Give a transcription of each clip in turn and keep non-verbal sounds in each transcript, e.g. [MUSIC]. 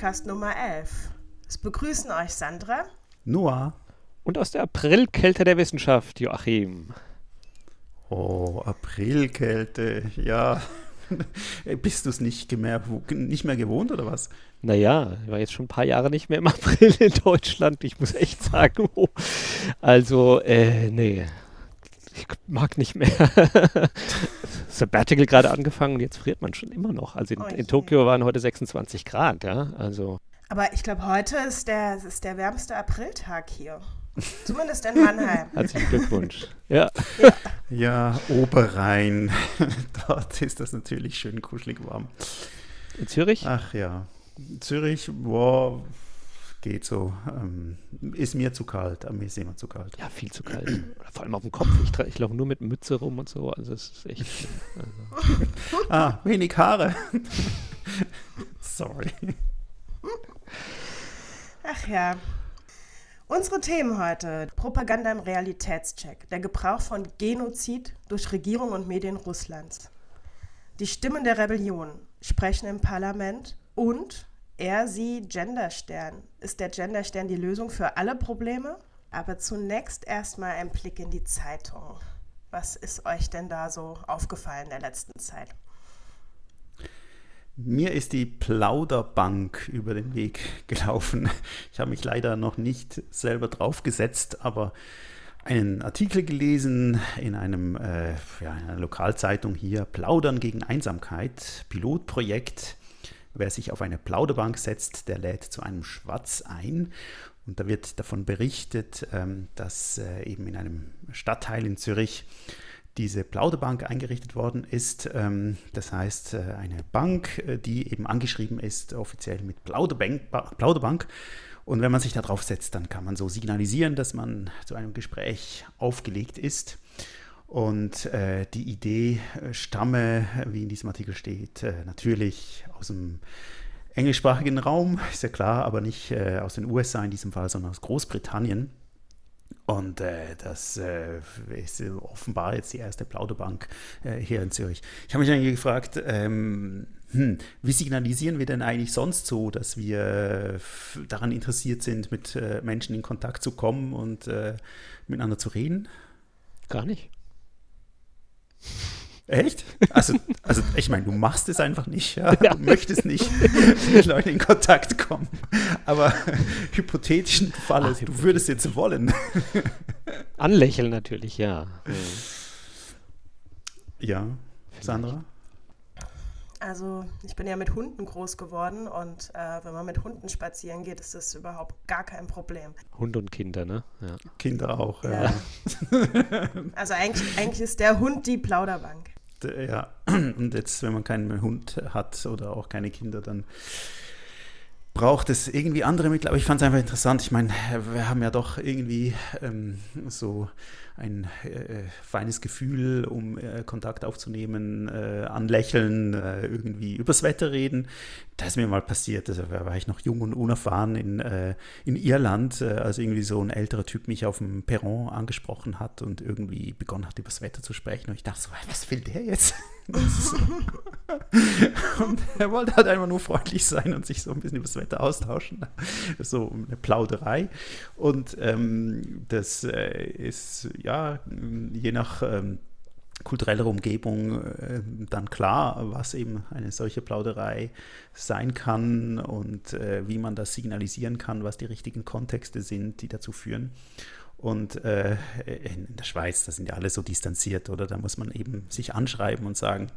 Tu-Wort-Podcast Nummer 11. Es begrüßen euch Sandra. Noah. Und aus der Aprilkälte der Wissenschaft, Joachim. Oh, Aprilkälte, ja. Bist du es nicht mehr, nicht mehr gewohnt oder was? Naja, ich war jetzt schon ein paar Jahre nicht mehr im [LAUGHS] April in Deutschland. Ich muss echt sagen, oh. also, äh, nee, ich mag nicht mehr. [LAUGHS] Sabbatical gerade angefangen und jetzt friert man schon immer noch. Also in, in Tokio waren heute 26 Grad, ja, also. Aber ich glaube, heute ist der, ist der wärmste Apriltag hier. Zumindest in Mannheim. [LAUGHS] Herzlichen Glückwunsch. [LAUGHS] Ja. ja. Ja, Oberrhein. [LAUGHS] Dort ist das natürlich schön kuschelig warm. In Zürich? Ach ja. Zürich, boah, geht so. Ähm, ist mir zu kalt. Mir ist immer zu kalt. Ja, viel zu kalt. Vor allem auf dem Kopf. Ich, ich laufe nur mit Mütze rum und so. Also es ist echt. Also. [LAUGHS] ah, wenig Haare. [LAUGHS] Sorry. Ach ja. Unsere Themen heute: Propaganda im Realitätscheck, der Gebrauch von Genozid durch Regierung und Medien Russlands. Die Stimmen der Rebellion sprechen im Parlament und er, sie, Genderstern. Ist der Genderstern die Lösung für alle Probleme? Aber zunächst erstmal ein Blick in die Zeitung. Was ist euch denn da so aufgefallen in der letzten Zeit? Mir ist die Plauderbank über den Weg [LAUGHS] gelaufen. Ich habe mich leider noch nicht selber draufgesetzt, aber einen Artikel gelesen in, einem, äh, ja, in einer Lokalzeitung hier, Plaudern gegen Einsamkeit, Pilotprojekt. Wer sich auf eine Plauderbank setzt, der lädt zu einem Schwatz ein. Und da wird davon berichtet, ähm, dass äh, eben in einem Stadtteil in Zürich diese Plauderbank eingerichtet worden ist. Ähm, das heißt, äh, eine Bank, äh, die eben angeschrieben ist, offiziell mit Plauderbank. Und wenn man sich da drauf setzt, dann kann man so signalisieren, dass man zu einem Gespräch aufgelegt ist. Und äh, die Idee äh, stamme, wie in diesem Artikel steht, äh, natürlich aus dem englischsprachigen Raum, [LAUGHS] ist ja klar, aber nicht äh, aus den USA in diesem Fall, sondern aus Großbritannien. Und äh, das äh, ist offenbar jetzt die erste Plauderbank äh, hier in Zürich. Ich habe mich eigentlich gefragt, ähm, hm, wie signalisieren wir denn eigentlich sonst so, dass wir daran interessiert sind, mit äh, Menschen in Kontakt zu kommen und äh, miteinander zu reden? Gar nicht. Echt? Also, also ich meine, du machst es einfach nicht, ja? ja. Du möchtest nicht mit Leuten in Kontakt kommen. Aber [LAUGHS] hypothetischen Fall, Ach, du würdest jetzt wollen. Anlächeln natürlich, ja. Ja, Sandra? Also ich bin ja mit Hunden groß geworden und äh, wenn man mit Hunden spazieren geht, ist das überhaupt gar kein Problem. Hund und Kinder, ne? Ja. Kinder auch, ja. ja. [LAUGHS] also eigentlich, eigentlich ist der Hund die Plauderbank. Ja, und jetzt, wenn man keinen Hund hat oder auch keine Kinder, dann braucht es irgendwie andere Mittel, aber ich fand es einfach interessant. Ich meine, wir haben ja doch irgendwie ähm, so ein äh, feines Gefühl, um äh, Kontakt aufzunehmen, äh, anlächeln, äh, irgendwie übers Wetter reden. Das ist mir mal passiert, also da war ich noch jung und unerfahren in, äh, in Irland, äh, als irgendwie so ein älterer Typ mich auf dem Perron angesprochen hat und irgendwie begonnen hat, übers Wetter zu sprechen. Und ich dachte so, was will der jetzt? [LAUGHS] und er wollte halt einfach nur freundlich sein und sich so ein bisschen übers Wetter austauschen. So eine Plauderei. Und ähm, das ist, ja, ja, je nach ähm, kultureller Umgebung äh, dann klar, was eben eine solche Plauderei sein kann und äh, wie man das signalisieren kann, was die richtigen Kontexte sind, die dazu führen. Und äh, in der Schweiz, da sind ja alle so distanziert, oder? Da muss man eben sich anschreiben und sagen,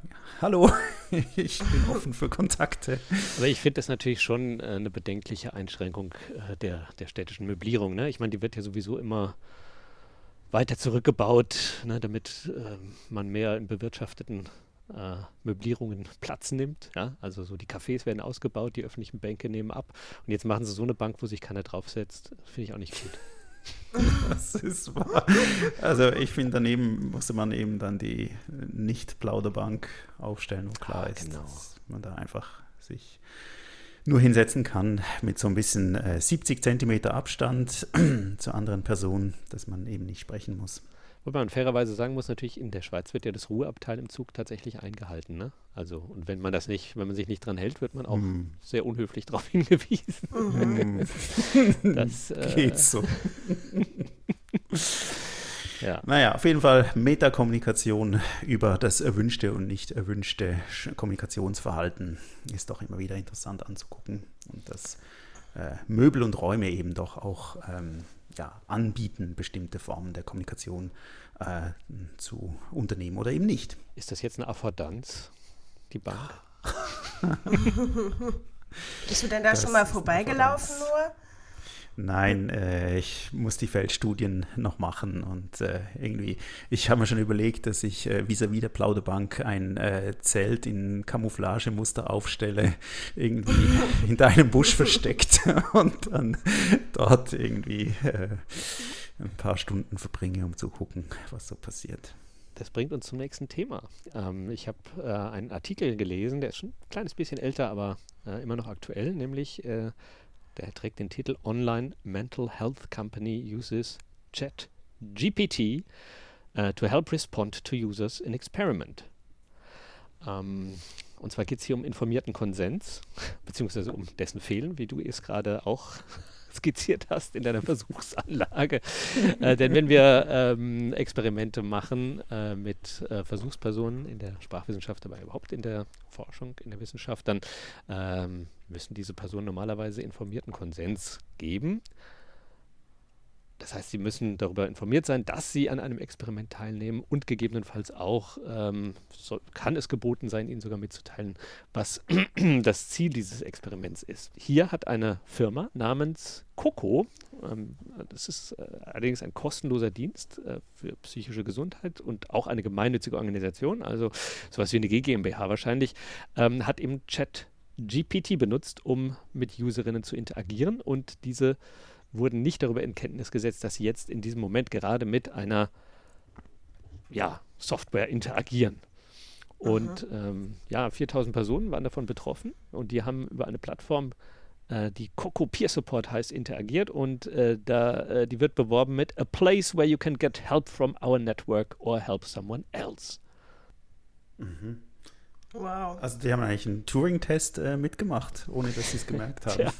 hallo, [LAUGHS] ich bin offen für Kontakte. Aber ich finde das natürlich schon äh, eine bedenkliche Einschränkung äh, der, der städtischen Möblierung. Ne? Ich meine, die wird ja sowieso immer weiter zurückgebaut, ne, damit äh, man mehr in bewirtschafteten äh, Möblierungen Platz nimmt. Ja? Also so die Cafés werden ausgebaut, die öffentlichen Bänke nehmen ab. Und jetzt machen sie so eine Bank, wo sich keiner draufsetzt. Finde ich auch nicht gut. [LAUGHS] Das ist wahr. Also ich finde, daneben musste man eben dann die Nicht-Plauderbank aufstellen, wo klar ah, ist, genau. dass man da einfach sich nur hinsetzen kann mit so ein bisschen äh, 70 Zentimeter Abstand [CLEARS THROAT] zur anderen Person, dass man eben nicht sprechen muss. Wobei man fairerweise sagen muss, natürlich in der Schweiz wird ja das Ruheabteil im Zug tatsächlich eingehalten. Ne? Also, und wenn man das nicht, wenn man sich nicht dran hält, wird man auch mm. sehr unhöflich darauf [LAUGHS] hingewiesen. Mm. das äh, geht so. [LAUGHS] Ja. Naja, auf jeden Fall Metakommunikation über das erwünschte und nicht erwünschte Kommunikationsverhalten ist doch immer wieder interessant anzugucken. Und dass äh, Möbel und Räume eben doch auch ähm, ja, anbieten, bestimmte Formen der Kommunikation äh, zu unternehmen oder eben nicht. Ist das jetzt eine Affordanz, die Bank? [LAUGHS] Bist du denn da das schon mal vorbeigelaufen nur? Nein, äh, ich muss die Feldstudien noch machen und äh, irgendwie, ich habe mir schon überlegt, dass ich äh, vis-à-vis der Plauderbank ein äh, Zelt in Camouflagemuster aufstelle, [LAUGHS] irgendwie [LAUGHS] hinter einem Busch versteckt [LAUGHS] und dann dort irgendwie äh, ein paar Stunden verbringe, um zu gucken, was so passiert. Das bringt uns zum nächsten Thema. Ähm, ich habe einen Artikel gelesen, der ist schon ein kleines bisschen älter, aber immer noch aktuell, nämlich der trägt den Titel Online Mental Health Company uses Chat GPT uh, to help respond to users in experiment. Ähm, und zwar geht es hier um informierten Konsens, [LAUGHS] beziehungsweise um dessen Fehlen, wie du es gerade auch skizziert hast in deiner Versuchsanlage. äh, denn wenn wir ähm, Experimente machen äh, mit äh, Versuchspersonen in der Sprachwissenschaft, aber überhaupt in der Forschung, in der Wissenschaft, dann ähm, müssen diese Personen normalerweise informierten Konsens geben. Das heißt, sie müssen darüber informiert sein, dass sie an einem Experiment teilnehmen und gegebenenfalls auch ähm, soll, kann es geboten sein, ihnen sogar mitzuteilen, was [CLEARS THROAT] das Ziel dieses Experiments ist. Hier hat eine Firma namens Coco, ähm, das ist äh, allerdings ein kostenloser Dienst äh, für psychische Gesundheit und auch eine gemeinnützige Organisation, also sowas wie eine GmbH wahrscheinlich, ähm, hat eben Chat GPT benutzt, um mit Userinnen zu interagieren und diese wurden nicht darüber in Kenntnis gesetzt, dass sie jetzt in diesem Moment gerade mit einer ja, Software interagieren. Und ähm, ja, 4000 Personen waren davon betroffen und die haben über eine Plattform, äh, die Coco Peer Support heißt, interagiert und äh, da, äh, die wird beworben mit A place where you can get help from our network or help someone else. Mhm. Wow. Also die haben eigentlich einen Turing-Test äh, mitgemacht, ohne dass sie es gemerkt [LAUGHS] haben. ja.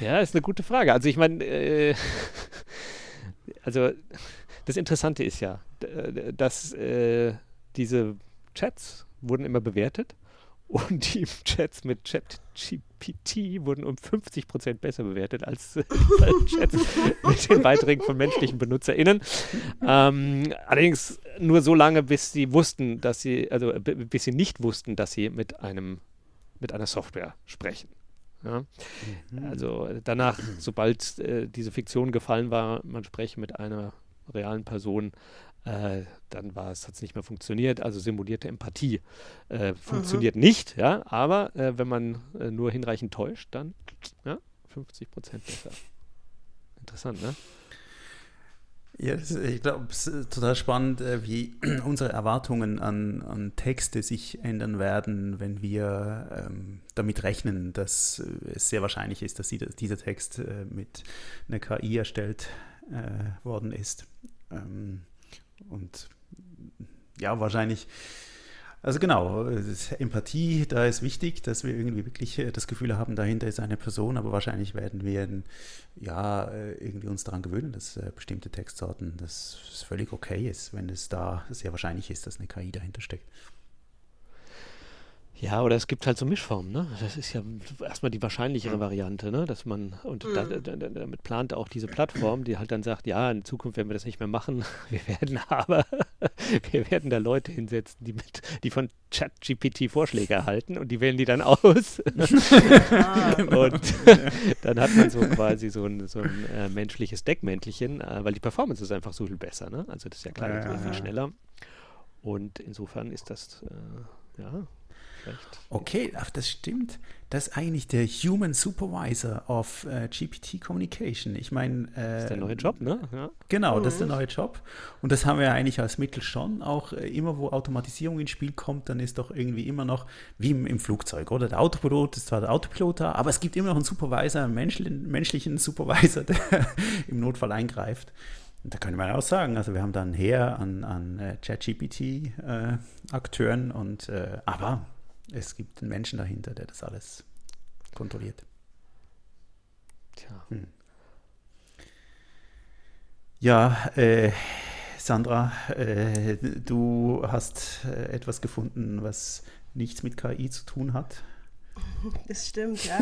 ja, ist eine gute Frage. Also ich meine, äh, [LAUGHS] also das Interessante ist ja, dass äh, diese Chats wurden immer bewertet und die Chats mit ChatGPT wurden um 50 Prozent besser bewertet als äh, die [LAUGHS] Chats mit den Beiträgen von menschlichen BenutzerInnen. Ähm, allerdings nur so lange, bis sie wussten, dass sie, also bis sie nicht wussten, dass sie mit einem, mit einer Software sprechen. Ja? Mhm. Also danach, sobald äh, diese Fiktion gefallen war, man spreche mit einer realen Person, Äh, dann war es, hat es nicht mehr funktioniert. Also simulierte Empathie äh, funktioniert mhm. nicht, ja, aber äh, wenn man äh, nur hinreichend täuscht, dann ja, 50 Prozent besser. Interessant, ne? Ja, ist, ich glaube, es ist total spannend, äh, wie [CLEARS THROAT] unsere Erwartungen an, an Texte sich ändern werden, wenn wir ähm, damit rechnen, dass es sehr wahrscheinlich ist, dass dieser Text äh, mit einer KI erstellt äh, worden ist. Ähm, und ja, wahrscheinlich also genau, Empathie, da ist wichtig, dass wir irgendwie wirklich äh, das Gefühl haben, dahinter ist eine Person, aber wahrscheinlich werden wir ja äh, irgendwie uns daran gewöhnen, dass äh, bestimmte Textsorten, dass es völlig okay ist, wenn es da sehr wahrscheinlich ist, dass eine KI dahinter steckt. Ja, oder es gibt halt so Mischformen, ne? Das ist ja erstmal die wahrscheinlichere Variante, ne? Dass man, und mhm. da, da, damit plant auch diese Plattform, die halt dann sagt, ja, in Zukunft werden wir das nicht mehr machen. [LAUGHS] Wir werden aber, [LAUGHS] wir werden da Leute hinsetzen, die mit, die von ChatGPT Vorschläge erhalten und die wählen die dann aus. [LAUGHS] Ah. und dann hat man so quasi so ein, so ein äh, menschliches Deckmäntelchen, äh, weil die Performance ist einfach so viel besser, ne? Also das ist ja klar, ja, so viel schneller. Und insofern ist das, äh, ja, Recht. Okay, ach, das stimmt. Das ist eigentlich der Human Supervisor of äh, GPT Communication. Ich meine. Äh, das ist der neue Job, ne? Ja. Genau, das ist der mhm. neue Job. Und das haben wir eigentlich als Mittel schon. Auch äh, immer, wo Automatisierung ins Spiel kommt, dann ist doch irgendwie immer noch, wie im, im, Flugzeug, oder? Der Autopilot ist zwar der Autopilot da, aber es gibt immer noch einen Supervisor, einen menschlichen, menschlichen Supervisor, [LAUGHS] der im Notfall eingreift. Und da könnte man auch sagen, also wir haben dann Heer an, an äh, ChatGPT-Akteuren äh, und äh, aber es gibt einen Menschen dahinter, der das alles kontrolliert. Tja. Hm. Ja, äh, Sandra, äh, du hast äh, etwas gefunden, was nichts mit KI zu tun hat. [LAUGHS] Das stimmt, ja.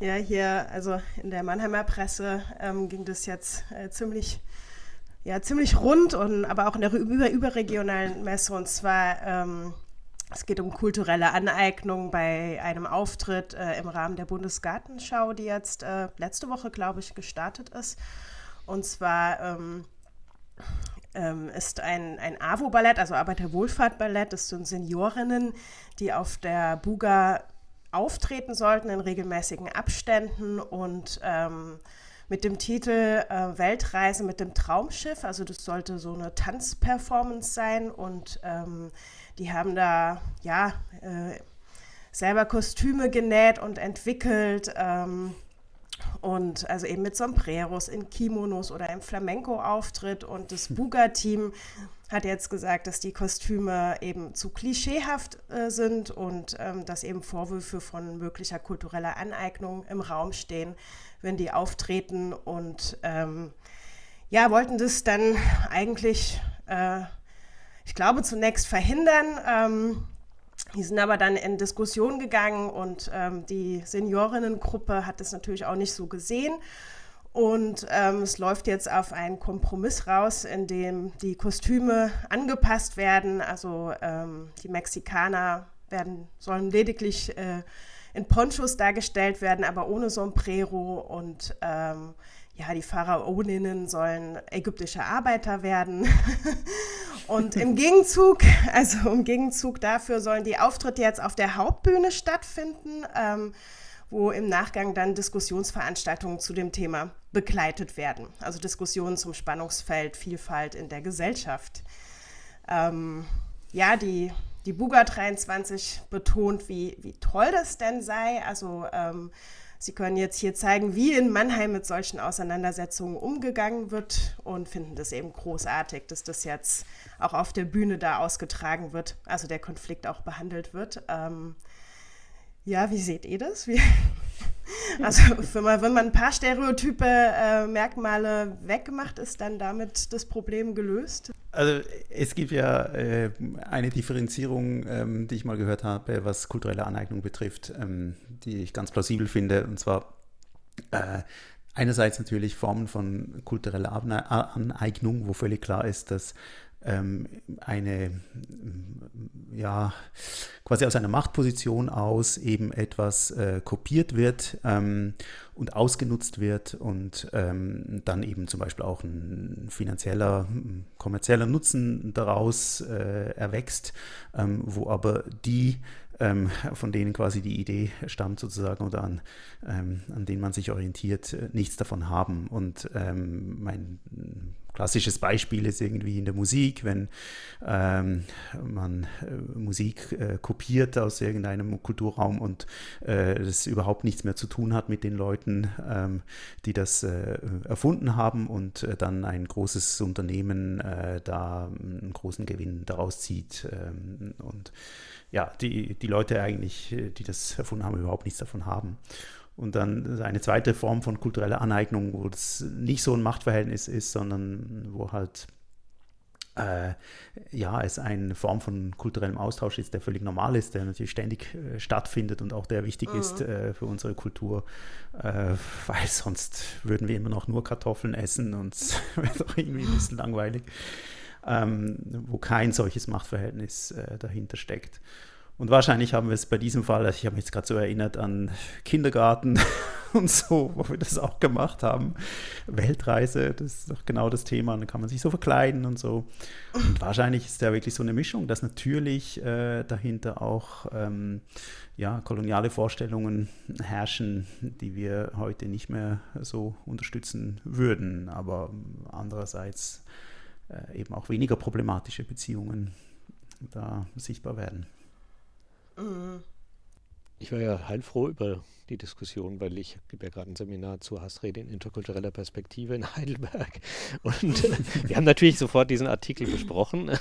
[LAUGHS] ja, hier, also in der Mannheimer Presse ähm, ging das jetzt äh, ziemlich, ja, ziemlich rund und aber auch in der über, überregionalen Messe und zwar ähm, es geht um kulturelle Aneignung bei einem Auftritt äh, im Rahmen der Bundesgartenschau, die jetzt äh, letzte Woche, glaube ich, gestartet ist. Und zwar ähm, ähm, ist ein, ein AWO-Ballett, also Arbeiterwohlfahrt-Ballett, das sind Seniorinnen, die auf der Buga auftreten sollten in regelmäßigen Abständen und ähm, mit dem Titel äh, Weltreise mit dem Traumschiff. Also das sollte so eine Tanzperformance sein und ähm, die haben da ja äh, selber Kostüme genäht und entwickelt. Ähm, und also eben mit Sombreros in Kimonos oder im Flamenco-Auftritt. Und das Buga-Team hat jetzt gesagt, dass die Kostüme eben zu klischeehaft äh, sind und ähm, dass eben Vorwürfe von möglicher kultureller Aneignung im Raum stehen, wenn die auftreten. Und ähm, ja, wollten das dann eigentlich äh, ich glaube, zunächst verhindern. Ähm, die sind aber dann in Diskussion gegangen und ähm, die Seniorinnengruppe hat das natürlich auch nicht so gesehen. Und ähm, es läuft jetzt auf einen Kompromiss raus, in dem die Kostüme angepasst werden. Also ähm, die Mexikaner werden, sollen lediglich äh, in Ponchos dargestellt werden, aber ohne Sombrero. Und ähm, ja, die Pharaoninnen sollen ägyptische Arbeiter werden. [LAUGHS] Und im [LAUGHS] Gegenzug, also im Gegenzug dafür sollen die Auftritte jetzt auf der Hauptbühne stattfinden, ähm, wo im Nachgang dann Diskussionsveranstaltungen zu dem Thema begleitet werden. Also Diskussionen zum Spannungsfeld Vielfalt in der Gesellschaft. Ähm, ja, die, die Buga 23 betont, wie, wie toll das denn sei. Also ähm, Sie können jetzt hier zeigen, wie in Mannheim mit solchen Auseinandersetzungen umgegangen wird und finden das eben großartig, dass das jetzt auch auf der Bühne da ausgetragen wird, also der Konflikt auch behandelt wird. Ähm, ja, wie seht ihr das? Wie, [LAUGHS] also wenn man, wenn man ein paar Stereotype, äh, Merkmale weggemacht, ist dann damit das Problem gelöst? Also es gibt ja äh, eine Differenzierung, ähm, die ich mal gehört habe, was kulturelle Aneignung betrifft, ähm, die ich ganz plausibel finde. Und zwar äh, einerseits natürlich Formen von kultureller Aneignung, wo völlig klar ist, dass eine, ja, quasi aus einer Machtposition aus eben etwas äh, kopiert wird ähm, und ausgenutzt wird und ähm, dann eben zum Beispiel auch ein finanzieller, kommerzieller Nutzen daraus äh, erwächst, ähm, wo aber die ähm, von denen quasi die Idee stammt sozusagen oder an, ähm, an denen man sich orientiert, äh, nichts davon haben. Und ähm, mein klassisches Beispiel ist irgendwie in der Musik, wenn ähm, man äh, Musik äh, kopiert aus irgendeinem Kulturraum und äh, das überhaupt nichts mehr zu tun hat mit den Leuten, ähm, die das äh, erfunden haben und äh, dann ein großes Unternehmen da einen großen Gewinn daraus zieht. Ähm, und ja, die, die Leute eigentlich, die das erfunden haben, überhaupt nichts davon haben. Und dann eine zweite Form von kultureller Aneignung, wo es nicht so ein Machtverhältnis ist, sondern wo halt äh, ja, es eine Form von kulturellem Austausch ist, der völlig normal ist, der natürlich ständig äh, stattfindet und auch der wichtig mhm. ist äh, für unsere Kultur, äh, [LAUGHS] weil sonst würden wir immer noch nur Kartoffeln essen und es [LAUGHS] wäre doch irgendwie ein bisschen langweilig, ähm, wo kein solches Machtverhältnis äh, dahinter steckt. Und wahrscheinlich haben wir es bei diesem Fall, also ich habe mich jetzt gerade so erinnert an Kindergarten [LAUGHS] und so, wo wir das auch gemacht haben. Weltreise, das ist doch genau das Thema. Und dann kann man sich so verkleiden und so. Und wahrscheinlich ist da wirklich so eine Mischung, dass natürlich äh, dahinter auch ähm, ja, koloniale Vorstellungen herrschen, die wir heute nicht mehr so unterstützen würden. Aber andererseits äh, eben auch weniger problematische Beziehungen da sichtbar werden. Ich war ja heilfroh über die Diskussion, weil ich gebe ja gerade ein Seminar zur Hassrede in interkultureller Perspektive in Heidelberg. Und äh, [LAUGHS] wir haben natürlich sofort diesen Artikel besprochen. [LAUGHS]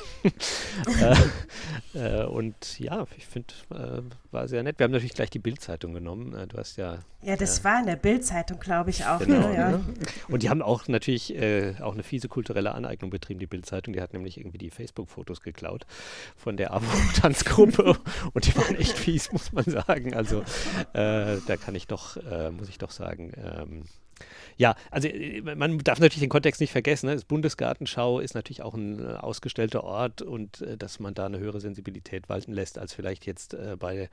äh, äh, und ja, ich finde, äh, war sehr nett. Wir haben natürlich gleich die Bildzeitung genommen. Du hast ja. Ja, das war in der Bildzeitung, glaube ich, auch. Genau, ja. ne? Und die haben auch natürlich auch eine fiese kulturelle Aneignung betrieben, die Bildzeitung. Die hat nämlich irgendwie die Facebook-Fotos geklaut von der AWO-Tanzgruppe. [LAUGHS] und die waren echt fies, muss man sagen. Also da kann ich doch, äh, muss ich doch sagen. Ähm, ja, also äh, man darf natürlich den Kontext nicht vergessen. Ne? Das Bundesgartenschau ist natürlich auch ein äh, ausgestellter Ort und äh, dass man da eine höhere Sensibilität walten lässt als vielleicht jetzt äh, bei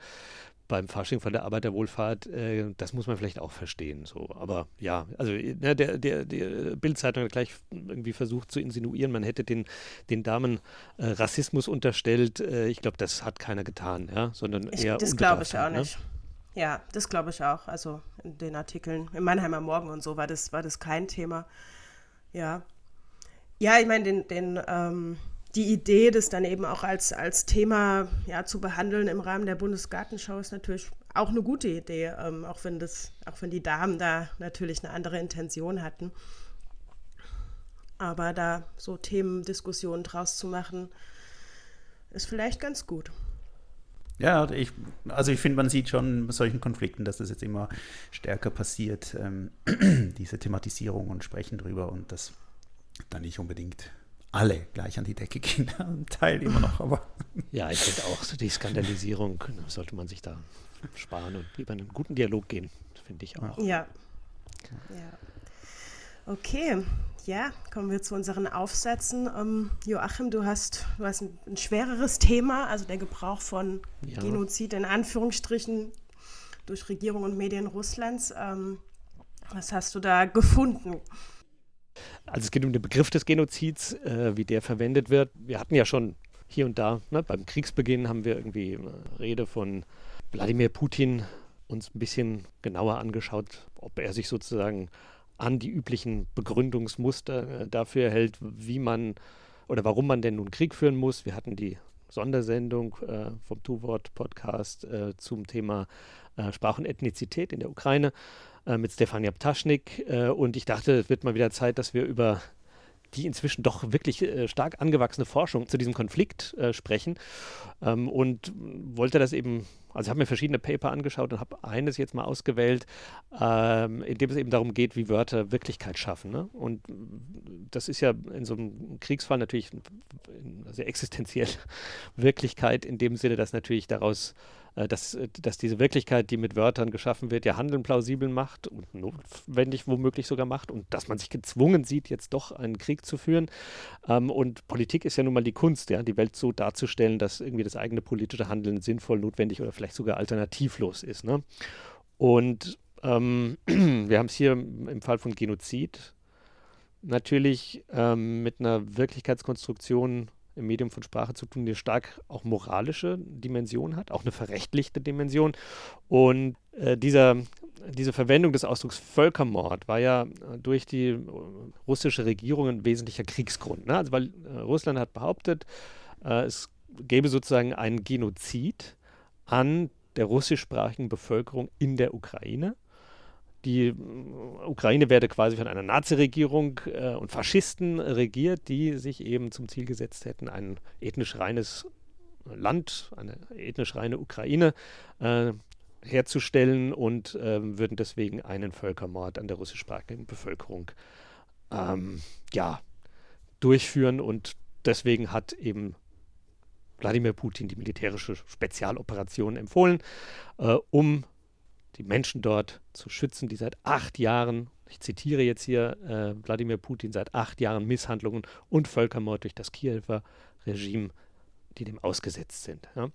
beim Fasching von der Arbeiterwohlfahrt, äh, das muss man vielleicht auch verstehen. So. Aber ja, also ne, der, der, der Bildzeitung hat gleich irgendwie versucht zu insinuieren, man hätte den, den Damen Rassismus unterstellt. ich glaube, das hat keiner getan, ja, sondern ich, eher Das glaube ich auch ne? Ja, das glaube ich auch. Also in den Artikeln im Mannheimer Morgen und so war das, war das kein Thema. Ja. Ja, ich meine, den, den, ähm, die Idee, das dann eben auch als, als Thema ja, zu behandeln im Rahmen der Bundesgartenschau ist natürlich auch eine gute Idee, ähm, auch wenn das, auch wenn die Damen da natürlich eine andere Intention hatten. Aber da so Themendiskussionen draus zu machen, ist vielleicht ganz gut. Ja, ich, also ich finde, man sieht schon bei solchen Konflikten, dass das jetzt immer stärker passiert, ähm, [CLEARS THROAT] diese Thematisierung und Sprechen drüber und dass dann nicht unbedingt alle gleich an die Decke gehen, [LAUGHS] ein Teil immer noch, aber. Ja, ich finde auch, so die Skandalisierung sollte man sich da sparen und lieber in einen guten Dialog gehen, finde ich auch. Ja. ja. Okay, ja, kommen wir zu unseren Aufsätzen. Ähm, Joachim, du hast, du hast ein, ein, schwereres Thema, also der Gebrauch von ja. Genozid in Anführungsstrichen durch Regierung und Medien Russlands. Ähm, was hast du da gefunden? Also es geht um den Begriff des Genozids, äh, wie der verwendet wird. Wir hatten ja schon hier und da, ne, beim Kriegsbeginn haben wir irgendwie eine Rede von Wladimir Putin uns ein bisschen genauer angeschaut, ob er sich sozusagen an die üblichen Begründungsmuster äh, dafür hält, wie man oder warum man denn nun Krieg führen muss. Wir hatten die Sondersendung äh, vom Two-Wort-Podcast äh, zum Thema äh, Sprach und Ethnizität in der Ukraine äh, mit Stefania Ptaschnik. Äh, und ich dachte, es wird mal wieder Zeit, dass wir über die inzwischen doch wirklich stark angewachsene Forschung zu diesem Konflikt sprechen. Ähm, und wollte das eben, also ich habe mir verschiedene Paper angeschaut und habe eines jetzt mal ausgewählt, ähm, in dem es eben darum geht, wie Wörter Wirklichkeit schaffen. Ne? Und das ist ja in so einem Kriegsfall natürlich sehr existenziell [LAUGHS] Wirklichkeit, in dem Sinne, dass natürlich daraus dass, dass diese Wirklichkeit, die mit Wörtern geschaffen wird, ja Handeln plausibel macht und notwendig womöglich sogar macht und dass man sich gezwungen sieht, jetzt doch einen Krieg zu führen. Ähm, und Politik ist ja nun mal die Kunst, ja, die Welt so darzustellen, dass irgendwie das eigene politische Handeln sinnvoll, notwendig oder vielleicht sogar alternativlos ist. Ne? Und ähm, [CLEARS THROAT] wir haben es hier im Fall von Genozid natürlich ähm, mit einer Wirklichkeitskonstruktion im Medium von Sprache zu tun, die stark auch moralische Dimension hat, auch eine verrechtlichte Dimension. Und äh, dieser, diese Verwendung des Ausdrucks Völkermord war ja äh, durch die äh, russische Regierung ein wesentlicher Kriegsgrund. Ne? Also weil äh, Russland hat behauptet, äh, es gäbe sozusagen einen Genozid an der russischsprachigen Bevölkerung in der Ukraine die Ukraine werde quasi von einer Nazi-Regierung äh, und Faschisten regiert, die sich eben zum Ziel gesetzt hätten, ein ethnisch reines Land, eine ethnisch reine Ukraine äh, herzustellen und äh, würden deswegen einen Völkermord an der russischsprachigen Bevölkerung ähm, ja, durchführen. Und deswegen hat eben Wladimir Putin die militärische Spezialoperation empfohlen, äh, um die Menschen dort zu schützen, die seit acht Jahren, ich zitiere jetzt hier äh, Wladimir Putin, seit acht Jahren Misshandlungen und Völkermord durch das Kiewer Regime, die dem ausgesetzt sind. Ja.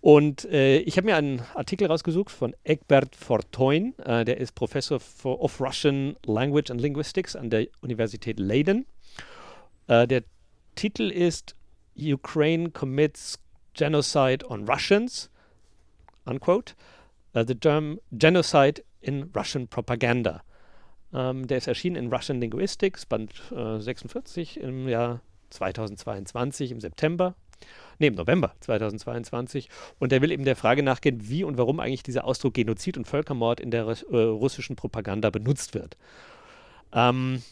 Und äh, ich habe mir einen Artikel rausgesucht von Egbert Fortoin, äh, der ist Professor for, of Russian Language and Linguistics an der Universität Leiden. Äh, der Titel ist Ukraine commits genocide on Russians, unquote uh, The Term Genocide in Russian Propaganda. Ähm, der ist erschienen in Russian Linguistics, Band äh, 46 im Jahr 2022, im September. Nee, im November 2022. Und der will eben der Frage nachgehen, wie und warum eigentlich dieser Ausdruck Genozid und Völkermord in der äh, russischen Propaganda benutzt wird. Ähm,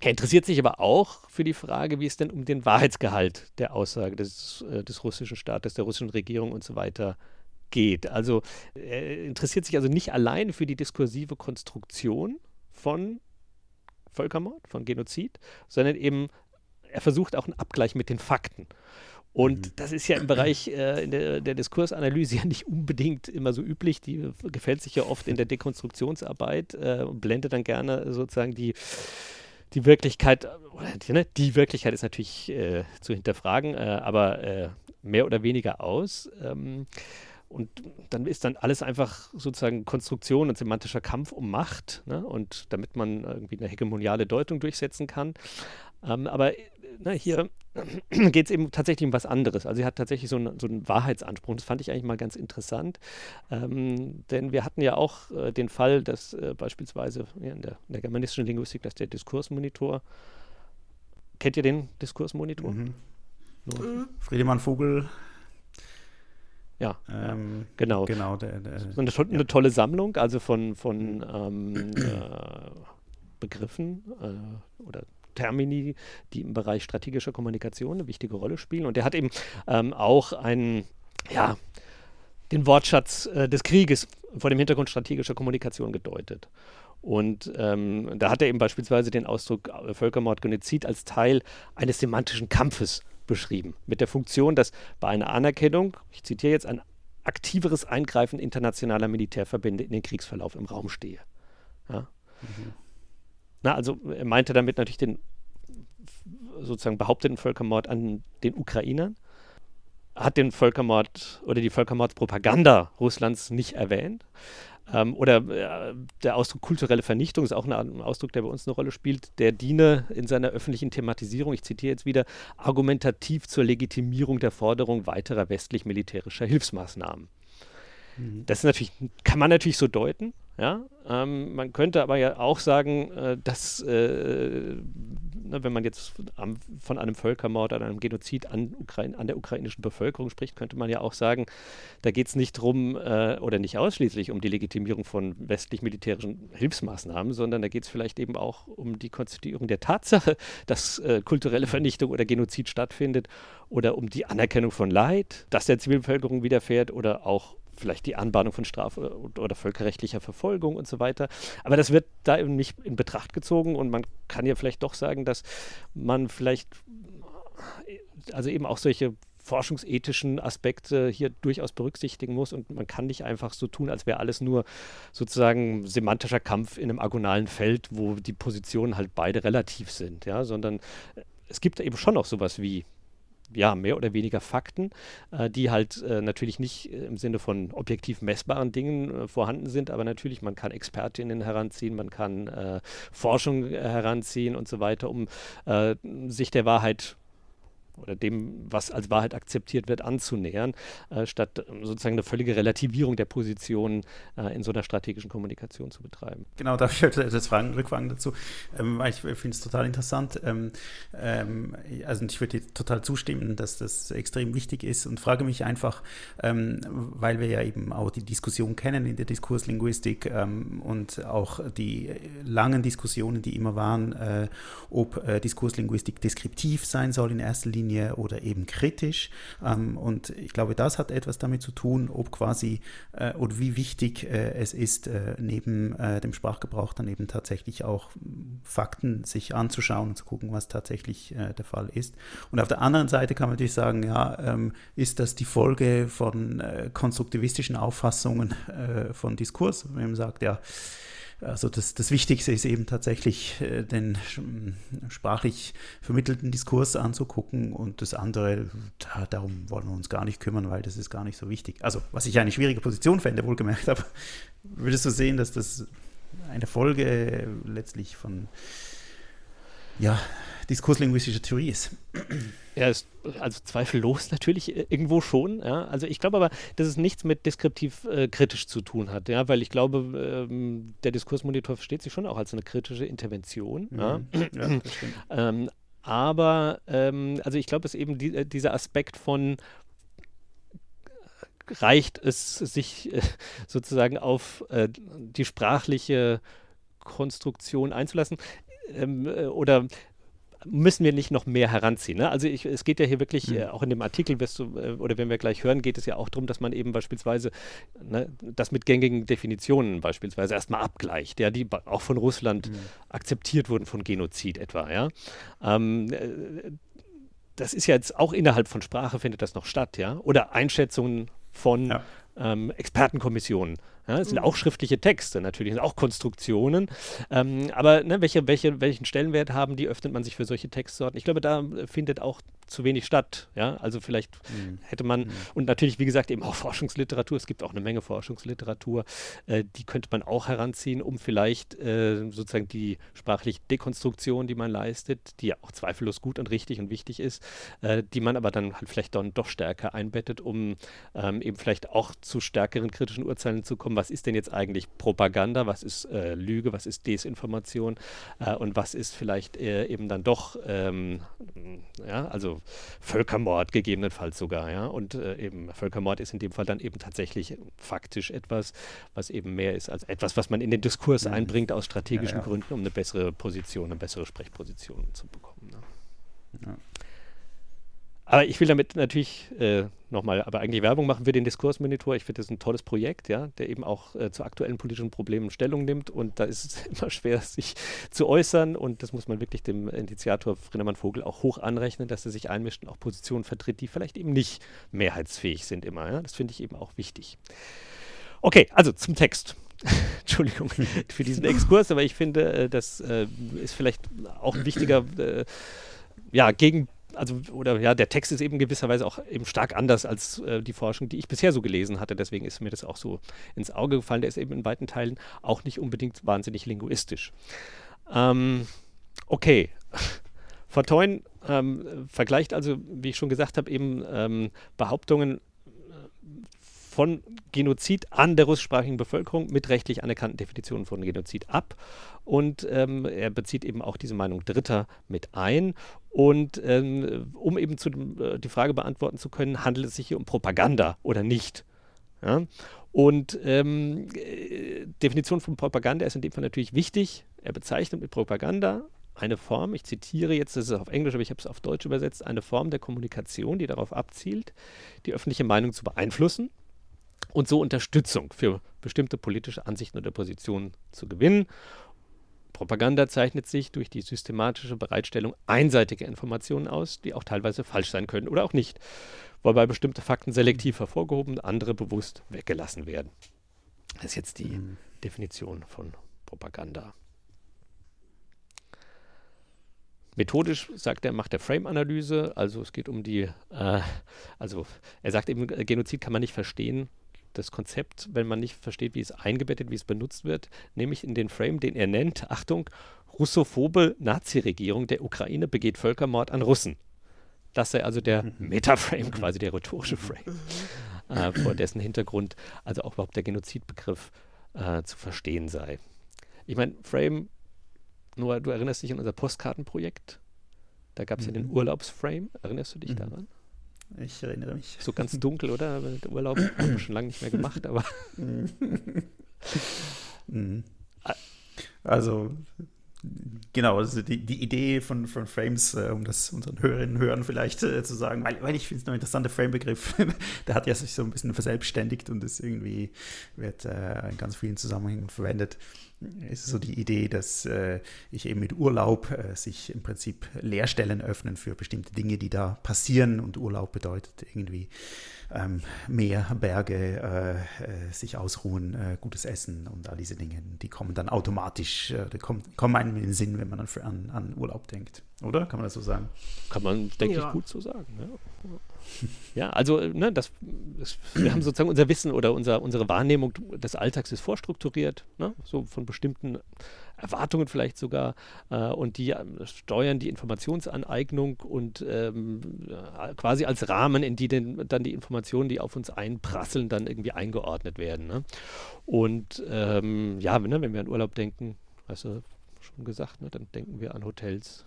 er interessiert sich aber auch für die Frage, wie es denn um den Wahrheitsgehalt der Aussage des, äh, des russischen Staates, der russischen Regierung und so weiter geht. Also er interessiert sich also nicht allein für die diskursive Konstruktion von Völkermord, von Genozid, sondern eben er versucht auch einen Abgleich mit den Fakten. Und mhm. das ist ja im Bereich äh, in der, der, Diskursanalyse ja [LAUGHS] nicht unbedingt immer so üblich. Die gefällt sich ja oft in der Dekonstruktionsarbeit äh, und blendet dann gerne sozusagen die, die Wirklichkeit, die, ne, die Wirklichkeit ist natürlich äh, zu hinterfragen, äh, aber äh, mehr oder weniger aus. Ähm, und dann ist dann alles einfach sozusagen Konstruktion und semantischer Kampf um Macht. Ne? Und damit man irgendwie eine hegemoniale Deutung durchsetzen kann. Ähm, aber na, ne, hier [CLEARS THROAT] geht es eben tatsächlich um was anderes. Also sie hat tatsächlich so, ein, so einen Wahrheitsanspruch. Das fand ich eigentlich mal ganz interessant. Ähm, denn wir hatten ja auch äh, den Fall, dass äh, beispielsweise ja, in, der, in, der, germanistischen Linguistik, dass der Diskursmonitor, kennt ihr den Diskursmonitor? Mhm. Mhm. Friedemann Vogel ja, ähm, genau. genau der, der, so eine, eine ja. tolle Sammlung, also von, von ähm, äh, Begriffen äh, oder Termini, die im Bereich strategischer Kommunikation eine wichtige Rolle spielen. Und der hat eben ähm, auch einen, ja, den Wortschatz äh, des Krieges vor dem Hintergrund strategischer Kommunikation gedeutet. Und ähm, da hat er eben beispielsweise den Ausdruck äh, Völkermord, Genozid als Teil eines semantischen Kampfes beschrieben. Mit der Funktion, dass bei einer Anerkennung, ich zitiere jetzt, ein aktiveres Eingreifen internationaler Militärverbände in den Kriegsverlauf im Raum stehe. Ja? Mhm. Na, also er meinte damit natürlich den sozusagen behaupteten Völkermord an den Ukrainern, hat den Völkermord oder die Völkermordspropaganda Russlands nicht erwähnt, ähm, oder äh, der Ausdruck kulturelle Vernichtung ist auch ein, Ausdruck, der bei uns eine Rolle spielt. Der diene in seiner öffentlichen Thematisierung, ich zitiere jetzt wieder, argumentativ zur Legitimierung der Forderung weiterer westlich-militärischer Hilfsmaßnahmen. Mhm. Das natürlich, kann man natürlich so deuten. Ja? Ähm, man könnte aber ja auch sagen, äh, dass, äh, na, wenn man jetzt am, von einem Völkermord oder einem Genozid an, Ukraine, an, der ukrainischen Bevölkerung spricht, könnte man ja auch sagen, da geht es nicht drum äh, oder nicht ausschließlich um die Legitimierung von westlich-militärischen Hilfsmaßnahmen, sondern da geht es vielleicht eben auch um die Konstituierung der Tatsache, dass äh, kulturelle Vernichtung oder Genozid stattfindet oder um die Anerkennung von Leid, das der Zivilbevölkerung widerfährt oder auch vielleicht die Anbahnung von Straf- oder völkerrechtlicher Verfolgung und so weiter. Aber das wird da eben nicht in Betracht gezogen und man kann ja vielleicht doch sagen, dass man vielleicht also eben auch solche forschungsethischen Aspekte hier durchaus berücksichtigen muss und man kann nicht einfach so tun, als wäre alles nur sozusagen semantischer Kampf in einem agonalen Feld, wo die Positionen halt beide relativ sind, ja, sondern es gibt eben schon noch sowas wie ja, mehr oder weniger Fakten, äh, die halt äh, natürlich nicht äh, im Sinne von objektiv messbaren Dingen äh, vorhanden sind, aber natürlich, man kann Expertinnen heranziehen, man kann äh, Forschung heranziehen und so weiter, um sich der Wahrheit oder dem, was als Wahrheit akzeptiert wird, anzunähern, äh, statt ähm, sozusagen eine völlige Relativierung der Positionen äh, in so einer strategischen Kommunikation zu betreiben. Genau, darf ich jetzt Fragen, Rückfragen dazu, ähm, ich finde es total interessant. Ähm, ähm, also ich würde dir total zustimmen, dass das extrem wichtig ist und frage mich einfach, ähm, weil wir ja eben auch die Diskussion kennen in der Diskurslinguistik ähm, und auch die langen Diskussionen, die immer waren, äh, ob äh, Diskurslinguistik deskriptiv sein soll in erster Linie Linie oder eben kritisch. Ähm, und ich glaube, das hat etwas damit zu tun, ob quasi äh, oder wie wichtig äh, es ist, äh, neben äh, dem Sprachgebrauch dann eben tatsächlich auch Fakten sich anzuschauen und zu gucken, was tatsächlich äh, der Fall ist. Und auf der anderen Seite kann man natürlich sagen, ja, ähm, ist das die Folge von äh, konstruktivistischen Auffassungen von Diskurs, wenn man sagt, ja, also das, das Wichtigste ist eben tatsächlich äh, den sprachlich vermittelten Diskurs anzugucken und das andere, da, darum wollen wir uns gar nicht kümmern, weil das ist gar nicht so wichtig. Also was ich eine schwierige Position fände, wohlgemerkt, [LAUGHS] aber würdest du sehen, dass das eine Folge letztlich von ja, diskurslinguistischer Theorie ist? Ja, ist also zweifellos natürlich äh, irgendwo schon. Ja. Also ich glaube aber, dass es nichts mit deskriptiv äh, kritisch zu tun hat, ja, weil ich glaube, ähm, der Diskursmonitor versteht sich schon auch als eine kritische Intervention. Mhm. Ja. ja [CLEARS THROAT] ähm, aber ähm, also ich glaube, es ist eben die, äh, dieser Aspekt von reicht es sich äh, sozusagen auf äh, die sprachliche Konstruktion einzulassen ähm, äh, oder müssen wir nicht noch mehr heranziehen. Ne? Also ich, es geht ja hier wirklich, mhm. äh, auch in dem Artikel, wirst du, äh, oder wenn wir gleich hören, geht es ja auch darum, dass man eben beispielsweise ne, das mit gängigen Definitionen beispielsweise erstmal abgleicht, ja, die auch von Russland mhm. akzeptiert wurden von Genozid etwa. Ja? Ähm, äh, das ist ja jetzt auch innerhalb von Sprache findet das noch statt, ja. Oder Einschätzungen von ja. ähm, Expertenkommissionen. Ja, das sind mhm. auch schriftliche Texte, natürlich, sind auch Konstruktionen. Ähm, aber ne, welche, welche, welchen Stellenwert haben die, öffnet man sich für solche Textsorten? Ich glaube, da findet auch zu wenig statt. Ja? Also vielleicht mhm. hätte man, mhm. und natürlich, wie gesagt, eben auch Forschungsliteratur, es gibt auch eine Menge Forschungsliteratur, äh, die könnte man auch heranziehen, um vielleicht äh, sozusagen die sprachliche Dekonstruktion, die man leistet, die ja auch zweifellos gut und richtig und wichtig ist, äh, die man aber dann halt vielleicht dann doch stärker einbettet, um ähm, eben vielleicht auch zu stärkeren kritischen Urteilen zu kommen, was ist denn jetzt eigentlich Propaganda, was ist äh, Lüge, was ist Desinformation äh, und was ist vielleicht äh, eben dann doch, ähm, ja, also Völkermord gegebenenfalls sogar, ja, und äh, eben Völkermord ist in dem Fall dann eben tatsächlich faktisch etwas, was eben mehr ist als etwas, was man in den Diskurs mhm. einbringt aus strategischen ja, ja. Gründen, um eine bessere Position, eine bessere Sprechposition zu bekommen. Ne? Ja. Aber ich will damit natürlich äh, nochmal, aber eigentlich Werbung machen für den Diskursmonitor. Ich finde das ein tolles Projekt, ja, der eben auch äh, zu aktuellen politischen Problemen Stellung nimmt. Und da ist es [LAUGHS] immer schwer, sich zu äußern. Und das muss man wirklich dem Initiator Frinnemann Vogel auch hoch anrechnen, dass er sich einmischt und auch Positionen vertritt, die vielleicht eben nicht mehrheitsfähig sind immer. Ja? Das finde ich eben auch wichtig. Okay, also zum Text. [LAUGHS] Entschuldigung für diesen [LAUGHS] Exkurs, aber ich finde, äh, das äh, ist vielleicht auch ein wichtiger äh, ja, gegen also oder ja, der Text ist eben gewisserweise auch eben stark anders als äh, die Forschung, die ich bisher so gelesen hatte. Deswegen ist mir das auch so ins Auge gefallen. Der ist eben in weiten Teilen auch nicht unbedingt wahnsinnig linguistisch. Ähm, okay. [LAUGHS] Verteuen ähm, vergleicht also, wie ich schon gesagt habe, eben ähm, Behauptungen von Genozid an der russischsprachigen Bevölkerung mit rechtlich anerkannten Definitionen von Genozid ab. Und ähm, er bezieht eben auch diese Meinung Dritter mit ein. Und ähm, um eben zu, äh, die Frage beantworten zu können, handelt es sich hier um Propaganda oder nicht? Ja? Und ähm, äh, Definition von Propaganda ist in dem Fall natürlich wichtig. Er bezeichnet mit Propaganda eine Form, ich zitiere jetzt, das ist auf Englisch, aber ich habe es auf Deutsch übersetzt, eine Form der Kommunikation, die darauf abzielt, die öffentliche Meinung zu beeinflussen und so Unterstützung für bestimmte politische Ansichten oder Positionen zu gewinnen. Propaganda zeichnet sich durch die systematische Bereitstellung einseitiger Informationen aus, die auch teilweise falsch sein können oder auch nicht, wobei bestimmte Fakten selektiv hervorgehoben, andere bewusst weggelassen werden. Das ist jetzt die mhm. Definition von Propaganda. Methodisch sagt er, macht er Frame-Analyse, also es geht um die, äh, also er sagt eben, Genozid kann man nicht verstehen, das Konzept, wenn man nicht versteht, wie es eingebettet, wie es benutzt wird, nämlich in den Frame, den er nennt, Achtung, russophobe Nazi-Regierung der Ukraine begeht Völkermord an Russen. Das sei also der mhm. Metaframe, quasi der rhetorische Frame, äh, vor dessen Hintergrund also auch überhaupt der Genozidbegriff äh, zu verstehen sei. Ich meine, Frame Noah, du erinnerst dich an unser Postkartenprojekt? Da gab es mhm. ja den mhm. Urlaubsframe. Erinnerst du dich mhm. daran? Ich erinnere mich. So ganz dunkel, oder? Der Urlaub [CLEARS THROAT] haben wir schon lange nicht mehr gemacht, aber. [LAUGHS] Mhm. also, genau, also die, die Idee von, von Frames, äh, um das unseren Hörerinnen und Hörern vielleicht äh, zu sagen, weil, weil ich finde es noch ein interessanter Frame-Begriff, [LAUGHS] der hat ja sich so ein bisschen verselbstständigt und ist irgendwie, wird äh, in ganz vielen Zusammenhängen verwendet ist so die Idee, dass äh, ich eben mit Urlaub äh, sich im Prinzip Leerstellen öffnen für bestimmte Dinge, die da passieren. Und Urlaub bedeutet irgendwie ähm, Meer, Berge, äh, äh sich ausruhen, äh, gutes Essen und all diese Dinge. Die kommen dann automatisch, äh, die kommen, kommen einem in den Sinn, wenn man an, an Urlaub denkt. Oder? Kann man das so sagen? Kann man, denke ja. ich, gut so sagen. Ja. Ja, also ne, das, das, wir haben sozusagen unser Wissen oder unser, unsere Wahrnehmung des Alltags ist vorstrukturiert, ne, so von bestimmten Erwartungen vielleicht sogar äh, und die äh, steuern die Informationsaneignung und ähm, äh, quasi als Rahmen, in die den, dann die Informationen, die auf uns einprasseln, dann irgendwie eingeordnet werden. Ne? Und ähm, ja, ne, wenn wir an Urlaub denken, hast du schon gesagt, ne, dann denken wir an Hotels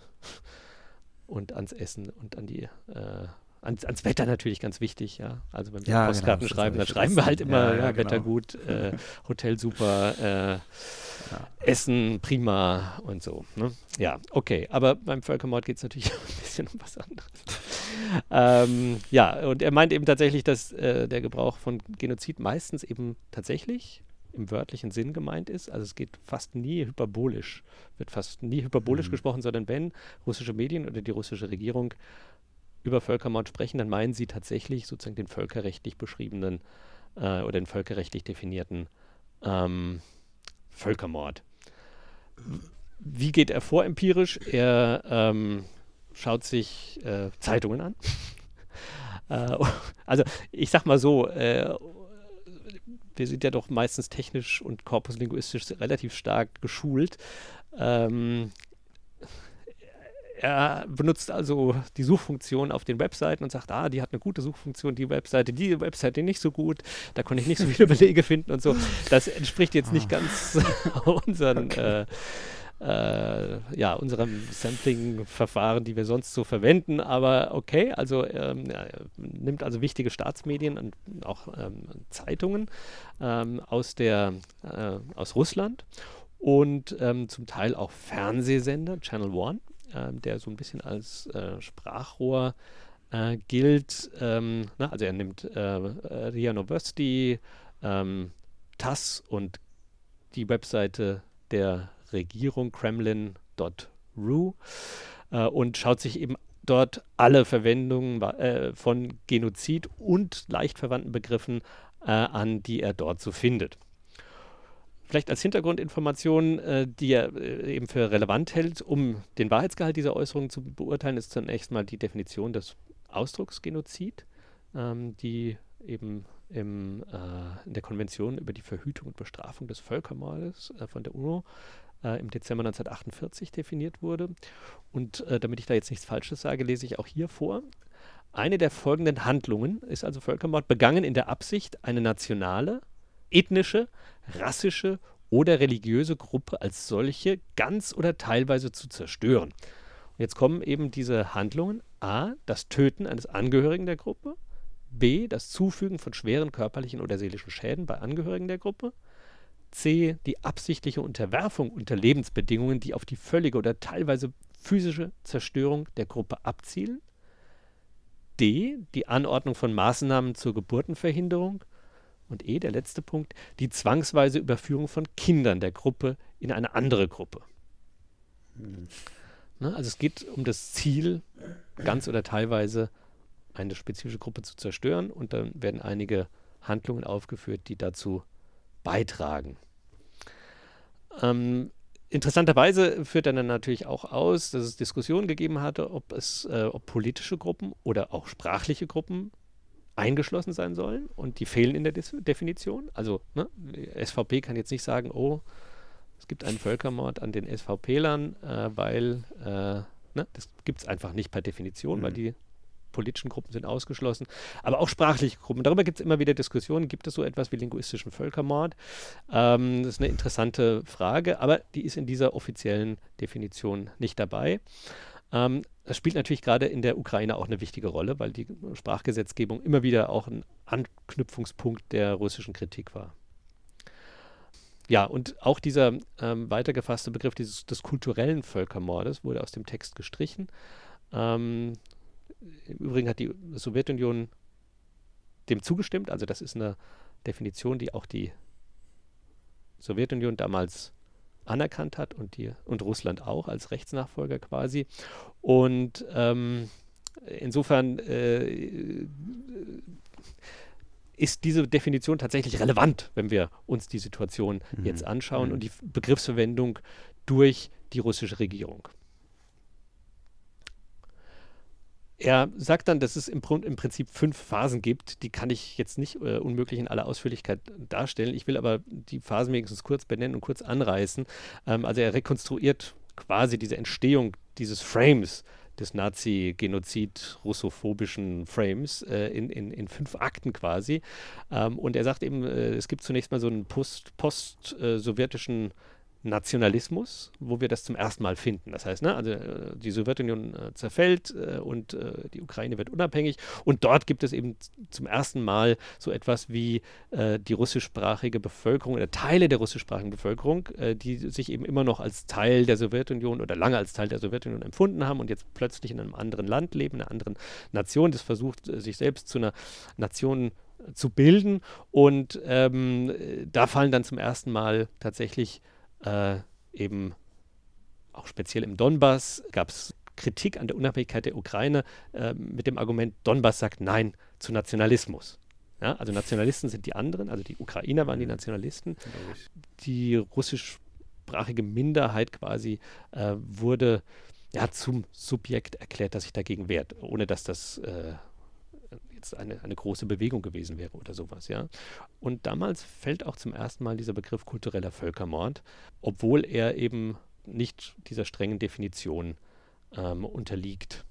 und ans Essen und an die äh, ans, ans, Wetter natürlich ganz wichtig, ja. Also wenn wir ja, Postkarten genau, schreiben, dann schreiben wir halt immer, ja, ja, ja Wetter genau. gut, äh, [LAUGHS] Hotel super, äh, Essen prima und so. Ne? Ja, okay. Aber beim Völkermord geht es natürlich [LAUGHS] ein bisschen um was anderes. ähm, ja, und er meint eben tatsächlich, dass äh, der Gebrauch von Genozid meistens eben tatsächlich im wörtlichen Sinn gemeint ist. Also es geht fast nie hyperbolisch, wird fast nie hyperbolisch mhm. gesprochen, sondern wenn russische Medien oder die russische Regierung über Völkermord sprechen, dann meinen sie tatsächlich sozusagen den völkerrechtlich beschriebenen äh, oder den völkerrechtlich definierten ähm, Völkermord. Wie geht er vor empirisch? Er ähm, schaut sich äh, Zeitungen an. [LAUGHS] äh, also ich sag mal so, äh, wir sind ja doch meistens technisch und korpuslinguistisch relativ stark geschult. Ähm, er benutzt also die Suchfunktion auf den Webseiten und sagt, ah, die hat eine gute Suchfunktion, die Webseite, die Webseite nicht so gut, da konnte ich nicht so viele [LAUGHS] Belege finden und so. Das entspricht jetzt nicht ah. ganz [LAUGHS] unseren, okay. äh, äh, ja, unserem Sampling-Verfahren, die wir sonst so verwenden, aber okay, also ähm, er nimmt also wichtige Staatsmedien und auch ähm, Zeitungen ähm, aus der, äh, aus Russland und ähm, zum Teil auch Fernsehsender, Channel One ähm, der so ein bisschen als äh, Sprachrohr äh, gilt. Ähm, na, also er nimmt äh, RIA University, ähm, TASS und die Webseite der Regierung kremlin.ru äh, und schaut sich eben dort alle Verwendungen äh, von Genozid und leicht verwandten Begriffen äh, an, die er dort so findet. Vielleicht als Hintergrundinformation, äh, die er äh, eben für relevant hält, um den Wahrheitsgehalt dieser Äußerungen zu beurteilen, ist zunächst mal die Definition des Ausdrucks Genozid, ähm, die eben im, äh, in der Konvention über die Verhütung und Bestrafung des Völkermordes äh, von der UNO äh, im Dezember 1948 definiert wurde. Und äh, damit ich da jetzt nichts Falsches sage, lese ich auch hier vor. Eine der folgenden Handlungen ist also Völkermord begangen in der Absicht, eine nationale, ethnische, rassische oder religiöse Gruppe als solche ganz oder teilweise zu zerstören. Und jetzt kommen eben diese Handlungen. A. Das Töten eines Angehörigen der Gruppe. B. Das Zufügen von schweren körperlichen oder seelischen Schäden bei Angehörigen der Gruppe. C. Die absichtliche Unterwerfung unter Lebensbedingungen, die auf die völlige oder teilweise physische Zerstörung der Gruppe abzielen. D. Die Anordnung von Maßnahmen zur Geburtenverhinderung. Und E, der letzte Punkt, die zwangsweise Überführung von Kindern der Gruppe in eine andere Gruppe. Mhm. Ne? Also es geht um das Ziel, ganz oder teilweise eine spezifische Gruppe zu zerstören und dann werden einige Handlungen aufgeführt, die dazu beitragen. Ähm, interessanterweise führt er dann natürlich auch aus, dass es Diskussionen gegeben hatte, ob es, äh, ob politische Gruppen oder auch sprachliche Gruppen eingeschlossen sein sollen und die fehlen in der Dis Definition. Also ne, SVP kann jetzt nicht sagen, oh, es gibt einen Völkermord an den SVP-Lern, äh, weil äh, ne, das gibt es einfach nicht per Definition, mhm. weil die politischen Gruppen sind ausgeschlossen, aber auch sprachliche Gruppen. Darüber gibt es immer wieder Diskussionen. Gibt es so etwas wie linguistischen Völkermord? Ähm, das ist eine interessante Frage, aber die ist in dieser offiziellen Definition nicht dabei. Ähm, das spielt natürlich gerade in der Ukraine auch eine wichtige Rolle, weil die Sprachgesetzgebung immer wieder auch ein Anknüpfungspunkt der russischen Kritik war. Ja, und auch dieser ähm, weitergefasste Begriff dieses, des kulturellen Völkermordes wurde aus dem Text gestrichen. Ähm, Im Übrigen hat die Sowjetunion dem zugestimmt. Also das ist eine Definition, die auch die Sowjetunion damals anerkannt hat und, die, und Russland auch als Rechtsnachfolger quasi. Und ähm, insofern äh, ist diese Definition tatsächlich relevant, wenn wir uns die Situation mhm. jetzt anschauen mhm. und die Begriffsverwendung durch die russische Regierung. Er sagt dann, dass es im, im, Prinzip fünf Phasen gibt. Die kann ich jetzt nicht äh, unmöglich in aller Ausführlichkeit darstellen. Ich will aber die Phasen wenigstens kurz benennen und kurz anreißen. Ähm, also er rekonstruiert quasi diese Entstehung dieses Frames des Nazi-Genozid-russophobischen Frames äh, in, in, in fünf Akten quasi. Ähm, und er sagt eben, äh, es gibt zunächst mal so einen post-sowjetischen post, äh, Nationalismus, wo wir das zum ersten Mal finden. Das heißt, ne, also äh, die Sowjetunion äh, zerfällt äh, und äh, die Ukraine wird unabhängig. Und dort gibt es eben zum ersten Mal so etwas wie äh, die russischsprachige Bevölkerung oder Teile der russischsprachigen Bevölkerung, äh, die sich eben immer noch als Teil der Sowjetunion oder lange als Teil der Sowjetunion empfunden haben und jetzt plötzlich in einem anderen Land leben, einer anderen Nation, das versucht, sich selbst zu einer Nation zu bilden. Und ähm, da fallen dann zum ersten Mal tatsächlich äh, eben auch speziell im Donbass gab es Kritik an der Unabhängigkeit der Ukraine äh, mit dem Argument, Donbass sagt Nein zu Nationalismus. Ja, also Nationalisten sind die anderen, also die Ukrainer waren die. Nationalisten. Die russischsprachige Minderheit quasi äh, wurde ja, zum Subjekt erklärt, das sich dagegen wehrt, ohne dass das äh, jetzt eine, eine große Bewegung gewesen wäre oder sowas, ja. Und damals fällt auch zum ersten Mal dieser Begriff kultureller Völkermord, obwohl er eben nicht dieser strengen Definition ähm, unterliegt.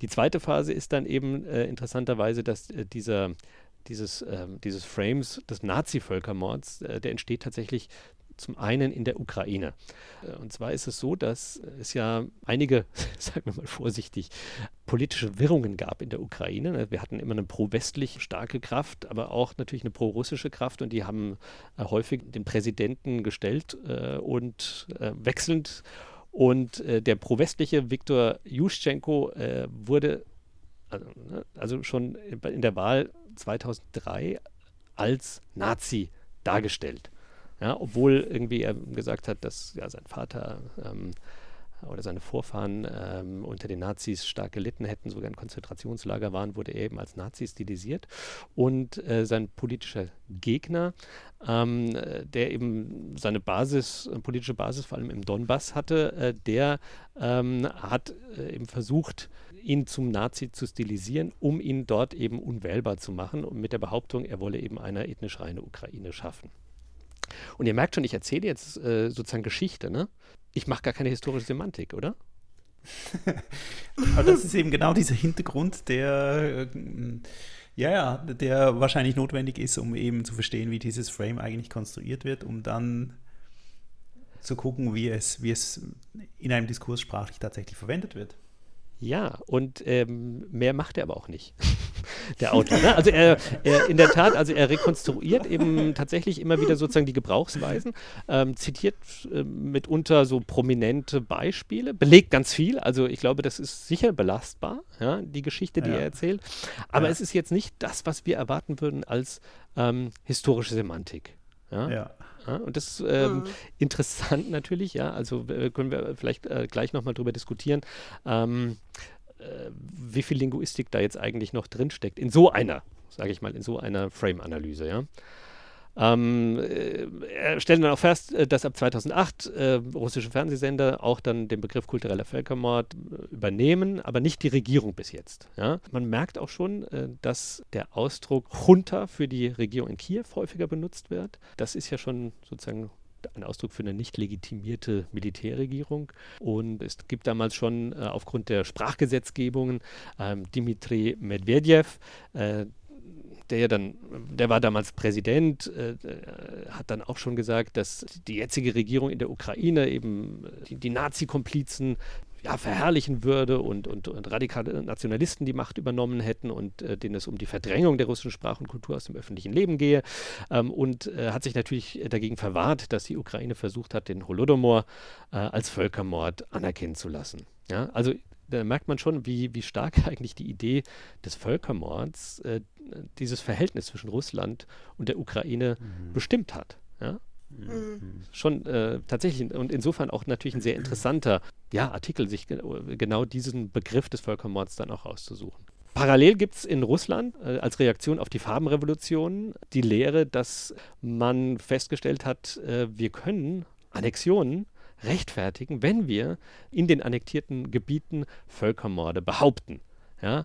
Die zweite Phase ist dann eben äh, interessanterweise, dass äh, dieser, dieses, äh, dieses Frames des Nazi-Völkermords, äh, der entsteht tatsächlich zum einen in der Ukraine. Äh, und zwar ist es so, dass es ja einige, [LAUGHS] sagen wir mal vorsichtig, politische Wirrungen gab in der Ukraine. Ne, wir hatten immer eine pro-westlich starke Kraft, aber auch natürlich eine pro-russische Kraft und die haben äh, häufig den Präsidenten gestellt äh, und wechselnd. Und der pro-westliche Viktor Juschenko wurde also, ne, also schon in der Wahl 2003 als Nazi dargestellt. Ja, obwohl irgendwie er gesagt hat, dass ja, sein Vater ähm, oder seine Vorfahren ähm, unter den Nazis stark gelitten hätten, sogar in Konzentrationslager waren, wurde er eben als Nazi stilisiert. Und äh, sein politischer Gegner, ähm, der eben seine Basis, politische Basis vor allem im Donbass hatte, äh, der ähm, hat äh, eben versucht, ihn zum Nazi zu stilisieren, um ihn dort eben unwählbar zu machen und mit der Behauptung, er wolle eben eine ethnisch reine Ukraine schaffen. Und ihr merkt schon, ich erzähle jetzt äh, sozusagen Geschichte, ne? Ich mache gar keine historische Semantik, oder? [LAUGHS] Aber das ist eben genau dieser Hintergrund, der, äh, ja, der wahrscheinlich notwendig ist, um eben zu verstehen, wie dieses Frame eigentlich konstruiert wird, um dann zu gucken, wie es, wie es in einem Diskurs sprachlich tatsächlich verwendet wird. Ja, und ähm, mehr macht er aber auch nicht, [LAUGHS] der Autor. Ne? Also er, er, in der Tat, also er rekonstruiert eben tatsächlich immer wieder sozusagen die Gebrauchsweisen, ähm, zitiert äh, mitunter so prominente Beispiele, belegt ganz viel. Also ich glaube, das ist sicher belastbar, ja, die Geschichte, die ja. er erzählt. Aber ja. es ist jetzt nicht das, was wir erwarten würden als ähm, historische Semantik. Ja. Ja. und das ist ähm, mhm. interessant [LAUGHS] natürlich, ja. Also äh, können wir vielleicht äh, gleich nochmal drüber diskutieren, ähm, äh, wie viel Linguistik da jetzt eigentlich noch drinsteckt. In so einer, sage ich mal, in so einer Frame-Analyse, ja. Ähm, äh, er stellt dann auch fest, äh, dass ab 2008 äh, russische Fernsehsender auch dann den Begriff kultureller Völkermord äh, übernehmen, aber nicht die Regierung bis jetzt. Ja? Man merkt auch schon, äh, dass der Ausdruck Junta für die Regierung in Kiew häufiger benutzt wird. Das ist ja schon sozusagen ein Ausdruck für eine nicht legitimierte Militärregierung. Und es gibt damals schon äh, aufgrund der Sprachgesetzgebungen ähm, Dmitri Medvedev, äh, der dann, der war damals Präsident, äh, hat dann auch schon gesagt, dass die jetzige Regierung in der Ukraine eben äh, die, die Nazi-Komplizen ja, verherrlichen würde und, und, und, radikale Nationalisten die Macht übernommen hätten und äh, denen es um die Verdrängung der russischen Sprache und Kultur aus dem öffentlichen Leben gehe. Ähm, und äh, hat sich natürlich dagegen verwahrt, dass die Ukraine versucht hat, den Holodomor äh, als Völkermord anerkennen zu lassen. Ja, also da merkt man schon, wie, wie stark [LAUGHS] eigentlich die Idee des Völkermords äh, dieses Verhältnis zwischen Russland und der Ukraine mhm. bestimmt hat. Ja? Mhm. Schon äh, tatsächlich und insofern auch natürlich ein sehr interessanter ja, Artikel, sich ge genau diesen Begriff des Völkermords dann auch auszusuchen. Parallel gibt es in Russland äh, als Reaktion auf die Farbenrevolution die Lehre, dass man festgestellt hat, äh, wir können Annexionen rechtfertigen, wenn wir in den annektierten Gebieten Völkermorde behaupten. Ja?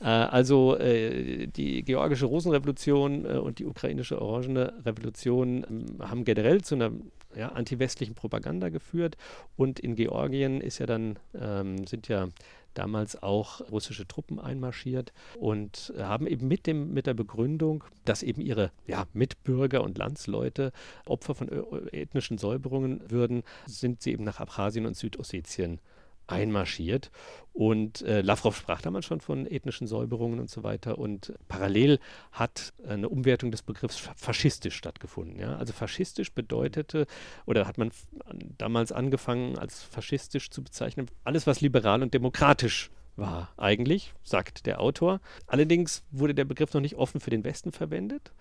Äh, also äh, die georgische Rosenrevolution äh, und die ukrainische Orangene Revolution ähm, haben generell zu einer ja, antiwestlichen Propaganda geführt und in Georgien ist ja dann, ähm, sind ja damals auch russische Truppen einmarschiert und haben eben mit, dem, mit der Begründung, dass eben ihre ja, Mitbürger und Landsleute Opfer von ethnischen Säuberungen würden, sind sie eben nach Abchasien und Südossetien einmarschiert. Und äh, Lavrov sprach damals schon von ethnischen Säuberungen und so weiter. Und parallel hat eine Umwertung des Begriffs faschistisch stattgefunden. Ja? Also faschistisch bedeutete, oder hat man damals angefangen, als faschistisch zu bezeichnen, alles, was liberal und demokratisch war eigentlich, sagt der Autor. Allerdings wurde der Begriff noch nicht offen für den Westen verwendet.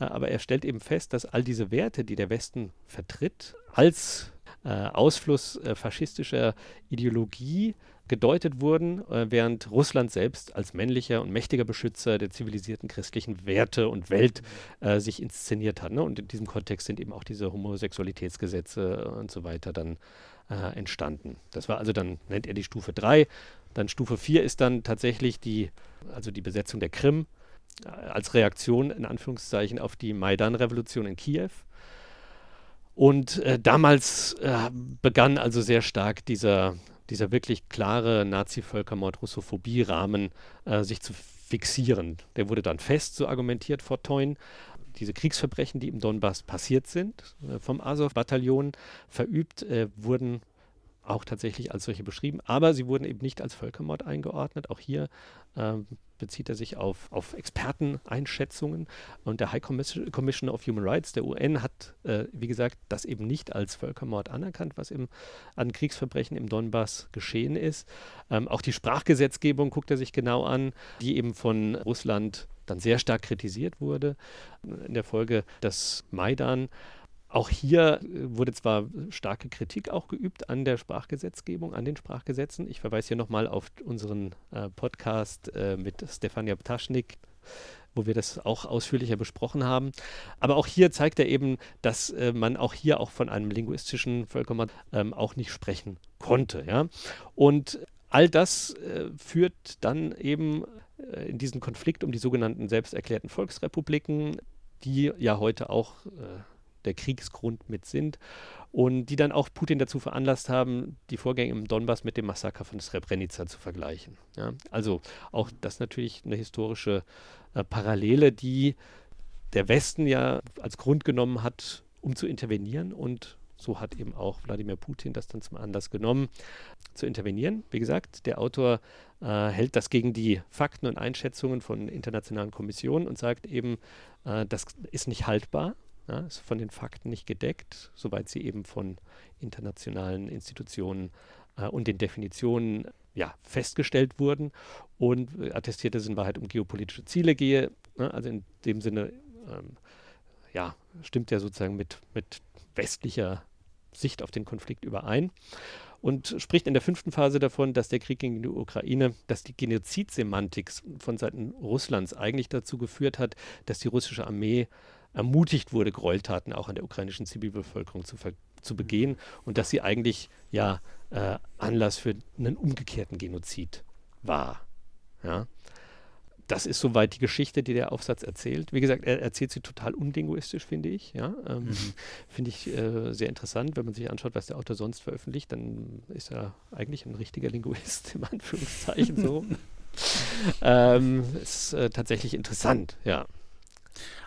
Äh, aber er stellt eben fest, dass all diese Werte, die der Westen vertritt, als äh, Ausfluss äh, faschistischer Ideologie gedeutet wurden, äh, während Russland selbst als männlicher und mächtiger Beschützer der zivilisierten christlichen Werte und Welt sich inszeniert hat. Ne? Und in diesem Kontext sind eben auch diese Homosexualitätsgesetze und so weiter dann entstanden. Das war also dann, nennt er die Stufe 3. Dann Stufe 4 ist dann tatsächlich die, also die Besetzung der Krim als Reaktion in Anführungszeichen auf die Maidan-Revolution in Kiew. Und äh, damals äh, begann also sehr stark dieser, dieser wirklich klare Nazi-Völkermord-Russophobie-Rahmen äh, sich zu fixieren. Der wurde dann fest, so argumentiert vor Teun. Diese Kriegsverbrechen, die im Donbass passiert sind, äh, vom Azov-Bataillon verübt, äh, wurden auch tatsächlich als solche beschrieben, aber sie wurden eben nicht als Völkermord eingeordnet. Auch hier ähm, bezieht er sich auf, auf Experteneinschätzungen. Und der High Commissioner of Human Rights der UN hat, äh, wie gesagt, das eben nicht als Völkermord anerkannt, was im, an Kriegsverbrechen im Donbass geschehen ist. Ähm, auch die Sprachgesetzgebung guckt er sich genau an, die eben von Russland dann sehr stark kritisiert wurde. In der Folge des Maidan auch hier äh, wurde zwar starke Kritik auch geübt an der Sprachgesetzgebung, an den Sprachgesetzen. Ich verweise hier nochmal auf unseren äh, Podcast äh, mit Stefania Ptaschnik, wo wir das auch ausführlicher besprochen haben. Aber auch hier zeigt er eben, dass äh, man auch hier auch von einem linguistischen Völkermord ähm, auch nicht sprechen konnte. Ja? Und all das äh, führt dann eben äh, in diesen Konflikt um die sogenannten selbsterklärten Volksrepubliken, die ja heute auch der Kriegsgrund mit sind und die dann auch Putin dazu veranlasst haben, die Vorgänge im Donbass mit dem Massaker von Srebrenica zu vergleichen. Ja, also auch das natürlich eine historische äh, Parallele, die der Westen ja als Grund genommen hat, um zu intervenieren und so hat eben auch Wladimir Putin das dann zum Anlass genommen, zu intervenieren. Wie gesagt, der Autor äh, hält das gegen die Fakten und Einschätzungen von internationalen Kommissionen und sagt eben, äh, das ist nicht haltbar. Ja, ist von den Fakten nicht gedeckt, soweit sie eben von internationalen Institutionen äh, und den Definitionen ja, festgestellt wurden und attestiert, dass es in Wahrheit um geopolitische Ziele gehe. Ne? Also in dem Sinne, ähm, ja, stimmt ja sozusagen mit, mit westlicher Sicht auf den Konflikt überein und spricht in der fünften Phase davon, dass der Krieg gegen die Ukraine, dass die Genozidsemantik von Seiten Russlands eigentlich dazu geführt hat, dass die russische Armee ermutigt wurde, Gräueltaten auch an der ukrainischen Zivilbevölkerung zu, zu begehen und dass sie eigentlich ja äh, Anlass für einen umgekehrten Genozid war. Ja das ist soweit die Geschichte, die der Aufsatz erzählt. Wie gesagt, er erzählt sie total unlinguistisch, finde ich. Ja? Ähm, mhm. Finde ich äh, sehr interessant, wenn man sich anschaut, was der Autor sonst veröffentlicht, dann ist er eigentlich ein richtiger Linguist, [LAUGHS] im Anführungszeichen so. [LAUGHS] ähm, ist äh, tatsächlich interessant, ja.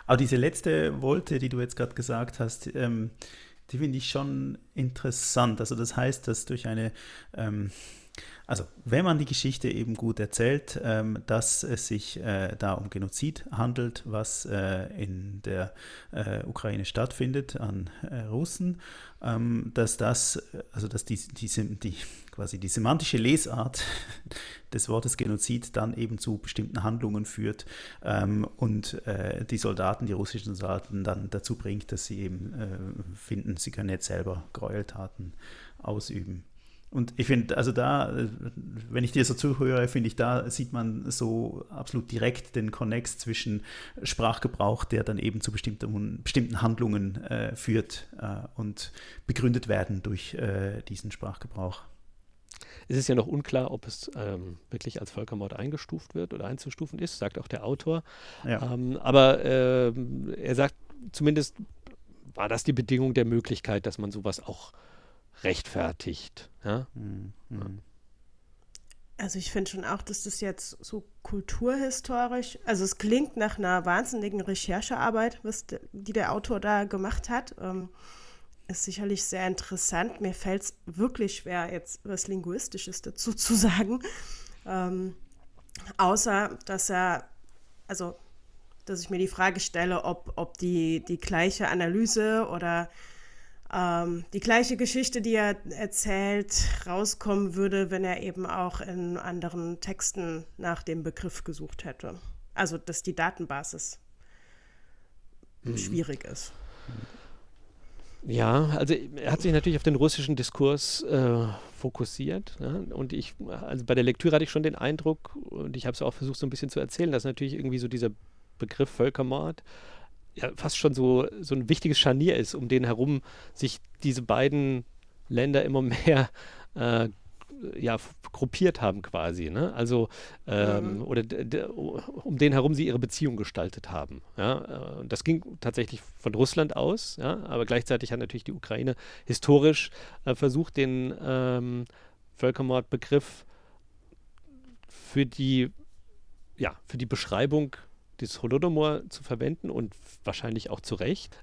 Aber diese letzte Wolte, die du jetzt gerade gesagt hast, ähm, die finde ich schon interessant. Also das heißt, dass durch eine ähm, also, wenn man die Geschichte eben gut erzählt, ähm, dass es sich äh, da um Genozid handelt, was äh, in der äh, Ukraine stattfindet an äh, Russen, ähm, dass das, also dass die, die, die, quasi die semantische Lesart [LAUGHS] des Wortes Genozid dann eben zu bestimmten Handlungen führt ähm, und äh, die Soldaten, die russischen Soldaten dann dazu bringt, dass sie eben äh, finden, sie können jetzt selber Gräueltaten ausüben. Und ich finde, also da, wenn ich dir so zuhöre, finde ich, da sieht man so absolut direkt den Konnex zwischen Sprachgebrauch, der dann eben zu bestimmten, bestimmten Handlungen äh, führt äh, und begründet werden durch äh, diesen Sprachgebrauch. Es ist ja noch unklar, ob es ähm, wirklich als Völkermord eingestuft wird oder einzustufen ist, sagt auch der Autor. Ja. Ähm, aber ähm, er sagt, zumindest war das die Bedingung der Möglichkeit, dass man sowas auch rechtfertigt. Ja? Mhm. Also ich finde schon auch, dass das jetzt so kulturhistorisch, also es klingt nach einer wahnsinnigen Recherchearbeit, was de, die der Autor da gemacht hat. Ähm, ist sicherlich sehr interessant. Mir fällt es wirklich schwer, jetzt was Linguistisches dazu [LAUGHS] zu sagen. Ähm, außer, dass er, also, dass ich mir die Frage stelle, ob, ob die, die gleiche Analyse oder ähm, die gleiche Geschichte, die er erzählt, rauskommen würde, wenn er eben auch in anderen Texten nach dem Begriff gesucht hätte. Also, dass die Datenbasis mhm. schwierig ist. Ja, also er hat sich natürlich auf den russischen Diskurs äh, fokussiert. Ja? Und ich, also bei der Lektüre hatte ich schon den Eindruck, und ich habe es auch versucht so ein bisschen zu erzählen, dass natürlich irgendwie so dieser Begriff Völkermord ja, fast schon so, so ein wichtiges Scharnier ist, um den herum sich diese beiden Länder immer [LAUGHS] mehr äh, ja, gruppiert haben quasi. Ne? Also, ähm, mhm. oder um den herum sie ihre Beziehung gestaltet haben. Ja? Äh, das ging tatsächlich von Russland aus, ja? aber gleichzeitig hat natürlich die Ukraine historisch äh, versucht, den ähm, Völkermordbegriff für die, ja, für die Beschreibung das Holodomor zu verwenden und wahrscheinlich auch zu Recht.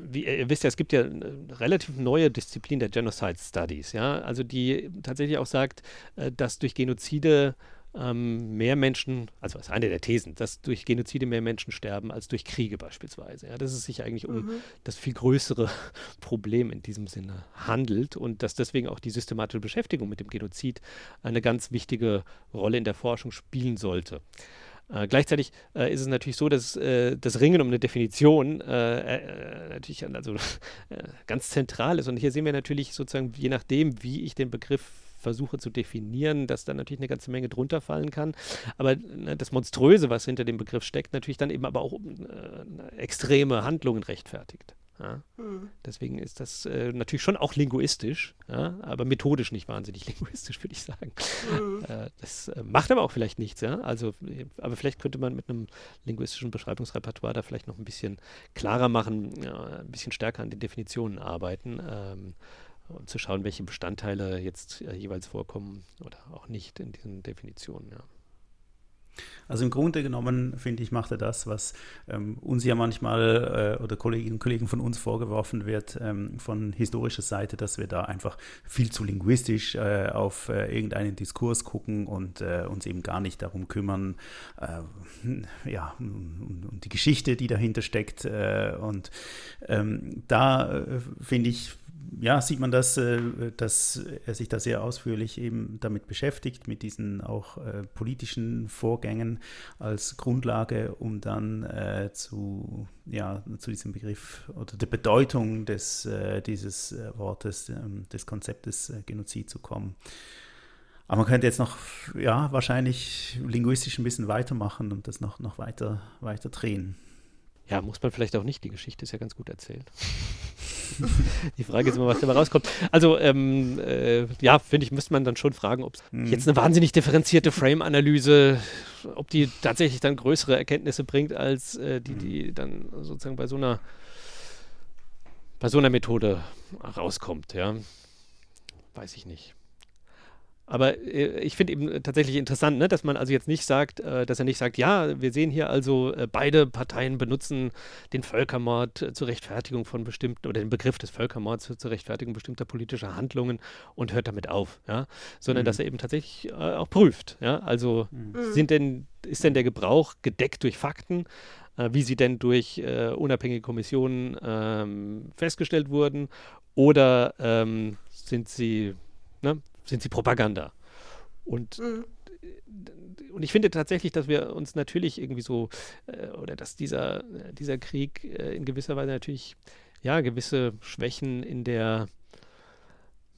Wie ihr wisst ja, es gibt ja eine relativ neue Disziplin der Genocide Studies, ja, also die tatsächlich auch sagt, äh, dass durch Genozide ähm, mehr Menschen, also das ist eine der Thesen, dass durch Genozide mehr Menschen sterben als durch Kriege beispielsweise. Ja, dass es sich eigentlich um mhm. das viel größere [LAUGHS] Problem in diesem Sinne handelt und dass deswegen auch die systematische Beschäftigung mit dem Genozid eine ganz wichtige Rolle in der Forschung spielen sollte. Äh, gleichzeitig äh, ist es natürlich so, dass äh, das Ringen um eine Definition äh, äh, natürlich also, [LAUGHS] ganz zentral ist. Und hier sehen wir natürlich sozusagen, je nachdem, wie ich den Begriff versuche zu definieren, dass da natürlich eine ganze Menge drunter fallen kann. Aber ne, das Monströse, was hinter dem Begriff steckt, natürlich dann eben aber auch extreme Handlungen rechtfertigt. Ja? Mhm. Deswegen ist das äh, natürlich schon auch linguistisch, ja? aber methodisch nicht wahnsinnig [LAUGHS] linguistisch, würde ich sagen. Mhm. Äh, das äh, macht aber auch vielleicht nichts, ja. Also, aber vielleicht könnte man mit einem linguistischen Beschreibungsrepertoire da vielleicht noch ein bisschen klarer machen, ja, ein bisschen stärker an den Definitionen arbeiten. Ähm, und zu schauen, welche Bestandteile jetzt äh, jeweils vorkommen oder auch nicht in diesen Definitionen. Ja. Also im Grunde genommen, finde ich, macht er das, was ähm, uns ja manchmal äh, oder Kolleginnen und Kollegen von uns vorgeworfen wird, ähm, von historischer Seite, dass wir da einfach viel zu linguistisch äh, auf äh, irgendeinen Diskurs gucken und äh, uns eben gar nicht darum kümmern, äh, ja, um, um, die Geschichte, die dahinter steckt. Äh, und ähm, da, finde ich, ja, sieht man, dass, äh, dass er sich da sehr ausführlich eben damit beschäftigt, mit diesen auch äh, politischen Vorgängen als Grundlage, um dann äh, zu, ja, zu diesem Begriff oder der Bedeutung des, dieses Wortes, ähm, des Konzeptes Genozid zu kommen. Aber man könnte jetzt noch, ja, wahrscheinlich linguistisch ein bisschen weitermachen und das noch, noch weiter, weiter drehen. Ja, muss man vielleicht auch nicht. Die Geschichte ist ja ganz gut erzählt. [LAUGHS] die Frage ist immer, was dabei rauskommt. Also, ähm, äh, ja, finde ich, müsste man dann schon fragen, ob mhm. jetzt eine wahnsinnig differenzierte Frame-Analyse, ob die tatsächlich dann größere Erkenntnisse bringt, als äh, die, die dann sozusagen bei so einer bei so einer Methode rauskommt, ja. Weiß ich nicht. Aber äh, ich finde eben tatsächlich interessant, ne, dass man also jetzt nicht sagt, äh, dass er nicht sagt, ja, wir sehen hier also, äh, beide Parteien benutzen den Völkermord äh, zur Rechtfertigung von bestimmten, oder den Begriff des Völkermords zur Rechtfertigung bestimmter politischer Handlungen und hört damit auf, ja, sondern mhm. dass er eben tatsächlich äh, auch prüft, ja, also mhm. sind denn, ist denn der Gebrauch gedeckt durch Fakten, äh, wie sie denn durch unabhängige Kommissionen ähm, festgestellt wurden, oder ähm, sind sie, ne, sind sie Propaganda. Und, mhm. und ich finde tatsächlich, dass wir uns natürlich irgendwie so, äh, oder dass dieser, dieser Krieg äh, in gewisser Weise natürlich, ja, gewisse Schwächen in der,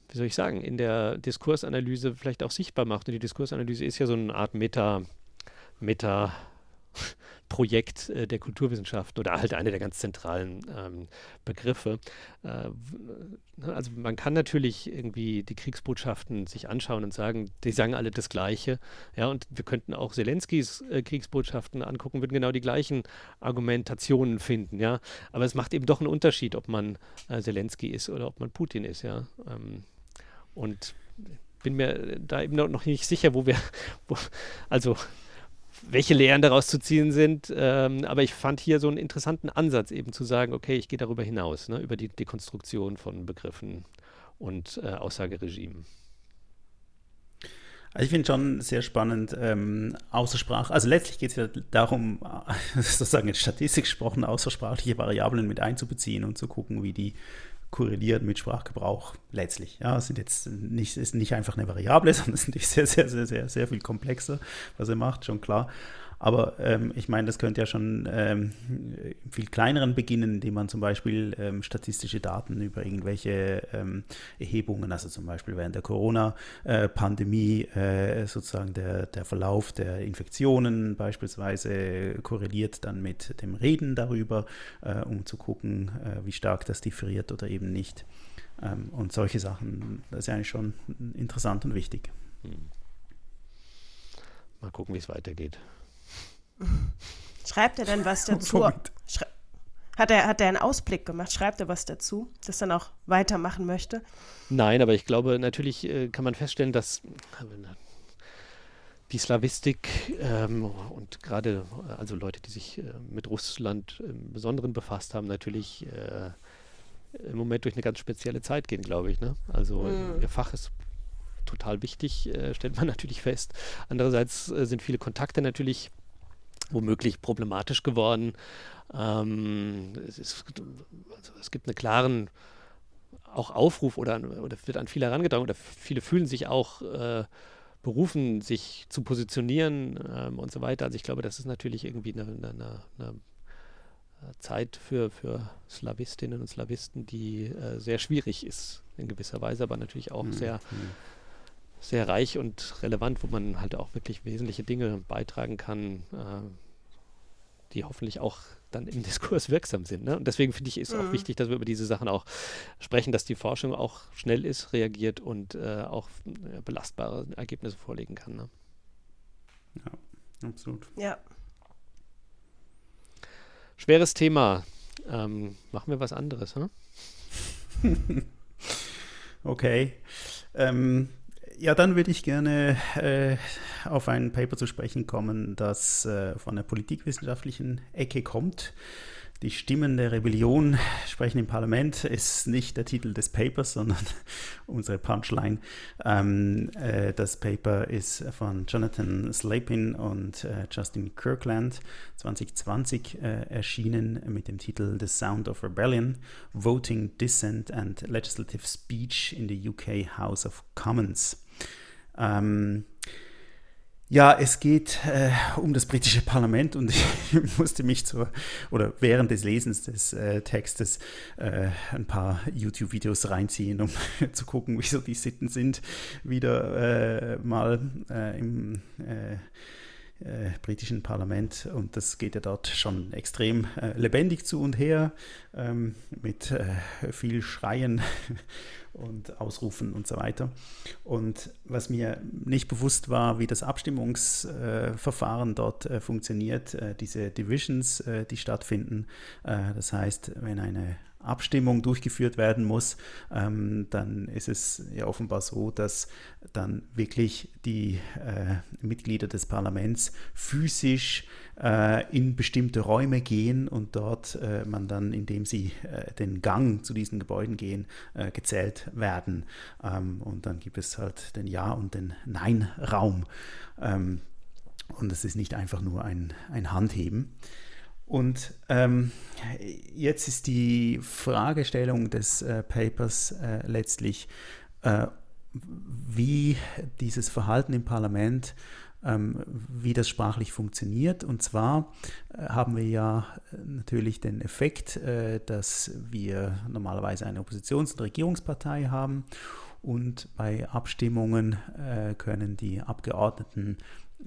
wie soll ich sagen, in der Diskursanalyse vielleicht auch sichtbar macht. Und die Diskursanalyse ist ja so eine Art Meta, Meta, Projekt äh, der Kulturwissenschaften oder halt eine der ganz zentralen ähm, Begriffe. Äh, ne, also man kann natürlich irgendwie die Kriegsbotschaften sich anschauen und sagen, die sagen alle das Gleiche. Ja, und wir könnten auch Zelenskis äh, Kriegsbotschaften angucken, würden genau die gleichen Argumentationen finden. Ja, aber es macht eben doch einen Unterschied, ob man äh, Zelensky ist oder ob man Putin ist. Ja, ähm, und bin mir da eben noch nicht sicher, wo wir, wo, also welche Lehren daraus zu ziehen sind. Ähm, aber ich fand hier so einen interessanten Ansatz, eben zu sagen, okay, ich gehe darüber hinaus, ne, über die Dekonstruktion von Begriffen und äh, Aussageregimen. Also ich finde schon sehr spannend, ähm, Außersprache, also letztlich geht es ja darum, [LAUGHS] sozusagen in Statistik gesprochen, außersprachliche Variablen mit einzubeziehen und zu gucken, wie die korreliert mit Sprachgebrauch letztlich. Ja, es sind jetzt nicht, ist nicht einfach eine Variable, [LAUGHS] sondern es ist sehr, sehr, sehr, sehr, sehr viel komplexer, was er macht, schon klar. Aber ähm, ich meine, das könnte ja schon ähm, viel kleineren beginnen, indem man zum Beispiel ähm, statistische Daten über irgendwelche ähm, Erhebungen, also zum Beispiel während der Corona-Pandemie, äh, sozusagen der, der Verlauf der Infektionen beispielsweise korreliert dann mit dem Reden darüber, äh, um zu gucken, äh, wie stark das differiert oder eben nicht. Ähm, und solche Sachen, das ist ja eigentlich schon interessant und wichtig. Hm. Mal gucken, wie es weitergeht. Schreibt er denn was [LAUGHS] dazu? Hat er, hat er einen Ausblick gemacht? Schreibt er was dazu, das dann auch weitermachen möchte? Nein, aber ich glaube, natürlich äh, kann man feststellen, dass die Slawistik ähm, und gerade also Leute, die sich äh, mit Russland im Besonderen befasst haben, natürlich äh, im Moment durch eine ganz spezielle Zeit gehen, glaube ich. Ne? Also mhm. ihr Fach ist total wichtig, äh, stellt man [LAUGHS] natürlich fest. Andererseits sind viele Kontakte natürlich womöglich problematisch geworden. Ähm, es, ist, also es, gibt einen klaren auch Aufruf oder, oder wird an viele herangetragen oder viele fühlen sich auch äh, berufen, sich zu positionieren ähm, und so weiter. Also ich glaube, das ist natürlich irgendwie eine, eine, eine Zeit für, für Slawistinnen und Slawisten, die äh, sehr schwierig ist in gewisser Weise, aber natürlich auch mhm. sehr, mhm. Sehr reich und relevant, wo man halt auch wirklich wesentliche Dinge beitragen kann, äh, die hoffentlich auch dann im [LAUGHS] Diskurs wirksam sind. Ne? Und deswegen finde ich, ist mhm. auch wichtig, dass wir über diese Sachen auch sprechen, dass die Forschung auch schnell ist, reagiert und äh, auch äh, belastbare Ergebnisse vorlegen kann. Ne? Ja, absolut. Ja. Schweres Thema. Ähm, machen wir was anderes, hm? [LAUGHS] okay. Ähm, ja, dann würde ich gerne äh, auf ein Paper zu sprechen kommen, das äh, von der politikwissenschaftlichen Ecke kommt. Die Stimmen der Rebellion sprechen im Parlament ist nicht der Titel des Papers, sondern [LAUGHS] unsere Punchline. Ähm, äh, das Paper ist von Jonathan Slapin und äh, Justin Kirkland 2020 äh, erschienen mit dem Titel The Sound of Rebellion, Voting, Dissent and Legislative Speech in the UK House of Commons. Ähm, ja, es geht äh, um das britische Parlament und [LAUGHS] ich musste mich zur, oder während des Lesens des äh, Textes äh, ein paar YouTube-Videos reinziehen, um [LAUGHS] zu gucken, wie so die Sitten sind, wieder äh, mal äh, im äh, britischen Parlament. Und das geht ja dort schon extrem lebendig zu und her ähm, mit viel Schreien und Ausrufen und so weiter. Und was mir nicht bewusst war, wie das Abstimmungsverfahren dort äh, funktioniert, äh, diese Divisions, äh, die stattfinden. das heißt, wenn eine Abstimmung durchgeführt werden muss, ähm, dann ist es ja offenbar so, dass dann wirklich die Mitglieder des Parlaments physisch äh, in bestimmte Räume gehen und dort äh, man dann, indem sie äh, den Gang zu diesen Gebäuden gehen, äh, gezählt werden. Ähm, und dann gibt es halt den Ja- und den Nein-Raum. Ähm, und es ist nicht einfach nur ein, ein Handheben. Und ähm, jetzt ist die Fragestellung des äh, Papers äh, letztlich, äh, wie dieses Verhalten im Parlament, ähm, wie das sprachlich funktioniert. Und zwar äh, haben wir ja natürlich den Effekt, äh, dass wir normalerweise eine Oppositions- und Regierungspartei haben. Und bei Abstimmungen äh, können die Abgeordneten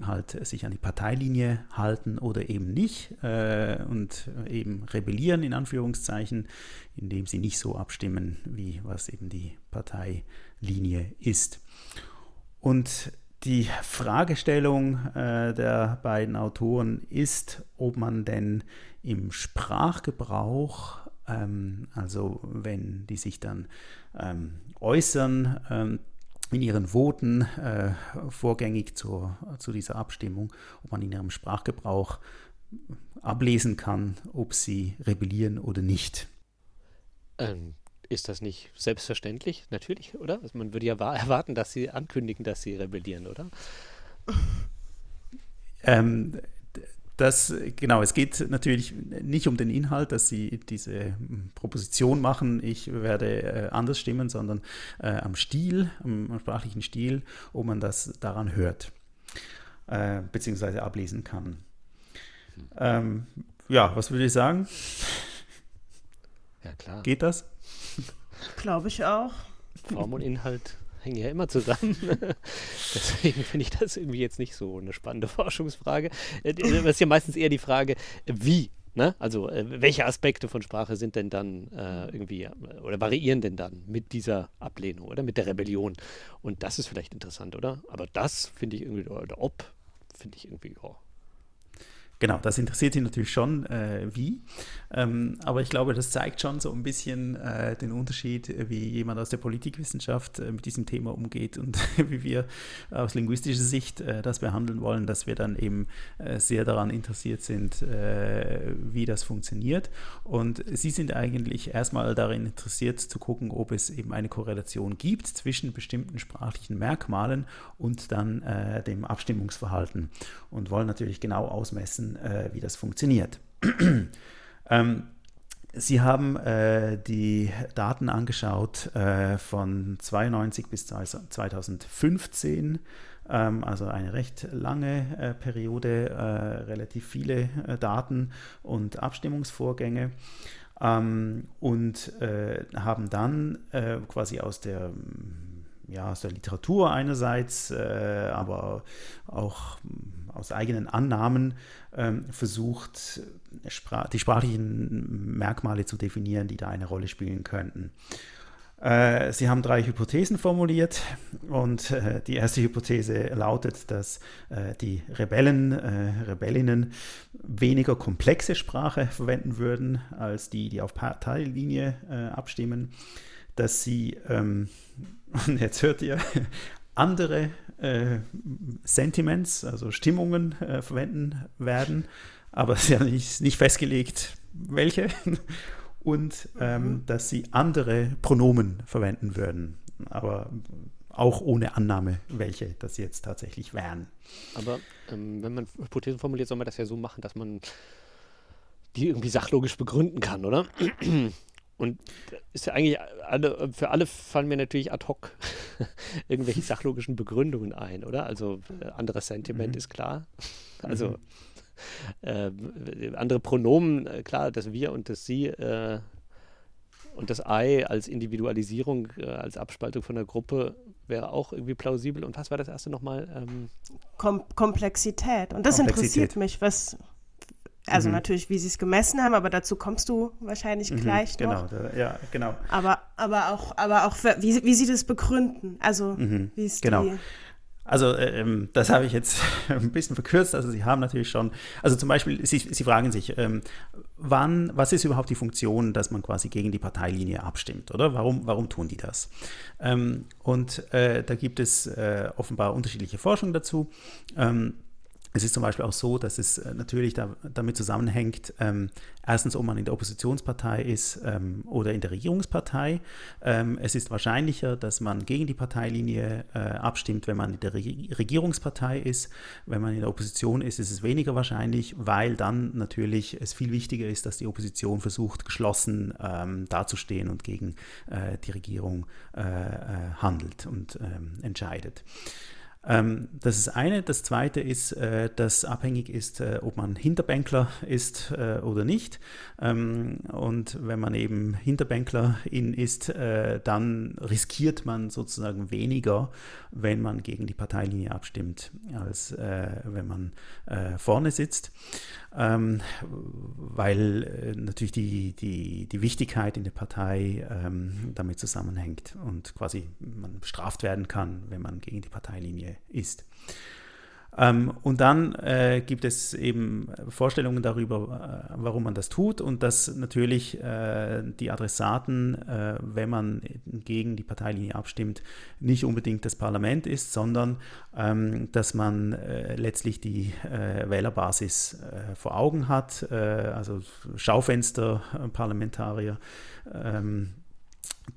halt sich an die Parteilinie halten oder eben nicht äh, und eben rebellieren in Anführungszeichen, indem sie nicht so abstimmen, wie was eben die Parteilinie ist. Und die Fragestellung äh, der beiden Autoren ist, ob man denn im Sprachgebrauch, ähm, also wenn die sich dann ähm, äußern, ähm, in ihren Voten äh, vorgängig zur, zu dieser Abstimmung, ob man in ihrem Sprachgebrauch ablesen kann, ob sie rebellieren oder nicht. Ähm, ist das nicht selbstverständlich? Natürlich, oder? Also man würde ja [LAUGHS] erwarten, dass sie ankündigen, dass sie rebellieren, oder? Ähm, das, genau, es geht natürlich nicht um den Inhalt, dass Sie diese hm, Proposition machen, ich werde äh, anders stimmen, sondern äh, am Stil, am, am, sprachlichen Stil, ob man das daran hört, äh, beziehungsweise ablesen kann. Ähm, ja, was würde ich sagen? Ja, klar. Geht das? Glaube ich auch. Form und Inhalt hängen ja immer zusammen. [LAUGHS] Deswegen finde ich das irgendwie jetzt nicht so eine spannende Forschungsfrage. Das äh, ist ja meistens eher die Frage, wie Ne? Also äh, welche Aspekte von Sprache sind denn dann äh, irgendwie äh, oder variieren denn dann mit dieser Ablehnung oder mit der Rebellion? Und das ist vielleicht interessant, oder? Aber das finde ich irgendwie, oder ob, finde ich irgendwie, oh, Genau, das interessiert Sie natürlich schon, äh, wie. Ähm, aber ich glaube, das zeigt schon so ein bisschen äh, den Unterschied, wie jemand aus der Politikwissenschaft äh, mit diesem Thema umgeht und [LAUGHS] wie wir aus linguistischer Sicht äh, das behandeln wollen, dass wir dann eben äh, sehr daran interessiert sind, äh, wie das funktioniert. Und Sie sind eigentlich erstmal darin interessiert zu gucken, ob es eben eine Korrelation gibt zwischen bestimmten sprachlichen Merkmalen und dann dem Abstimmungsverhalten und wollen natürlich genau ausmessen, äh, wie das funktioniert. [CLEARS THROAT] ähm, Sie haben äh, die Daten angeschaut äh, von 92 bis 2015, ähm, also eine recht lange äh, Periode, äh, relativ viele äh, Daten und Abstimmungsvorgänge ähm, und äh, haben dann quasi aus der ja, aus der Literatur einerseits, aber auch aus eigenen Annahmen versucht, die sprachlichen Merkmale zu definieren, die da eine Rolle spielen könnten. Äh, sie haben drei Hypothesen formuliert und äh, die erste Hypothese lautet, dass äh, die Rebellen, Rebellinnen weniger komplexe Sprache verwenden würden als die, die auf Parteilinie abstimmen, dass sie, ähm, [LAUGHS] jetzt hört ihr, andere äh, Sentiments, also Stimmungen äh, verwenden werden. Aber es ist ja nicht, nicht festgelegt, welche und ähm, mhm. dass sie andere Pronomen verwenden würden. Aber auch ohne Annahme, welche das jetzt tatsächlich wären. Aber ähm, wenn man Hypothesen formuliert, soll man das ja so machen, dass man die irgendwie sachlogisch begründen kann, oder? Und ist ja eigentlich alle, für alle fallen mir natürlich ad hoc [LAUGHS] irgendwelche sachlogischen Begründungen ein, oder? Also äh, anderes Sentiment mhm. ist klar. Also mhm. äh, andere Pronomen, äh, klar, das Wir und das Sie äh, und das I als Individualisierung, äh, als Abspaltung von der Gruppe wäre auch irgendwie plausibel. Und was war das erste nochmal? Ähm Kom Komplexität. Und das Komplexität. interessiert mich, was, also mhm. natürlich, wie sie es gemessen haben, aber dazu kommst du wahrscheinlich mhm, gleich genau, noch. Genau, ja, genau. Aber, aber auch, aber auch wie, wie sie das begründen. Also mhm, wie es genau. also äh, ähm, das habe ich jetzt [LAUGHS] ein bisschen verkürzt. Also Sie haben natürlich schon, also zum Beispiel, Sie, Sie fragen sich, ähm, wann, was ist überhaupt die Funktion, dass man quasi gegen die Parteilinie abstimmt, oder? Warum, warum tun die das? Ähm, und äh, da gibt es äh, offenbar unterschiedliche Forschung dazu. Ähm, es ist zum Beispiel auch so, dass es äh, natürlich da, damit zusammenhängt, ähm, erstens, ob man in der Oppositionspartei ist ähm, oder in der Regierungspartei. Ähm, es ist wahrscheinlicher, dass man gegen die Parteilinie äh, abstimmt, wenn man in der Re Regierungspartei ist. Wenn man in der Opposition ist, ist es weniger wahrscheinlich, weil dann natürlich es viel wichtiger ist, dass die Opposition versucht, geschlossen ähm, dazustehen und gegen äh, die Regierung äh, äh handelt und ähm, entscheidet. Ähm, das ist eine. Das zweite ist, äh, dass abhängig ist, äh, ob man Hinterbänkler ist äh, oder nicht. Ähm, und wenn man eben Hinterbänklerin ist, äh, dann riskiert man sozusagen weniger, wenn man gegen die Parteilinie abstimmt, als äh, wenn man äh, vorne sitzt ähm, weil äh, natürlich die, die, die Wichtigkeit in der Partei ähm, damit zusammenhängt und quasi man bestraft werden kann, wenn man gegen die Parteilinie ist. Ähm, und dann äh, gibt es eben Vorstellungen darüber, äh, warum man das tut und dass natürlich äh, die Adressaten, äh, wenn man gegen die Parteilinie abstimmt, nicht unbedingt das Parlament ist, sondern ähm, dass man äh, letztlich die äh, Wählerbasis vor Augen hat, also Schaufensterparlamentarier. Ähm,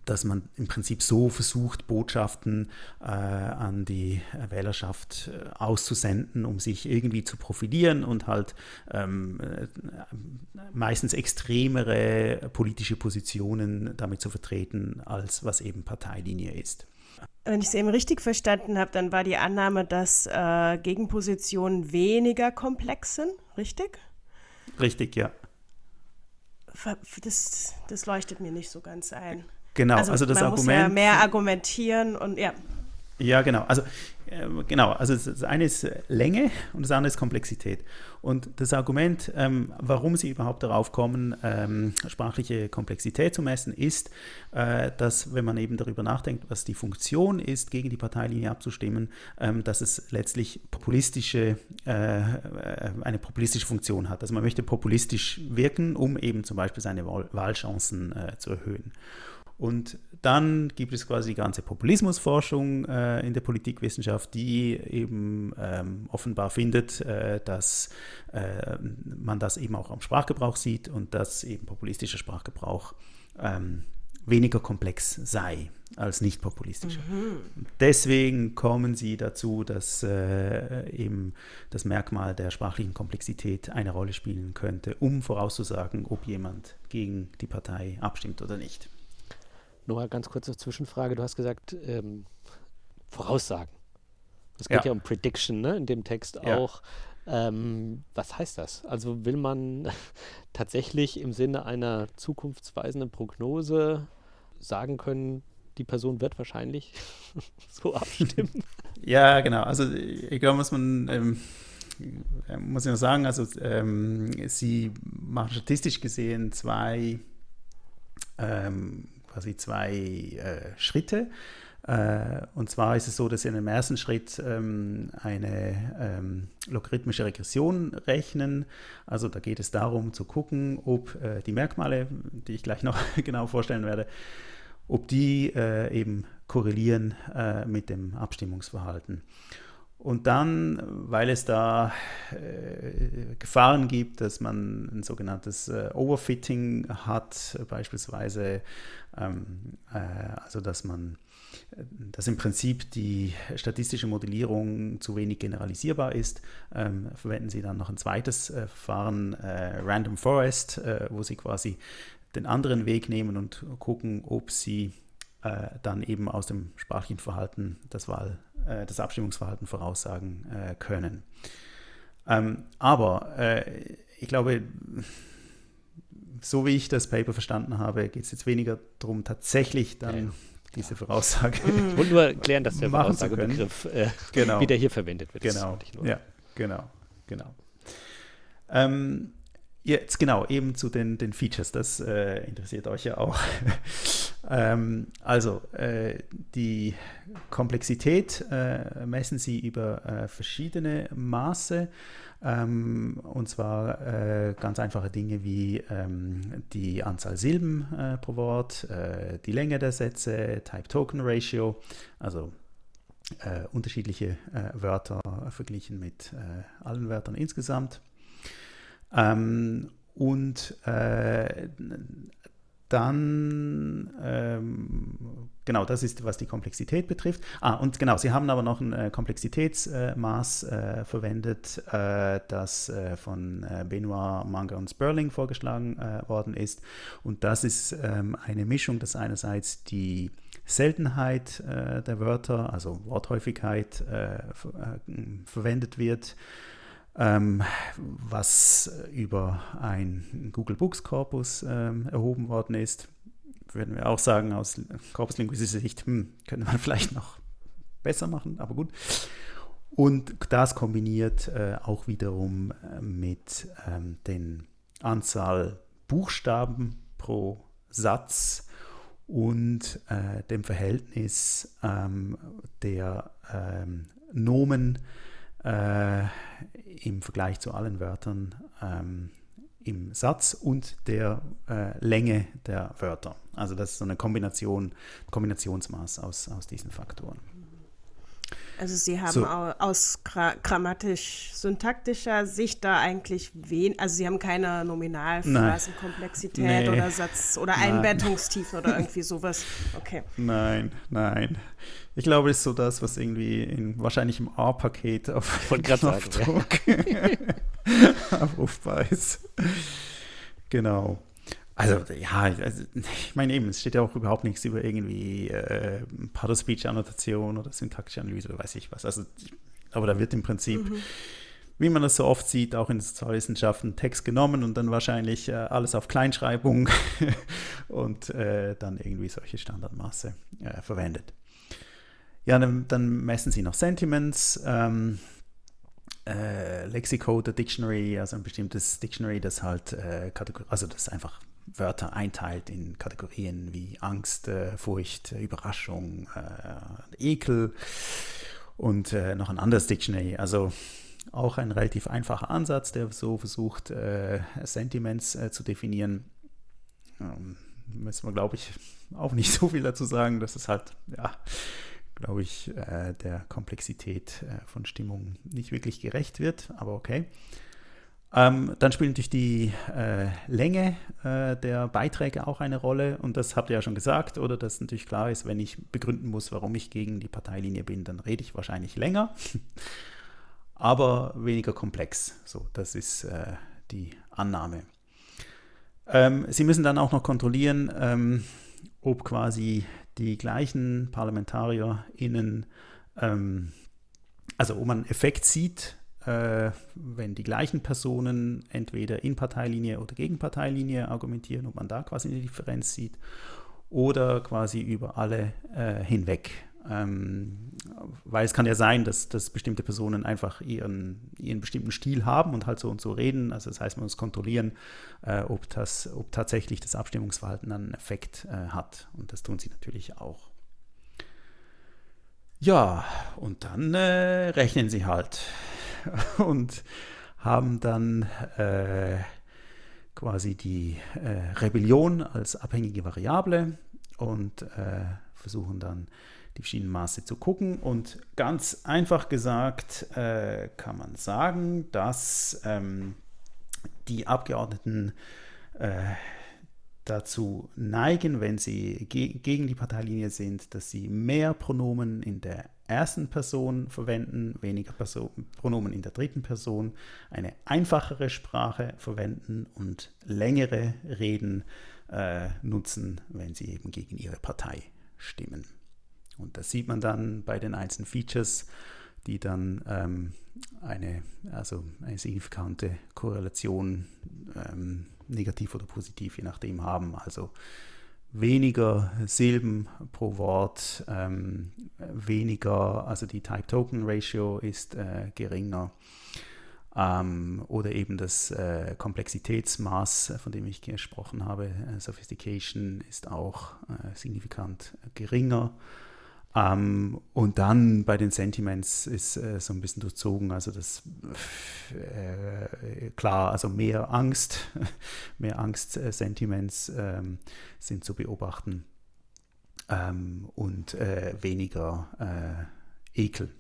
dass man im Prinzip so versucht, Botschaften äh, an die Wählerschaft äh, auszusenden, um sich irgendwie zu profilieren und halt ähm, äh, meistens extremere politische Positionen damit zu vertreten, als was eben Parteilinie ist. Wenn ich es eben richtig verstanden habe, dann war die Annahme, dass äh, Gegenpositionen weniger komplex sind, richtig? Richtig, ja. Das, das leuchtet mir nicht so ganz ein. Genau, also, also das man Argument. Muss ja mehr argumentieren und ja. Ja, genau. Also genau, also das eine ist Länge und das andere ist Komplexität. Und das Argument, ähm, warum sie überhaupt darauf kommen, ähm, sprachliche Komplexität zu messen, ist, äh, dass wenn man eben darüber nachdenkt, was die Funktion ist, gegen die Parteilinie abzustimmen, ähm, dass es letztlich populistische, äh, äh eine populistische Funktion hat. Also man möchte populistisch wirken, um eben zum Beispiel seine Wahl Wahlchancen äh, zu erhöhen. Und dann gibt es quasi die ganze Populismusforschung äh, in der Politikwissenschaft, die eben ähm, offenbar findet, äh, dass äh, man das eben auch am Sprachgebrauch sieht und dass eben populistischer Sprachgebrauch ähm, weniger komplex sei als nicht populistischer. Mhm. Deswegen kommen sie dazu, dass äh, eben das Merkmal der sprachlichen Komplexität eine Rolle spielen könnte, um vorauszusagen, ob jemand gegen die Partei abstimmt oder nicht. Noah, ganz kurze Zwischenfrage. Du hast gesagt, ähm, Voraussagen. Es geht ja. ja, um Prediction ne, in dem Text ja. auch. Ähm, was heißt das? Also will man [LAUGHS] tatsächlich im Sinne einer zukunftsweisenden Prognose sagen können, die Person wird wahrscheinlich [LAUGHS] so abstimmen? [LAUGHS] Ja, genau. Also ich glaube, muss man ähm, muss ich noch sagen, also ähm, sie machen statistisch gesehen zwei ähm, quasi zwei äh, Schritte. Äh, und zwar ist es so, dass Sie in dem ersten Schritt ähm, eine ähm, logarithmische Regression rechnen. Also da geht es darum zu gucken, ob äh, die Merkmale, die ich gleich noch [LAUGHS] genau vorstellen werde, ob die äh, eben korrelieren äh, mit dem Abstimmungsverhalten. Und dann, weil es da äh, Gefahren gibt, dass man ein sogenanntes äh, Overfitting hat, beispielsweise, ähm, äh, also dass man, dass im Prinzip die statistische Modellierung zu wenig generalisierbar ist, ähm, verwenden sie dann noch ein zweites äh, Verfahren, äh, Random Forest, äh, wo sie quasi den anderen Weg nehmen und gucken, ob sie dann eben aus dem sprachlichen Verhalten das Wahl äh, das Abstimmungsverhalten voraussagen äh, können. Ähm, aber äh, ich glaube, so wie ich das Paper verstanden habe, geht es jetzt weniger darum, tatsächlich dann ja. diese Voraussage. [LAUGHS] Ich wollte nur erklären, dass der Voraussagebegriff äh, genau. wieder hier verwendet wird. Genau. Ja, genau, genau. Ähm, Jetzt genau, eben zu den, den Features, das äh, interessiert euch ja auch. [LAUGHS] ähm, also, äh, die Komplexität äh, messen sie über äh, verschiedene Maße. Ähm, und zwar äh, ganz einfache Dinge wie ähm, die Anzahl Silben äh, pro Wort, die Länge der Sätze, Type-Token-Ratio, also unterschiedliche Wörter verglichen mit allen Wörtern insgesamt. Ähm, und äh, dann, ähm, genau, das ist, was die Komplexität betrifft. Ah, und genau, Sie haben aber noch ein äh, Komplexitätsmaß äh, verwendet, äh, das äh, von äh, Benoit, Manga und Sperling vorgeschlagen worden ist. Und das ist ähm, eine Mischung, dass einerseits die Seltenheit der Wörter, also Worthäufigkeit, ver verwendet wird was über ein Google Books Korpus ähm, erhoben worden ist. Würden wir auch sagen, aus korpuslinguistischer Sicht hm, könnte man [LAUGHS] vielleicht noch besser machen, aber gut. Und das kombiniert äh, auch wiederum äh, mit ähm, den Anzahl Buchstaben pro Satz und äh, dem Verhältnis ähm, der ähm, Nomen äh, im Vergleich zu allen Wörtern ähm, im Satz und der äh, Länge der Wörter. Also das ist so eine Kombination, Kombinationsmaß aus, aus diesen Faktoren. Also Sie haben so. aus grammatisch-syntaktischer Sicht da eigentlich wen, also Sie haben keine Nominalphrasenkomplexität nee. oder Satz- oder Einbettungstiefen oder [LAUGHS] irgendwie sowas. Okay. Nein, nein. Ich glaube, das ist so das, was irgendwie in, wahrscheinlich im A-Paket auf Von Knopfdruck abrufbar [LAUGHS] ist. Genau. Also ja, also, [LAUGHS] ich meine eben, es steht ja auch überhaupt nichts über irgendwie äh, Paddle-Speech-Annotation oder syntaktische Analyse oder weiß ich was. Also, aber da wird im Prinzip, mhm. wie man das so oft sieht, auch in Sozialwissenschaften Text genommen und dann wahrscheinlich äh, alles auf Kleinschreibung [LAUGHS] und äh, dann irgendwie solche Standardmaße äh, verwendet. Ja, dann, dann, messen sie noch Sentiments. Ähm, äh, Lexicode, Dictionary, also ein bestimmtes Dictionary, das halt, äh, also das einfach Wörter einteilt in Kategorien wie Angst, äh, Furcht, Überraschung, äh, Ekel und äh, noch ein anderes Dictionary. Also auch ein relativ einfacher Ansatz, der so versucht, äh, Sentiments äh, zu definieren. Ähm, müssen wir, glaube ich, auch nicht [LAUGHS] so viel dazu sagen. Das ist halt, ja, glaube ich, äh, der Komplexität von Stimmung nicht wirklich gerecht wird, aber okay. Ähm, dann spielt natürlich die äh, Länge äh, der Beiträge auch eine Rolle. Und das habt ihr ja schon gesagt, oder dass natürlich klar ist, wenn ich begründen muss, warum ich gegen die Parteilinie bin, dann rede ich wahrscheinlich länger, [LAUGHS] aber weniger komplex. So, das ist äh, die Annahme. Ähm, Sie müssen dann auch noch kontrollieren, ähm, ob quasi die gleichen ParlamentarierInnen, ähm, also ob man einen Effekt sieht, äh, wenn die gleichen Personen entweder in Parteilinie oder gegen Parteilinie argumentieren, ob man da quasi eine Differenz sieht, oder quasi über alle äh, hinweg. Ähm, weil es kann ja sein, dass, dass bestimmte Personen einfach ihren, ihren bestimmten Stil haben und halt so und so reden. Also das heißt, man muss kontrollieren, äh, ob, das, ob tatsächlich das Abstimmungsverhalten einen Effekt äh, hat. Und das tun sie natürlich auch. Ja, und dann äh, rechnen sie halt. [LAUGHS] und haben dann äh, quasi die äh, Rebellion als abhängige Variable und äh, versuchen dann die verschiedenen Maße zu gucken. Und ganz einfach gesagt äh, kann man sagen, dass ähm, die Abgeordneten äh, dazu neigen, wenn sie ge gegen die Parteilinie sind, dass sie mehr Pronomen in der ersten Person verwenden, weniger Person, Pronomen in der dritten Person, eine einfachere Sprache verwenden und längere Reden äh, nutzen, wenn sie eben gegen ihre Partei stimmen. Und das sieht man dann bei den einzelnen Features, die dann ähm, eine, also eine signifikante Korrelation, ähm, negativ oder positiv, je nachdem, haben. Also weniger Silben pro Wort, ähm, weniger, also die Type-Token-Ratio ist äh, geringer. Ähm, oder eben das äh, Komplexitätsmaß, von dem ich gesprochen habe, äh, Sophistication, ist auch äh, signifikant geringer. Ähm, und dann bei den Sentiments ist äh, so ein bisschen durchzogen, also das äh, klar, also mehr Angst, [LAUGHS] mehr Angst-Sentiments äh, ähm, sind zu beobachten ähm, und äh, weniger äh, Ekel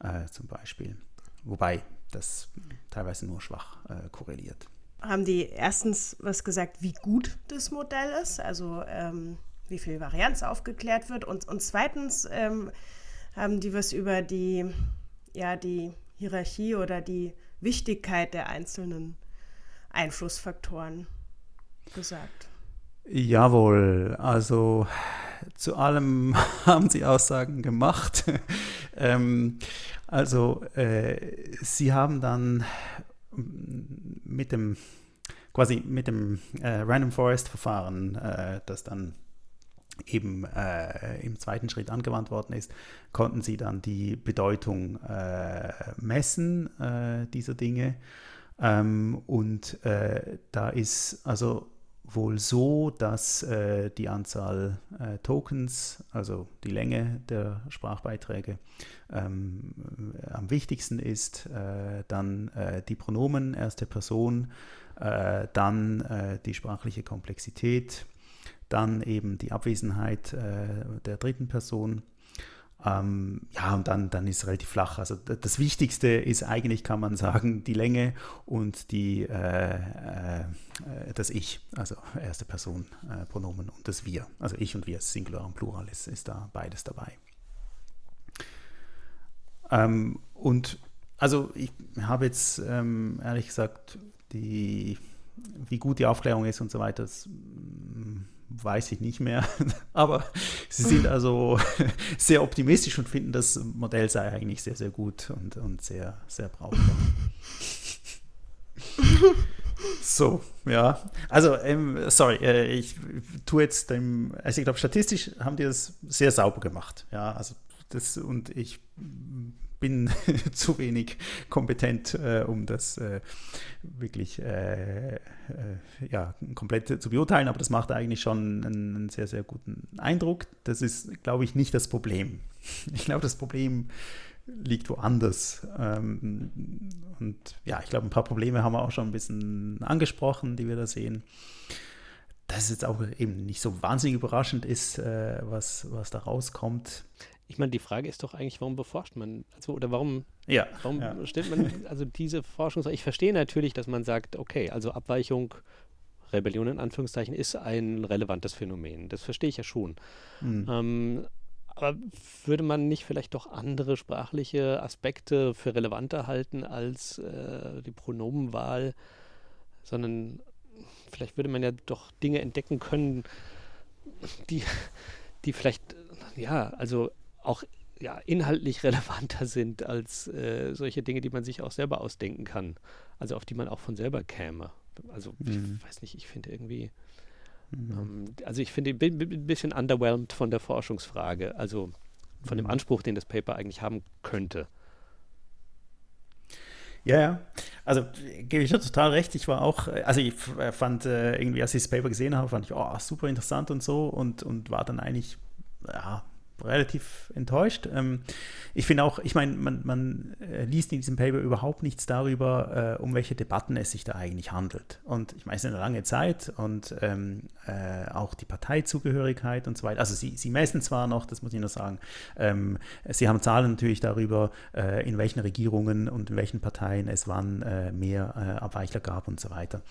äh, zum Beispiel. Wobei das teilweise nur schwach korreliert. Haben die erstens was gesagt, wie gut das Modell ist? Also ähm wie viel Varianz aufgeklärt wird. Und, und zweitens ähm, haben die was über die, ja, die Hierarchie oder die Wichtigkeit der einzelnen Einflussfaktoren gesagt. Jawohl, also zu allem [LAUGHS] haben sie Aussagen gemacht. [LAUGHS] ähm, also äh, sie haben dann mit dem quasi mit dem äh, Random Forest Verfahren, äh, das dann eben äh, im zweiten Schritt angewandt worden ist, konnten sie dann die Bedeutung äh, messen äh, dieser Dinge. Ähm, und äh, da ist also wohl so, dass äh, die Anzahl äh, Tokens, also die Länge der Sprachbeiträge, ähm, am wichtigsten ist, dann die Pronomen erste Person, dann die sprachliche Komplexität, dann eben die Abwesenheit äh, der dritten Person. Ähm, ja, und dann, dann ist es relativ flach. Also das Wichtigste ist eigentlich, kann man sagen, die Länge und die, äh, äh, das Ich, also erste Person äh, Pronomen und das Wir. Also ich und wir, Singular und Plural ist, ist da beides dabei. Ähm, und also ich habe jetzt ähm, ehrlich gesagt die, wie gut die Aufklärung ist und so weiter, das weiß ich nicht mehr. [LAUGHS] Aber sie sind [LAUGHS] also [LAUGHS] sehr optimistisch und finden, das Modell sei eigentlich sehr, sehr gut und, und sehr, sehr brauchbar. So, ja. Also, ähm, sorry, äh, ich tue jetzt dem, also ich glaube, statistisch haben die das sehr sauber gemacht. Ja, also das und ich bin [LAUGHS] zu wenig kompetent, äh, um das äh, wirklich äh, äh, ja, komplett zu beurteilen, aber das macht eigentlich schon einen, einen sehr, sehr guten Eindruck. Das ist, glaube ich, nicht das Problem. [LAUGHS] Ich glaube, das Problem liegt woanders. Ähm, und ja, ich glaube, ein paar Probleme haben wir auch schon ein bisschen angesprochen, die wir da sehen. Dass es jetzt auch eben nicht so wahnsinnig überraschend ist, äh, was, was da rauskommt. Ich meine, die Frage ist doch eigentlich, warum beforscht man, also oder warum, ja, warum ja. stellt man [LAUGHS] also diese Forschung, ich verstehe natürlich, dass man sagt, okay, also Abweichung, Rebellion in Anführungszeichen ist ein relevantes Phänomen. Das verstehe ich ja schon. Mhm. Ähm, aber würde man nicht vielleicht doch andere sprachliche Aspekte für relevanter halten als äh, die Pronomenwahl, sondern vielleicht würde man ja doch Dinge entdecken können, die, die vielleicht, ja, also auch ja, inhaltlich [LAUGHS] relevanter sind als äh, solche Dinge, die man sich auch selber ausdenken kann. Also auf die man auch von selber käme. Also mhm. ich weiß nicht, ich finde irgendwie, mhm. ähm, also ich finde, bin, bin ein bisschen underwhelmed von der Forschungsfrage, also von mhm. dem Anspruch, den das Paper eigentlich haben könnte. Ja, ja. Also gebe ich dir total recht. Ich war auch, also ich fand äh, irgendwie, als ich das Paper gesehen habe, fand ich, oh, super interessant und so und, und war dann eigentlich, ja, relativ enttäuscht. Ähm, ich finde auch, ich meine, man, man äh, liest in diesem Paper überhaupt nichts darüber, äh, um welche Debatten es sich da eigentlich handelt. Und ich meine, es ist eine lange Zeit und ähm, äh, auch die Parteizugehörigkeit und so weiter. Also sie, sie messen zwar noch, das muss ich nur sagen, ähm, sie haben Zahlen natürlich darüber, äh, in welchen Regierungen und in welchen Parteien es wann äh, mehr äh, Abweichler gab und so weiter.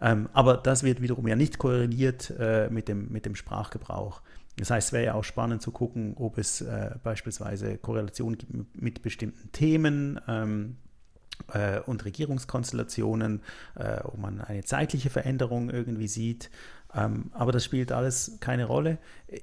Ähm, aber das wird wiederum ja nicht korreliert mit, dem, mit dem Sprachgebrauch. Das heißt, es wäre ja auch spannend zu gucken, ob es äh, beispielsweise Korrelationen gibt mit bestimmten Themen ähm, äh, und Regierungskonstellationen, äh, ob man eine zeitliche Veränderung irgendwie sieht. Ähm, aber das spielt alles keine Rolle.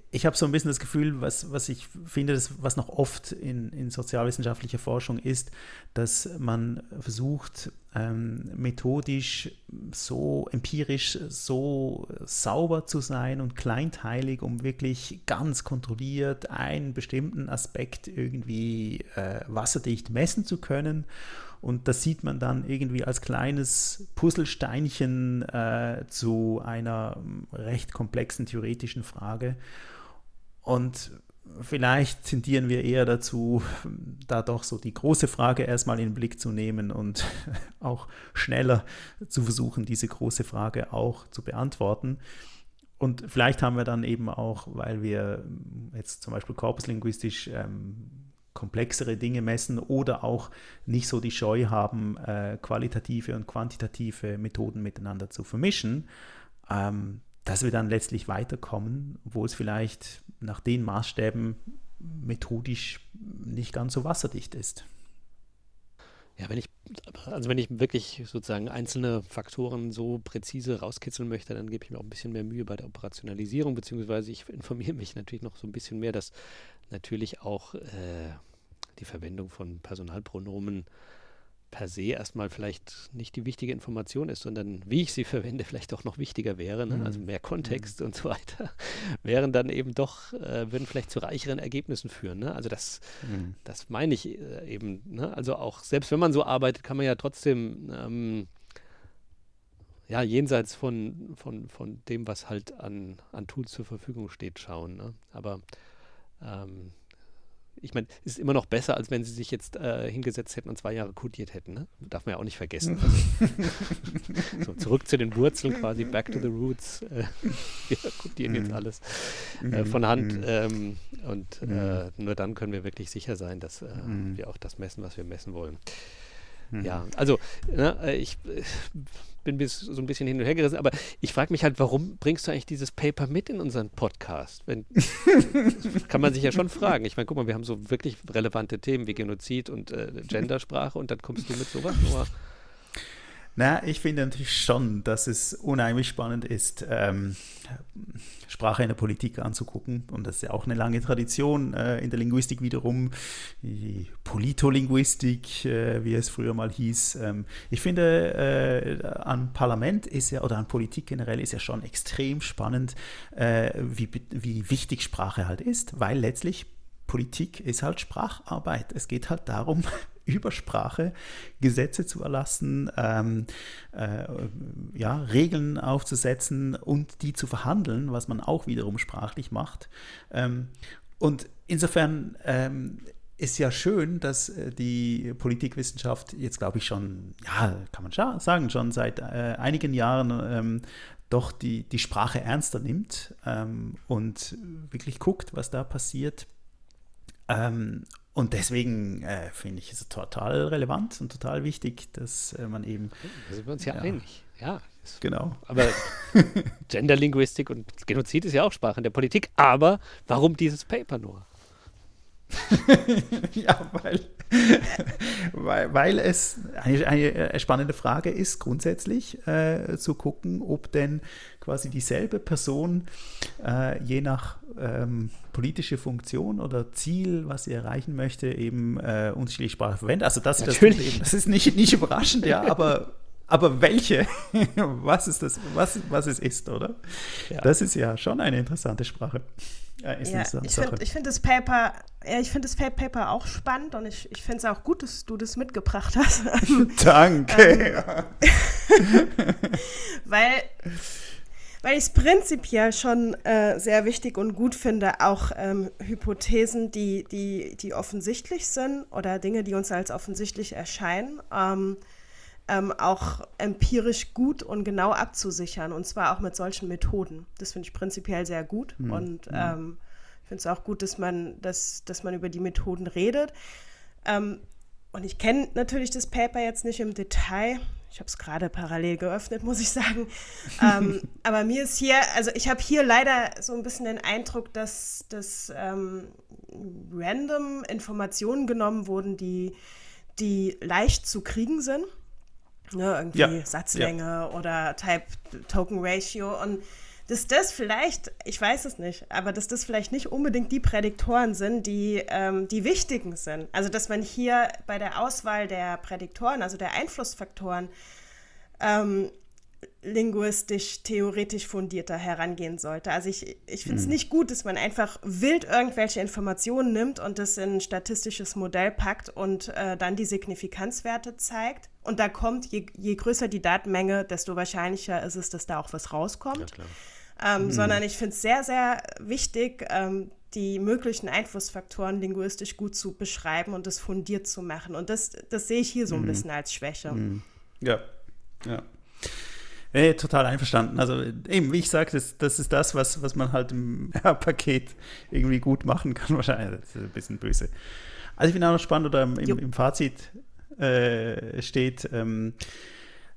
Ich habe so ein bisschen das Gefühl, was, was ich finde, das, was noch oft in, in sozialwissenschaftlicher Forschung ist, dass man versucht, ähm, methodisch so empirisch, so sauber zu sein und kleinteilig, um wirklich ganz kontrolliert einen bestimmten Aspekt irgendwie äh, wasserdicht messen zu können und das sieht man dann irgendwie als kleines Puzzlesteinchen äh, zu einer ähm, recht komplexen theoretischen Frage. Und vielleicht tendieren wir eher dazu, [LAUGHS] da doch so die große Frage erstmal in den Blick zu nehmen und [LAUGHS] auch schneller zu versuchen, diese große Frage auch zu beantworten. Und vielleicht haben wir dann eben auch, weil wir jetzt zum Beispiel korpuslinguistisch ähm, komplexere Dinge messen oder auch nicht so die Scheu haben, äh, qualitative und quantitative Methoden miteinander zu vermischen, ähm, dass wir dann letztlich weiterkommen, wo es vielleicht nach den Maßstäben methodisch nicht ganz so wasserdicht ist. Ja, wenn ich, also wenn ich wirklich sozusagen einzelne Faktoren so präzise rauskitzeln möchte, dann gebe ich mir auch ein bisschen mehr Mühe bei der Operationalisierung, beziehungsweise ich informiere mich natürlich noch so ein bisschen mehr, dass natürlich auch äh, die Verwendung von Personalpronomen per se erstmal vielleicht nicht die wichtige Information ist, sondern wie ich sie [LAUGHS] verwende, vielleicht auch noch wichtiger wäre, ne? also mhm. mehr Kontext mhm. und so weiter, [LAUGHS] wären dann eben doch, äh, würden vielleicht zu reicheren Ergebnissen führen. Ne? Also das, mhm. das meine ich äh, eben. Ne? Also auch selbst wenn man so arbeitet, kann man ja trotzdem ähm, ja, jenseits von, von, von dem, was halt an, an Tools zur Verfügung steht, schauen. Ne? Aber ähm, ich meine, es ist immer noch besser, als wenn sie sich jetzt äh, hingesetzt hätten und zwei Jahre codiert hätten. Ne? Darf man ja auch nicht vergessen. Also, [LAUGHS] so, zurück zu den Wurzeln quasi, back to the roots. Äh, [LAUGHS] wir codieren jetzt mhm. alles äh, von Hand. Mhm. Ähm, und äh, nur dann können wir wirklich sicher sein, dass äh, wir auch das messen, was wir messen wollen. Ja, also ne, äh, ich bin bis so ein bisschen hin und her gerissen, aber ich frage mich halt, warum bringst du eigentlich dieses Paper mit in unseren Podcast? Wenn, [LAUGHS] kann man sich ja schon fragen. Ich meine, guck mal, wir haben so wirklich relevante Themen wie Genozid und äh, Gendersprache und dann kommst du mit sowas. Nur na, ich finde natürlich schon, dass es unheimlich spannend ist, ähm, Sprache in der Politik anzugucken. Und das ist ja auch eine lange Tradition äh, in der Linguistik wiederum, die Politolinguistik, äh, wie es früher mal hieß. Ähm, ich finde, äh, an Parlament ist ja, oder an Politik generell ist ja schon extrem spannend, äh, wie, wie wichtig Sprache halt ist, weil letztlich Politik ist halt Spracharbeit. Es geht halt darum, über Sprache Gesetze zu erlassen, ähm, äh, ja, Regeln aufzusetzen und die zu verhandeln, was man auch wiederum sprachlich macht. Ähm, und insofern ähm, ist ja schön, dass äh, die Politikwissenschaft jetzt, glaube ich, schon, ja, kann man sagen, schon seit äh, einigen Jahren ähm, doch die, die Sprache ernster nimmt ähm, und wirklich guckt, was da passiert. Und deswegen äh, finde ich es total relevant und total wichtig, dass äh, man eben. Da sind wir uns ja, ja einig. Ja. Genau. Aber [LAUGHS] Genderlinguistik und Genozid ist ja auch Sprache in der Politik. Aber warum dieses Paper nur? [LAUGHS] ja, weil, [LAUGHS] weil, weil es eine, eine, spannende Frage ist, grundsätzlich äh, zu gucken, ob denn quasi dieselbe Person äh, je nach ähm, politische Funktion oder Ziel, was sie erreichen möchte, eben äh, unterschiedliche Sprachen verwendet. Also das, das, eben, das ist nicht, nicht überraschend, ja, aber aber welche? [LAUGHS] was ist das, was, was es ist, oder? Ja. Das ist ja schon eine interessante Sprache. Ja, ja ich finde find das Paper, ja, ich finde das Paper auch spannend und ich, ich finde es auch gut, dass du das mitgebracht hast. [LAUGHS] [LAUGHS] Danke. ähm, weil weil ich es prinzipiell schon äh, sehr wichtig und gut finde, auch ähm, Hypothesen, die, die, die offensichtlich sind oder Dinge, die uns als offensichtlich erscheinen, ähm, ähm, auch empirisch gut und genau abzusichern und zwar auch mit solchen Methoden. Das finde ich prinzipiell sehr gut mhm. und ähm, ich finde es auch gut, dass man, dass, dass man über die Methoden redet. Und ich kenne natürlich das Paper jetzt nicht im Detail. Ich habe es gerade parallel geöffnet, muss ich sagen. [LAUGHS] ähm, aber mir ist hier, also ich habe hier leider so ein bisschen den Eindruck, dass, dass ähm, random Informationen genommen wurden, die, die leicht zu kriegen sind. Ne, irgendwie ja. Satzlänge ja. oder Type Token Ratio. Und dass das vielleicht, ich weiß es nicht, aber dass das vielleicht nicht unbedingt die Prädiktoren sind, die ähm, die wichtigen sind. Also dass man hier bei der Auswahl der Prädiktoren, also der Einflussfaktoren, ähm, linguistisch, theoretisch fundierter herangehen sollte. Also ich, ich finde es mhm. nicht gut, dass man einfach wild irgendwelche Informationen nimmt und das in ein statistisches Modell packt und äh, dann die Signifikanzwerte zeigt. Und da kommt, je, je, größer die Datenmenge, desto wahrscheinlicher ist es, dass da auch was rauskommt. Ja, ähm, mhm. sondern ich finde es sehr, sehr wichtig, ähm, die möglichen Einflussfaktoren linguistisch gut zu beschreiben und das fundiert zu machen. Und das, das sehe ich hier so ein mhm. bisschen als Schwäche. Mhm. Ja, ja. Nee, total einverstanden. Also eben, wie ich sage, das, das ist das, was, was man halt im ja, [LAUGHS] Paket irgendwie gut machen kann. [LAUGHS] Wahrscheinlich, das ist ein bisschen böse. Also ich finde auch noch spannend, oder im, im Fazit äh, steht, ähm,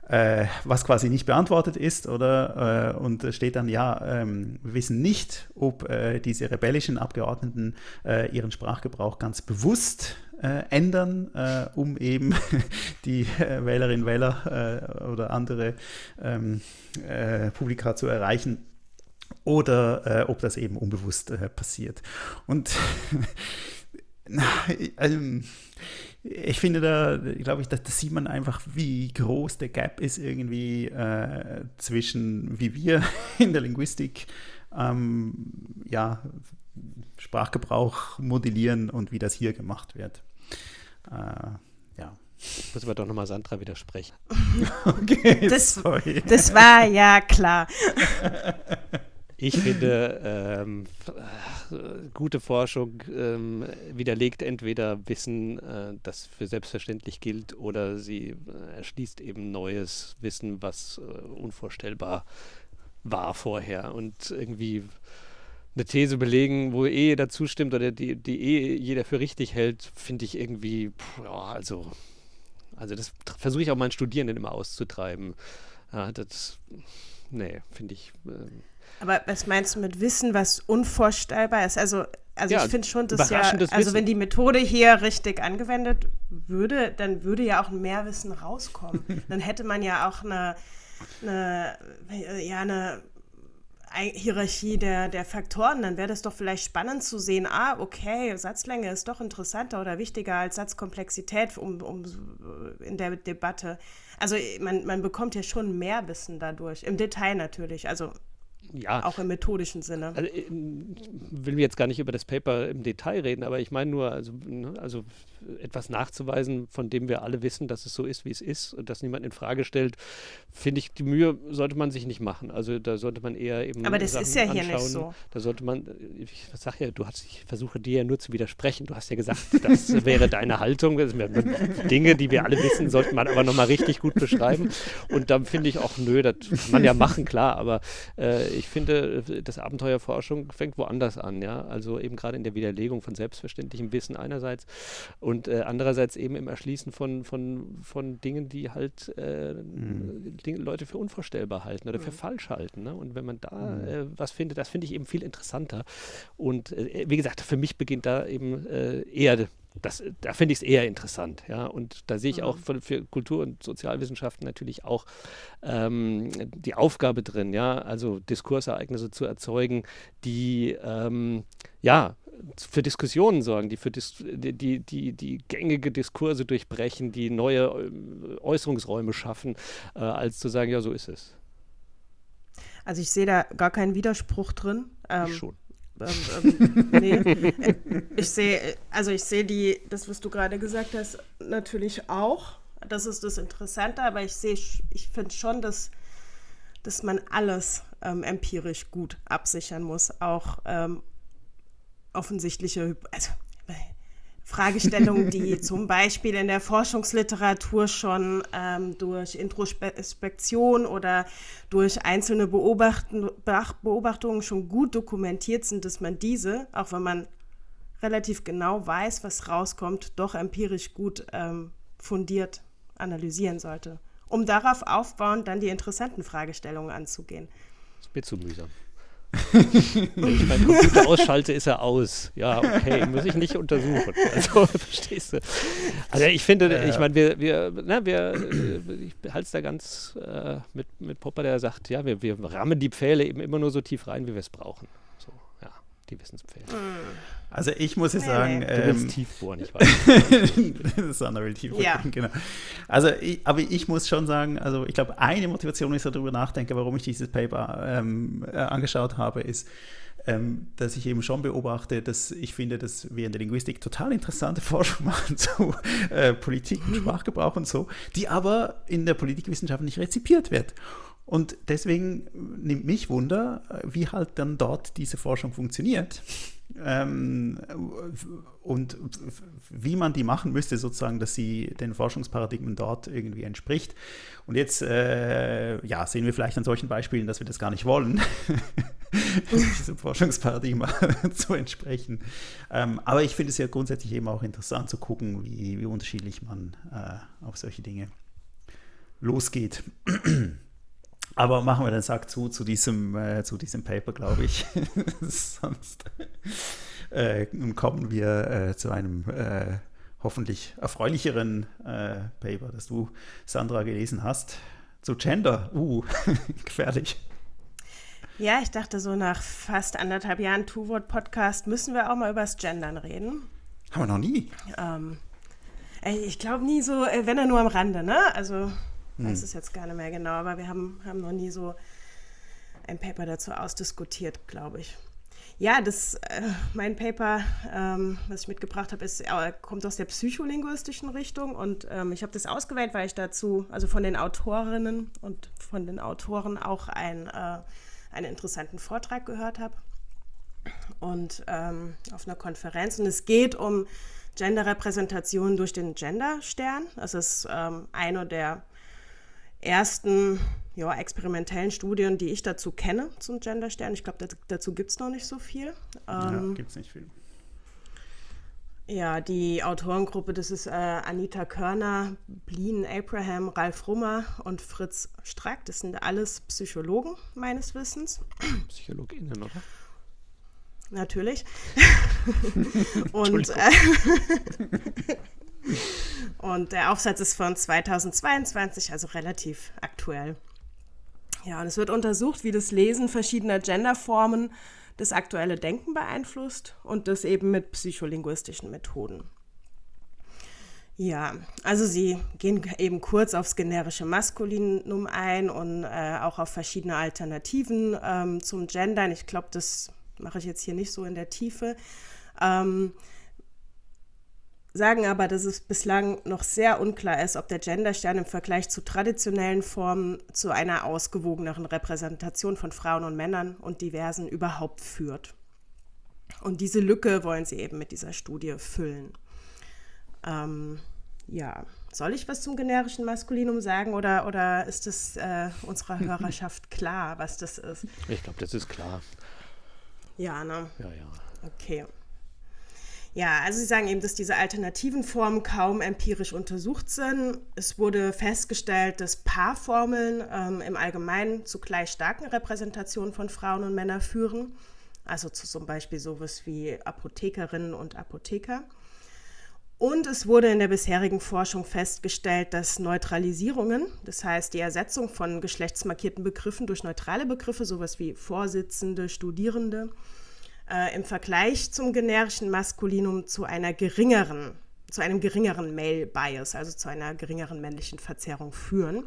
äh, was quasi nicht beantwortet ist, oder? Äh, und steht dann, ja, ähm, wir wissen nicht, ob äh, diese rebellischen Abgeordneten äh, ihren Sprachgebrauch ganz bewusst äh, ändern, äh, um eben [LAUGHS] die Wählerinnen und Wähler oder andere ähm, Publika zu erreichen oder ob das eben unbewusst passiert. Und [LAUGHS] ähm, ich finde da, glaube ich, da, da, sieht man einfach, wie groß der Gap ist irgendwie äh, zwischen, wie wir [LAUGHS] in der Linguistik ähm, ja, Sprachgebrauch modellieren und wie das hier gemacht wird. Äh, ja. Muss aber doch nochmal Sandra widersprechen. [LAUGHS] okay, das, sorry. das war ja klar. [LAUGHS] Ich finde, ähm, gute Forschung ähm, widerlegt entweder Wissen, äh, das für selbstverständlich gilt, oder sie äh, erschließt eben neues Wissen, was äh, unvorstellbar war vorher. Und irgendwie eine These belegen, wo eh jeder zustimmt oder die, die eh jeder für richtig hält, finde ich irgendwie, pff, ja, also, also das versuche ich auch meinen Studierenden immer auszutreiben. Ja, das, nee, finde ich. Äh, aber was meinst du mit Wissen, was unvorstellbar ist? Also, also ja, ich finde schon, dass ja, also Wissen. wenn die Methode hier richtig angewendet würde, dann würde ja auch mehr Wissen rauskommen. [LAUGHS] dann hätte man ja auch eine, eine ja, eine Hierarchie der, der Faktoren, dann wäre das doch vielleicht spannend zu sehen, ah, okay, Satzlänge ist doch interessanter oder wichtiger als Satzkomplexität um, um, in der Debatte. Also man, man bekommt ja schon mehr Wissen dadurch, im Detail natürlich. Also ja. Auch im methodischen Sinne. Also, ich will jetzt gar nicht über das Paper im Detail reden, aber ich meine nur, also, ne, also etwas nachzuweisen, von dem wir alle wissen, dass es so ist, wie es ist und dass niemand in Frage stellt, finde ich, die Mühe sollte man sich nicht machen. Also da sollte man eher eben. Aber das Sachen ist ja anschauen. hier nicht so. Da sollte man, ich sag ja, du hast, ich versuche dir ja nur zu widersprechen. Du hast ja gesagt, [LAUGHS] das wäre deine Haltung. Dinge, die wir alle wissen, sollte man aber nochmal richtig gut beschreiben. Und dann finde ich auch, nö, das kann man ja machen, klar, aber äh, ich finde, das Abenteuerforschung fängt woanders an, ja. Also eben gerade in der Widerlegung von selbstverständlichem Wissen einerseits und äh, andererseits eben im Erschließen von, von, von Dingen, die halt äh, mhm. Dinge, Leute für unvorstellbar halten oder mhm. für falsch halten. Ne? Und wenn man da mhm. äh, was findet, das finde ich eben viel interessanter. Und äh, wie gesagt, für mich beginnt da eben äh, eher das, da finde ich es eher interessant. Ja? Und da sehe ich auch mhm. für, für Kultur- und Sozialwissenschaften natürlich auch ähm, die Aufgabe drin, ja, also Diskursereignisse zu erzeugen, die ähm, ja für Diskussionen sorgen, die für Dis die, die, die, gängige Diskurse durchbrechen, die neue äh, Äußerungsräume schaffen, äh, als zu sagen, ja, so ist es. Also ich sehe da gar keinen Widerspruch drin. Ähm, ich schon. Ähm, ähm, nee. [LAUGHS] Ich sehe, also ich sehe die, das, was du gerade gesagt hast, natürlich auch. Das ist das Interessante, aber ich sehe, ich finde schon, dass, dass man alles ähm, empirisch gut absichern muss, auch ähm, offensichtliche, also Fragestellungen, die [LAUGHS] zum Beispiel in der Forschungsliteratur schon ähm, durch Introspektion oder durch einzelne Beobachten, Beobachtungen schon gut dokumentiert sind, dass man diese, auch wenn man relativ genau weiß, was rauskommt, doch empirisch gut ähm, fundiert analysieren sollte, um darauf aufbauend dann die interessanten Fragestellungen anzugehen. Das ist mir zu mühsam. Wenn ich meinen Computer ausschalte, ist er aus. Ja, okay, muss ich nicht untersuchen. [LAUGHS] Also, verstehst du? Also, ich finde, ich meine, wir, wir, na, wir, ich halte es da ganz äh, mit, mit Popper, der sagt, ja, wir, wir rammen die Pfähle eben immer nur so tief rein, wie wir es brauchen. So, ja, die Wissenspfähle. Also ich muss jetzt sagen, du ähm, willst tief bohren, ich weiß. Sandra will tief bohren, Ja. genau. Also, ich, aber ich muss schon sagen, also ich glaube, eine Motivation, wenn ich so darüber nachdenke, warum ich dieses Paper ähm, äh, angeschaut habe, ist, ähm, dass ich eben schon beobachte, dass ich finde, dass wir in der Linguistik total interessante [LAUGHS] Forschung machen zu äh, Politik und Sprachgebrauch und so, die aber in der Politikwissenschaft nicht rezipiert wird. Und deswegen nimmt mich Wunder, wie halt dann dort diese Forschung funktioniert. Ähm, und wie man die machen müsste, sozusagen, dass sie den Forschungsparadigmen dort irgendwie entspricht. Und jetzt äh, ja, sehen wir vielleicht an solchen Beispielen, dass wir das gar nicht wollen, [LAUGHS] diesem Forschungsparadigma [LAUGHS] zu entsprechen. Ähm, aber ich finde es ja grundsätzlich eben auch interessant zu gucken, wie, wie unterschiedlich man äh, auf solche Dinge losgeht. [CLEARS THROAT] Aber machen wir den Sack zu zu diesem, äh, zu diesem Paper, glaube ich. [LAUGHS] Sonst äh, kommen wir äh, zu einem äh, hoffentlich erfreulicheren äh, Paper, das du, Sandra, gelesen hast. Zu Gender. Uh, [LAUGHS] gefährlich. Ja, ich dachte so nach fast anderthalb Jahren Two-Word-Podcast müssen wir auch mal über das Gendern reden. Haben wir noch nie. Ähm, ich glaube nie so, äh, wenn er nur am Rande, ne? Also Hm. weiß es jetzt gar nicht mehr genau, aber wir haben, haben noch nie so ein Paper dazu ausdiskutiert, glaube ich. Ja, das, äh, mein Paper, ähm, was ich mitgebracht habe, ist, äh, kommt aus der psycholinguistischen Richtung und ähm, ich habe das ausgewählt, weil ich dazu, also von den Autorinnen und von den Autoren auch ein, äh, einen interessanten Vortrag gehört habe und ähm, auf einer Konferenz. Und es geht um Genderrepräsentation durch den Genderstern. Das ist ähm, eine der ersten ja, experimentellen Studien, die ich dazu kenne zum Genderstern. Ich glaube, dazu gibt es noch nicht so viel. ja, Ähm, gibt es nicht viel. ja, die Autorengruppe, das ist äh, Anita Körner, Blien Abraham, Ralf Rummer und Fritz Strack. Das sind alles Psychologen meines Wissens. [CLEARS THROAT] PsychologInnen, oder? Natürlich. [LAUGHS] und, äh, [LAUGHS] und der Aufsatz ist von 2022, also relativ aktuell. Ja, und es wird untersucht, wie das Lesen verschiedener Genderformen das aktuelle Denken beeinflusst und das eben mit psycholinguistischen Methoden. Ja, also sie gehen eben kurz aufs generische Maskulinum ein und äh, auch auf verschiedene Alternativen ähm, zum Gendern. Ich glaube, das mache ich jetzt hier nicht so in der Tiefe. Ähm, sagen aber, dass es bislang noch sehr unklar ist, ob der Genderstern im Vergleich zu traditionellen Formen zu einer ausgewogeneren Repräsentation von Frauen und Männern und Diversen überhaupt führt. Und diese Lücke wollen sie eben mit dieser Studie füllen. Ähm, ja, soll ich was zum generischen Maskulinum sagen oder, oder ist es äh, unserer [LAUGHS] Hörerschaft klar, was das ist? Ich glaube, das ist klar. Ja, ne? Ja, ja. Okay. Ja, also Sie sagen eben, dass diese alternativen Formen kaum empirisch untersucht sind. Es wurde festgestellt, dass Paarformeln ähm, im Allgemeinen zu gleich starken Repräsentationen von Frauen und Männern führen. Also zu zum Beispiel sowas wie Apothekerinnen und Apotheker. Und es wurde in der bisherigen Forschung festgestellt, dass Neutralisierungen, das heißt die Ersetzung von geschlechtsmarkierten Begriffen durch neutrale Begriffe, sowas wie Vorsitzende, Studierende, äh, im Vergleich zum generischen Maskulinum zu einer geringeren, zu einem geringeren Male Bias, also zu einer geringeren männlichen Verzerrung führen,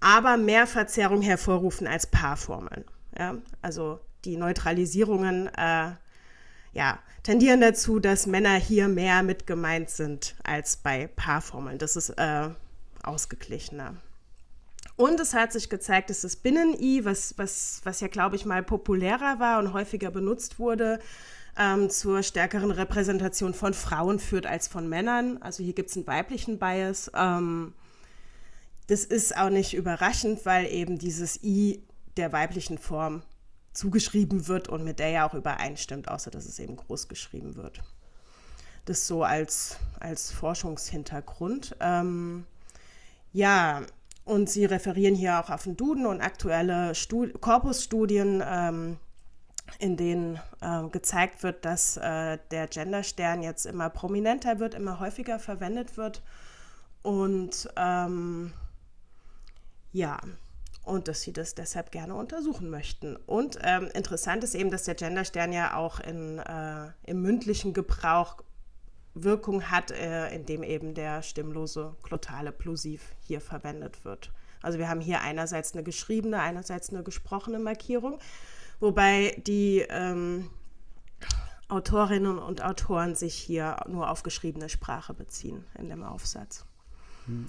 aber mehr Verzerrung hervorrufen als Paarformeln. Ja? Also die Neutralisierungen äh, ja, tendieren dazu, dass Männer hier mehr mit gemeint sind als bei Paarformeln. Das ist äh, ausgeglichener. Und es hat sich gezeigt, dass das Binnen-I, was, was, was ja, glaube ich, mal populärer war und häufiger benutzt wurde, ähm, zur stärkeren Repräsentation von Frauen führt als von Männern. Also hier gibt es einen weiblichen Bias. Ähm, das ist auch nicht überraschend, weil eben dieses I der weiblichen Form zugeschrieben wird und mit der ja auch übereinstimmt, außer dass es eben groß geschrieben wird. Das so als, als Forschungshintergrund. Ähm, ja, und sie referieren hier auch auf den Duden und aktuelle Stud Korpusstudien, ähm, in denen äh, gezeigt wird, dass äh, der Genderstern jetzt immer prominenter wird, immer häufiger verwendet wird. Und ähm, ja, und dass sie das deshalb gerne untersuchen möchten. Und ähm, interessant ist eben, dass der Genderstern ja auch in, äh, im mündlichen Gebrauch Wirkung hat, äh, indem eben der stimmlose glottale Plosiv hier verwendet wird. Also wir haben hier einerseits eine geschriebene, einerseits eine gesprochene Markierung, wobei die ähm, Autorinnen und Autoren sich hier nur auf geschriebene Sprache beziehen in dem Aufsatz. Hm.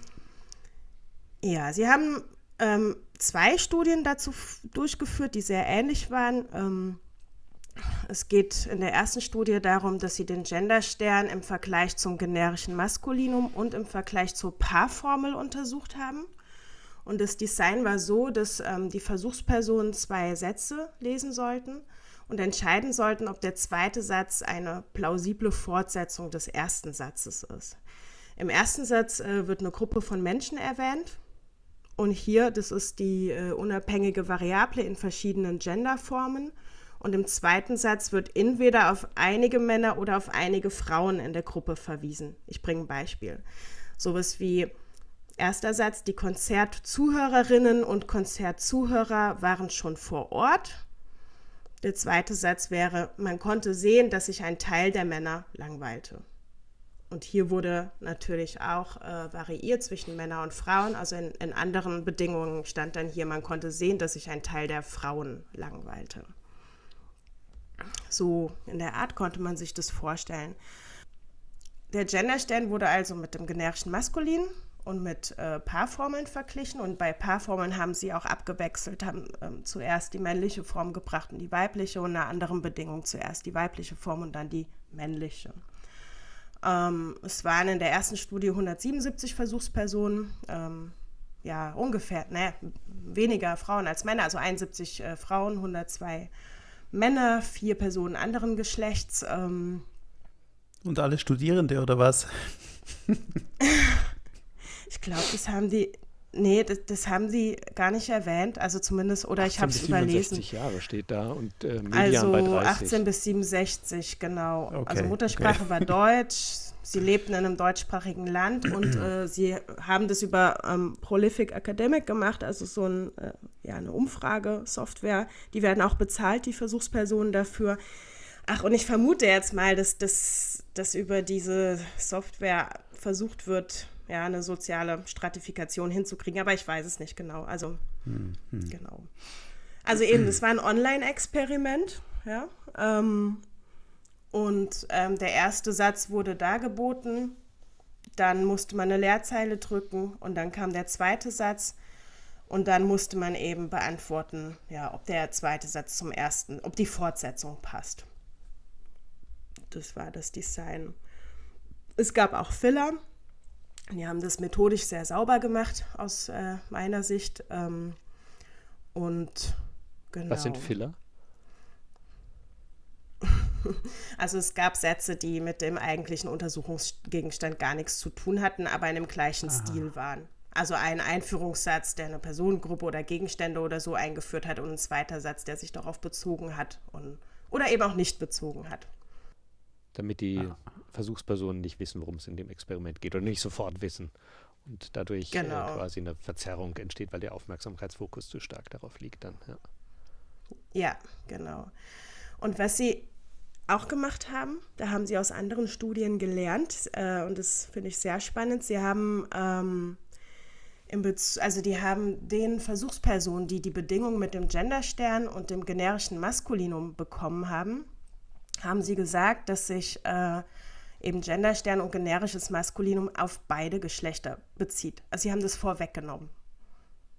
Ja, sie haben ähm, zwei Studien dazu durchgeführt, die sehr ähnlich waren. Ähm, es geht in der ersten Studie darum, dass sie den Genderstern im Vergleich zum generischen Maskulinum und im Vergleich zur Paarformel untersucht haben. Und das Design war so, dass ähm, die Versuchspersonen zwei Sätze lesen sollten und entscheiden sollten, ob der zweite Satz eine plausible Fortsetzung des ersten Satzes ist. Im ersten Satz äh, wird eine Gruppe von Menschen erwähnt, und hier, das ist die äh, unabhängige Variable in verschiedenen Genderformen. Und im zweiten Satz wird entweder auf einige Männer oder auf einige Frauen in der Gruppe verwiesen. Ich bringe ein Beispiel. Sowas wie erster Satz, die Konzertzuhörerinnen und Konzertzuhörer waren schon vor Ort. Der zweite Satz wäre, man konnte sehen, dass sich ein Teil der Männer langweilte. Und hier wurde natürlich auch äh, variiert zwischen Männern und Frauen. Also in, in, anderen Bedingungen stand dann hier, man konnte sehen, dass sich ein Teil der Frauen langweilte. So in der Art konnte man sich das vorstellen. Der Genderstern wurde also mit dem generischen Maskulin und mit äh, Paarformeln verglichen. Und bei Paarformeln haben sie auch abgewechselt, haben ähm, zuerst die männliche Form gebracht und die weibliche und einer anderen Bedingung zuerst die weibliche Form und dann die männliche. Ähm, es waren in der ersten Studie 177 Versuchspersonen, ähm, ja, ungefähr, ne, weniger Frauen als Männer, also 71 äh, Frauen, 102 Männer, vier Personen anderen Geschlechts. Ähm. Und alle Studierende oder was? ich glaube, das haben die, Nee, das, das, haben sie gar nicht erwähnt, also zumindest, oder ich habe es überlesen. 67 Jahre steht da und äh, also bei 30. 18 bis 67, genau. Okay, also Muttersprache okay. war Deutsch, sie lebten in einem deutschsprachigen Land und äh, sie haben das über ähm, Prolific Academic gemacht, also so ein, äh, ja, eine Umfragesoftware. Die werden auch bezahlt, die Versuchspersonen dafür. Ach, und ich vermute jetzt mal, dass, dass über diese Software versucht wird, ja, eine soziale Stratifikation hinzukriegen, aber ich weiß es nicht genau. Also, hm, hm. genau. Also eben, das war ein Online-Experiment, ja. Ähm, und ähm, der erste Satz wurde dargeboten, dann musste man eine Leerzeile drücken und dann kam der zweite Satz und dann musste man eben beantworten, ja, ob der zweite Satz zum ersten, ob die Fortsetzung passt. Das war das Design. Es gab auch Filler, die haben das methodisch sehr sauber gemacht, aus äh, meiner Sicht. Ähm, und genau. Was sind Filler? [LAUGHS] Also es gab Sätze, die mit dem eigentlichen Untersuchungsgegenstand gar nichts zu tun hatten, aber in dem gleichen Aha. Stil waren. Also ein Einführungssatz, der eine Personengruppe oder Gegenstände oder so eingeführt hat und ein zweiter Satz, der sich darauf bezogen hat und, oder eben auch nicht bezogen hat damit die ah. Versuchspersonen nicht wissen, worum es in dem Experiment geht oder nicht sofort wissen. Und dadurch äh, genau. äh, quasi eine Verzerrung entsteht, weil der Aufmerksamkeitsfokus zu stark darauf liegt dann. Ja, ja genau. Und was sie auch gemacht haben, da haben sie aus anderen Studien gelernt äh, und das finde ich sehr spannend. Sie haben ähm, also die haben den Versuchspersonen, die die Bedingungen mit dem Genderstern und dem generischen Maskulinum bekommen haben, haben sie gesagt, dass sich äh, eben Genderstern und generisches Maskulinum auf beide Geschlechter bezieht. Also sie haben das vorweggenommen.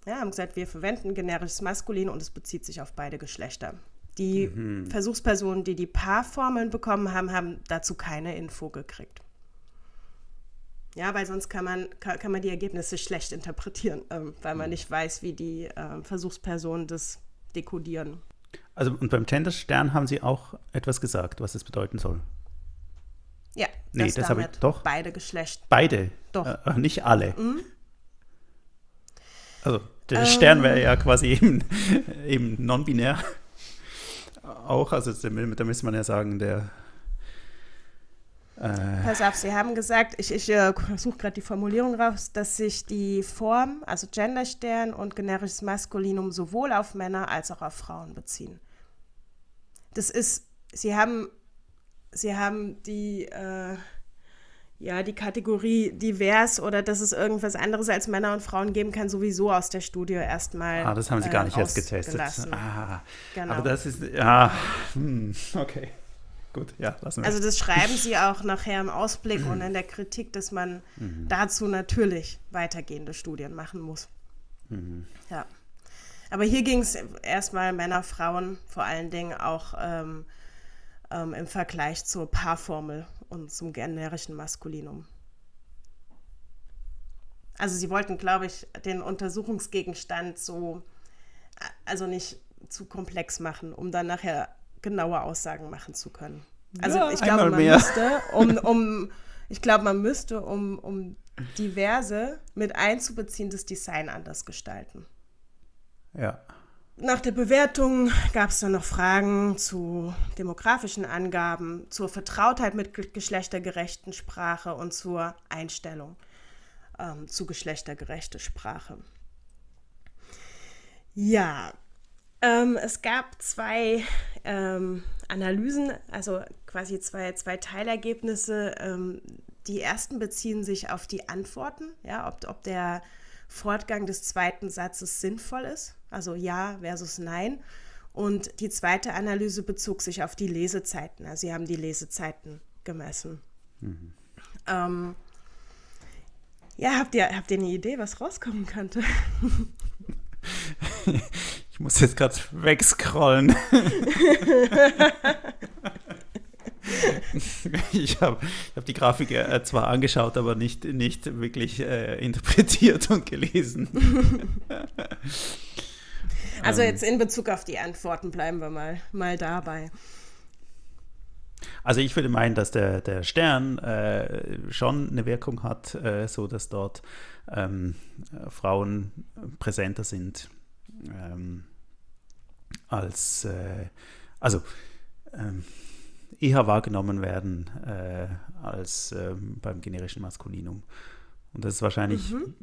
Ja, haben gesagt, wir verwenden generisches Maskulin und es bezieht sich auf beide Geschlechter. Die mhm. Versuchspersonen, die die Paarformeln bekommen haben, haben dazu keine Info gekriegt. Ja, weil sonst kann man, kann, kann man die Ergebnisse schlecht interpretieren, ähm, weil man mhm. nicht weiß, wie die äh, Versuchspersonen das dekodieren. Also und beim Genderstern haben Sie auch etwas gesagt, was es bedeuten soll. Ja, nee, das habe ich doch. Beide Geschlechter. Beide. Doch. Äh, nicht alle. Mhm. Also der ähm. Stern wäre ja quasi eben, [LAUGHS] eben non-binär. Auch, also da müsste man ja sagen, der äh. Pass auf, Sie haben gesagt, ich, ich äh, suche gerade die Formulierung raus, dass sich die Form, also Genderstern und generisches Maskulinum sowohl auf Männer als auch auf Frauen beziehen. Das ist, Sie haben, Sie haben die, äh, ja, die Kategorie divers oder dass es irgendwas anderes als Männer und Frauen geben kann, sowieso aus der Studie erstmal. Ah, das haben Sie gar nicht erst getestet. Ah, genau. Aber das ist, ja, hm, okay. Gut, ja, lassen wir. Also das schreiben Sie auch nachher im Ausblick und in der Kritik, dass man mhm. dazu natürlich weitergehende Studien machen muss. Mhm. Ja. Aber hier ging es erstmal Männer, Frauen, vor allen Dingen auch ähm, ähm, im Vergleich zur Paarformel und zum generischen Maskulinum. Also sie wollten, glaube ich, den Untersuchungsgegenstand so, also nicht zu komplex machen, um dann nachher genaue Aussagen machen zu können. Also ja, ich glaube, man mehr. müsste, um, [LAUGHS] um, ich glaube, man müsste, um, um diverse mit einzubeziehen, das Design anders gestalten. Ja. Nach der Bewertung gab es dann noch Fragen zu demografischen Angaben, zur Vertrautheit mit geschlechtergerechten Sprache und zur Einstellung ähm, zu geschlechtergerechter Sprache. Ja, ähm, es gab zwei ähm, Analysen, also quasi zwei, zwei Teilergebnisse. Ähm, die ersten beziehen sich auf die Antworten, ja, ob, ob der Fortgang des zweiten Satzes sinnvoll ist, also ja versus nein. Und die zweite Analyse bezog sich auf die Lesezeiten. Also sie haben die Lesezeiten gemessen. Mhm. Ähm, ja, habt ihr, habt ihr eine Idee, was rauskommen könnte? [LAUGHS] Ich muss jetzt gerade wegscrollen. [LAUGHS] ich habe hab die Grafik äh, zwar angeschaut, aber nicht, nicht wirklich äh, interpretiert und gelesen. [LAUGHS] also jetzt in Bezug auf die Antworten bleiben wir mal, mal dabei. Also ich würde meinen, dass der, der Stern äh, schon eine Wirkung hat, äh, so dass dort ähm, Frauen präsenter sind ähm, als, äh, also ähm, eher wahrgenommen werden äh, als ähm, beim generischen Maskulinum. Und dass es wahrscheinlich mhm.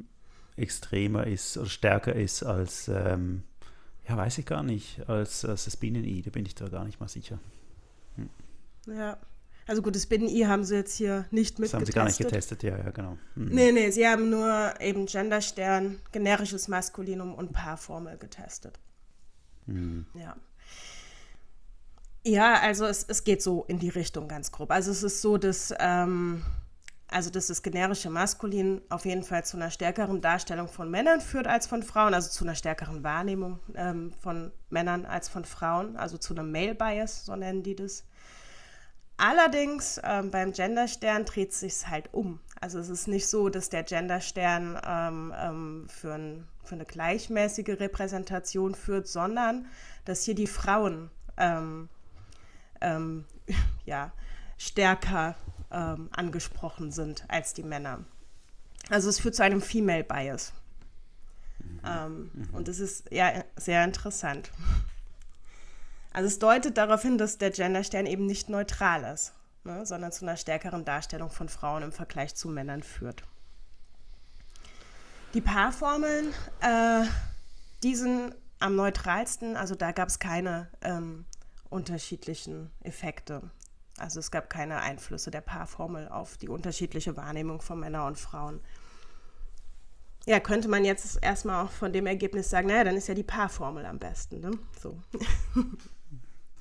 extremer ist oder stärker ist als, ähm, ja, weiß ich gar nicht, als, als das Binnen-I, da bin ich da gar nicht mal sicher. Hm. Ja. Also gut, das Binnen-I haben sie jetzt hier nicht mit Das haben sie gar nicht getestet, ja, ja, genau. Mhm. Nee, nee, sie haben nur eben Genderstern, generisches Maskulinum und Paarformel getestet. Mhm. Ja. Ja, also es, es geht so in die Richtung ganz grob. Also es ist so, dass, ähm, also dass das generische Maskulin auf jeden Fall zu einer stärkeren Darstellung von Männern führt als von Frauen, also zu einer stärkeren Wahrnehmung ähm, von Männern als von Frauen, also zu einem Male Bias, so nennen die das. Allerdings ähm, beim Genderstern dreht es sich halt um. Also es ist nicht so, dass der Genderstern ähm, ähm, für, ein, für, eine gleichmäßige Repräsentation führt, sondern dass hier die Frauen ähm, ähm, [LAUGHS] ja, stärker ähm, angesprochen sind als die Männer. Also es führt zu einem Female Bias. Mhm. Mhm. Und das ist ja sehr interessant. Also es deutet darauf hin, dass der Genderstern eben nicht neutral ist, ne, sondern zu einer stärkeren Darstellung von Frauen im Vergleich zu Männern führt. Die Paarformeln, äh, die sind am neutralsten, also da gab es keine ähm, unterschiedlichen Effekte. Also es gab keine Einflüsse der Paarformel auf die unterschiedliche Wahrnehmung von Männern und Frauen. Ja, könnte man jetzt erstmal auch von dem Ergebnis sagen, naja, dann ist ja die Paarformel am besten. Ne? So. [LAUGHS]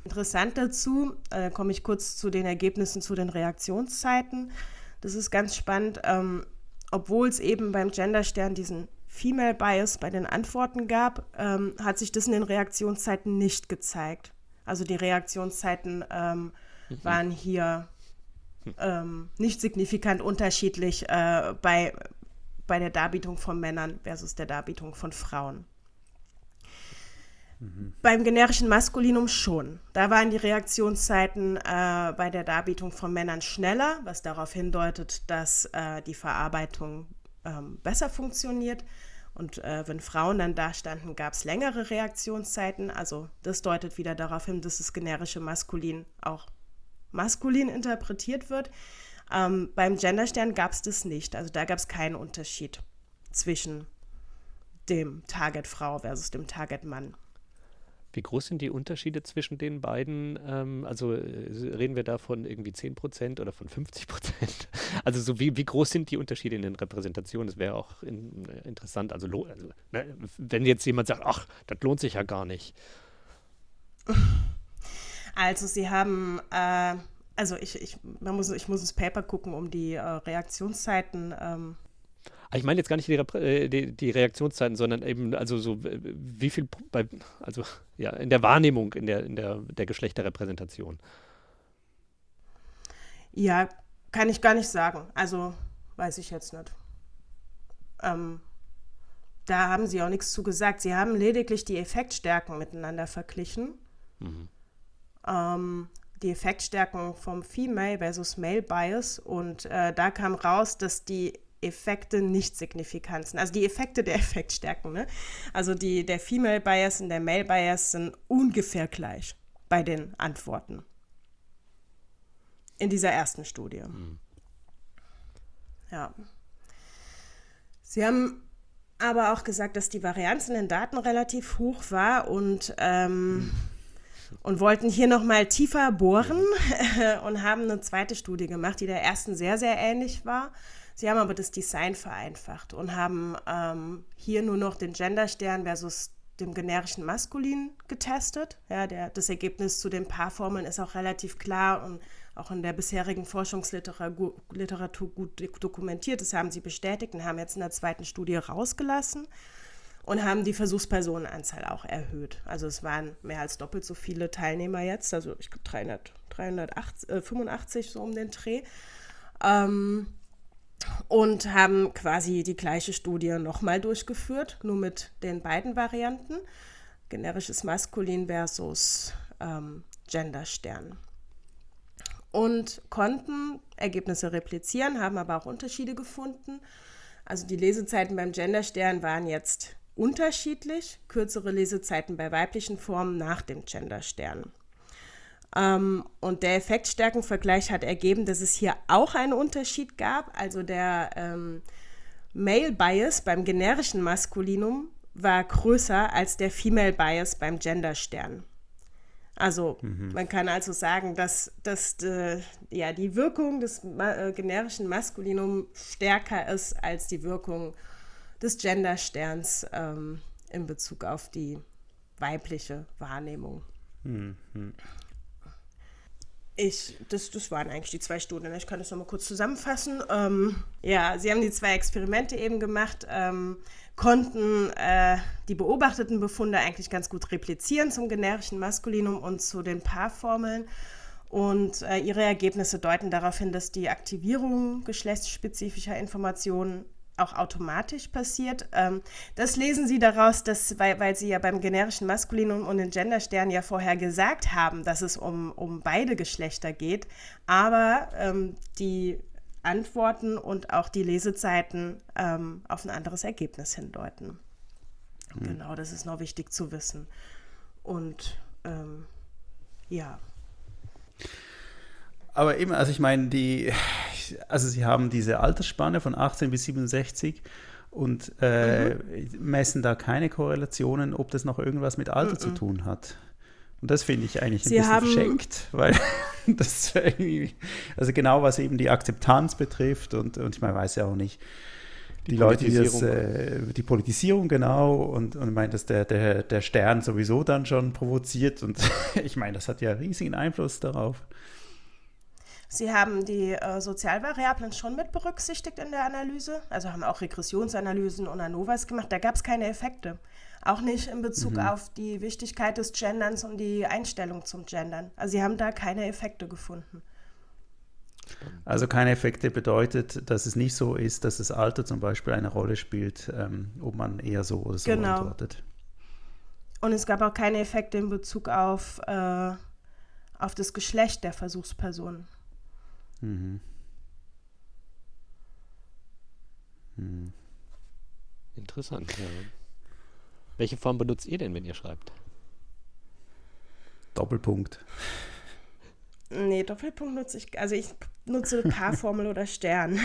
Interessant dazu, äh, komme ich kurz zu den Ergebnissen zu den Reaktionszeiten. Das ist ganz spannend, ähm, obwohl es eben beim Genderstern diesen Female Bias bei den Antworten gab, ähm, hat sich das in den Reaktionszeiten nicht gezeigt. Also die Reaktionszeiten ähm. Waren hier ähm, nicht signifikant unterschiedlich äh, bei, bei der Darbietung von Männern versus der Darbietung von Frauen. Mhm. Beim generischen Maskulinum schon. Da waren die Reaktionszeiten äh, bei der Darbietung von Männern schneller, was darauf hindeutet, dass äh, die Verarbeitung ähm, besser funktioniert. Und äh, wenn Frauen dann da standen, gab es längere Reaktionszeiten. Also das deutet wieder darauf hin, dass das generische Maskulin auch maskulin interpretiert wird. Ähm, beim Genderstern gab es das nicht. Also da gab es keinen Unterschied zwischen dem Target Frau versus dem Target Mann. Wie groß sind die Unterschiede zwischen den beiden? Ähm, also äh, reden wir da von irgendwie 10 Prozent oder von 50 Prozent? [LAUGHS] Also so wie, wie groß sind die Unterschiede in den Repräsentationen? Das wäre auch in, äh, interessant. Also, also ne, wenn jetzt jemand sagt, ach, das lohnt sich ja gar nicht. [LAUGHS] Also sie haben, äh, also ich, ich, man muss, ich muss ins Paper gucken, um die äh, Reaktionszeiten ähm, Ah, ich meine jetzt gar nicht die, äh, die, die, Reaktionszeiten, sondern eben, also so, wie viel bei, also ja, in der Wahrnehmung, in der, in der, der Geschlechterrepräsentation. Ja, kann ich gar nicht sagen. Also, weiß ich jetzt nicht. Ähm, da haben sie auch nichts zu gesagt. Sie haben lediglich die Effektstärken miteinander verglichen. Mhm. Ähm, die Effektstärken vom Female versus Male Bias und äh, da kam raus, dass die Effekte nicht signifikant sind. Also die Effekte der [LAUGHS] Effektstärken. Ne? Also die, der Female Bias und der Male Bias sind ungefähr gleich bei den Antworten. In dieser ersten Studie. Mhm. Ja. Sie haben aber auch gesagt, dass die Varianz in den Daten relativ hoch war und, ähm, mhm. Und wollten hier nochmal tiefer bohren [LAUGHS] und haben eine zweite Studie gemacht, die der ersten sehr, sehr ähnlich war Sie haben aber das Design vereinfacht und haben ähm, hier nur noch den Genderstern versus dem generischen Maskulin getestet. Ja, der, das Ergebnis zu den Paarformeln ist auch relativ klar und auch in der bisherigen Forschungsliteratur gut dokumentiert. Das haben sie bestätigt und haben jetzt in der zweiten Studie rausgelassen und haben die Versuchspersonenanzahl auch erhöht. Also es waren mehr als doppelt so viele Teilnehmer jetzt, also ich glaube 300, 385 so um den Dreh. Ähm, und haben quasi die gleiche Studie nochmal durchgeführt, nur mit den beiden Varianten, generisches Maskulin versus ähm, Genderstern. Und konnten Ergebnisse replizieren, haben aber auch Unterschiede gefunden. Also die Lesezeiten beim Genderstern waren jetzt unterschiedlich, kürzere Lesezeiten bei weiblichen Formen nach dem Genderstern. Ähm, und der Effektstärkenvergleich hat ergeben, dass es hier auch einen Unterschied gab. Also der ähm, Male Bias beim generischen Maskulinum war größer als der Female Bias beim Genderstern. Also mhm. man kann also sagen, dass, dass de, äh, ja, die Wirkung des äh, generischen Maskulinum stärker ist als die Wirkung des Gendersterns ähm, in Bezug auf die weibliche Wahrnehmung. Mhm. Ich, das, das waren eigentlich die zwei Studien. Ich kann das nochmal kurz zusammenfassen. Ähm, ja, sie haben die zwei Experimente eben gemacht, ähm, konnten äh, die beobachteten Befunde eigentlich ganz gut replizieren zum generischen Maskulinum und zu den Paarformeln. Und äh, ihre Ergebnisse deuten darauf hin, dass die Aktivierung geschlechtsspezifischer Informationen auch automatisch passiert. Ähm, das lesen Sie daraus, dass, weil, weil Sie ja beim generischen Maskulinum und den Genderstern ja vorher gesagt haben, dass es um, um beide Geschlechter geht, aber ähm, die Antworten und auch die Lesezeiten ähm, auf ein anderes Ergebnis hindeuten. Mhm. Genau, das ist noch wichtig zu wissen. Und ähm, ja. Aber eben, also ich meine, die, [SIGHS] also sie haben diese Altersspanne von 18 bis 67 und äh, mhm. messen da keine Korrelationen, ob das noch irgendwas mit Alter mhm. zu tun hat. Und das finde ich eigentlich ein sie bisschen verschenkt, [LAUGHS] weil das irgendwie, also genau was eben die Akzeptanz betrifft und, und ich meine, weiß ja auch nicht, die, die Leute, die das, äh, die Politisierung genau und, und ich meine, dass der, der, der Stern sowieso dann schon provoziert und [LAUGHS] ich meine, das hat ja riesigen Einfluss darauf. Sie haben die äh, Sozialvariablen schon mit berücksichtigt in der Analyse, also haben auch Regressionsanalysen und ANOVAs gemacht. Da gab es keine Effekte. Auch nicht in Bezug mhm. auf die Wichtigkeit des Genderns und die Einstellung zum Gendern. Also sie haben da keine Effekte gefunden. Also keine Effekte bedeutet, dass es nicht so ist, dass das Alter zum Beispiel eine Rolle spielt, ähm, ob man eher so oder so genau. antwortet. Und es gab auch keine Effekte in Bezug auf, äh, auf das Geschlecht der Versuchspersonen. Mhm. Mhm. Interessant, ja. Welche Form benutzt ihr denn, wenn ihr schreibt? Doppelpunkt. Nee, Doppelpunkt nutze ich, also ich nutze [LAUGHS] Paarformel oder Stern.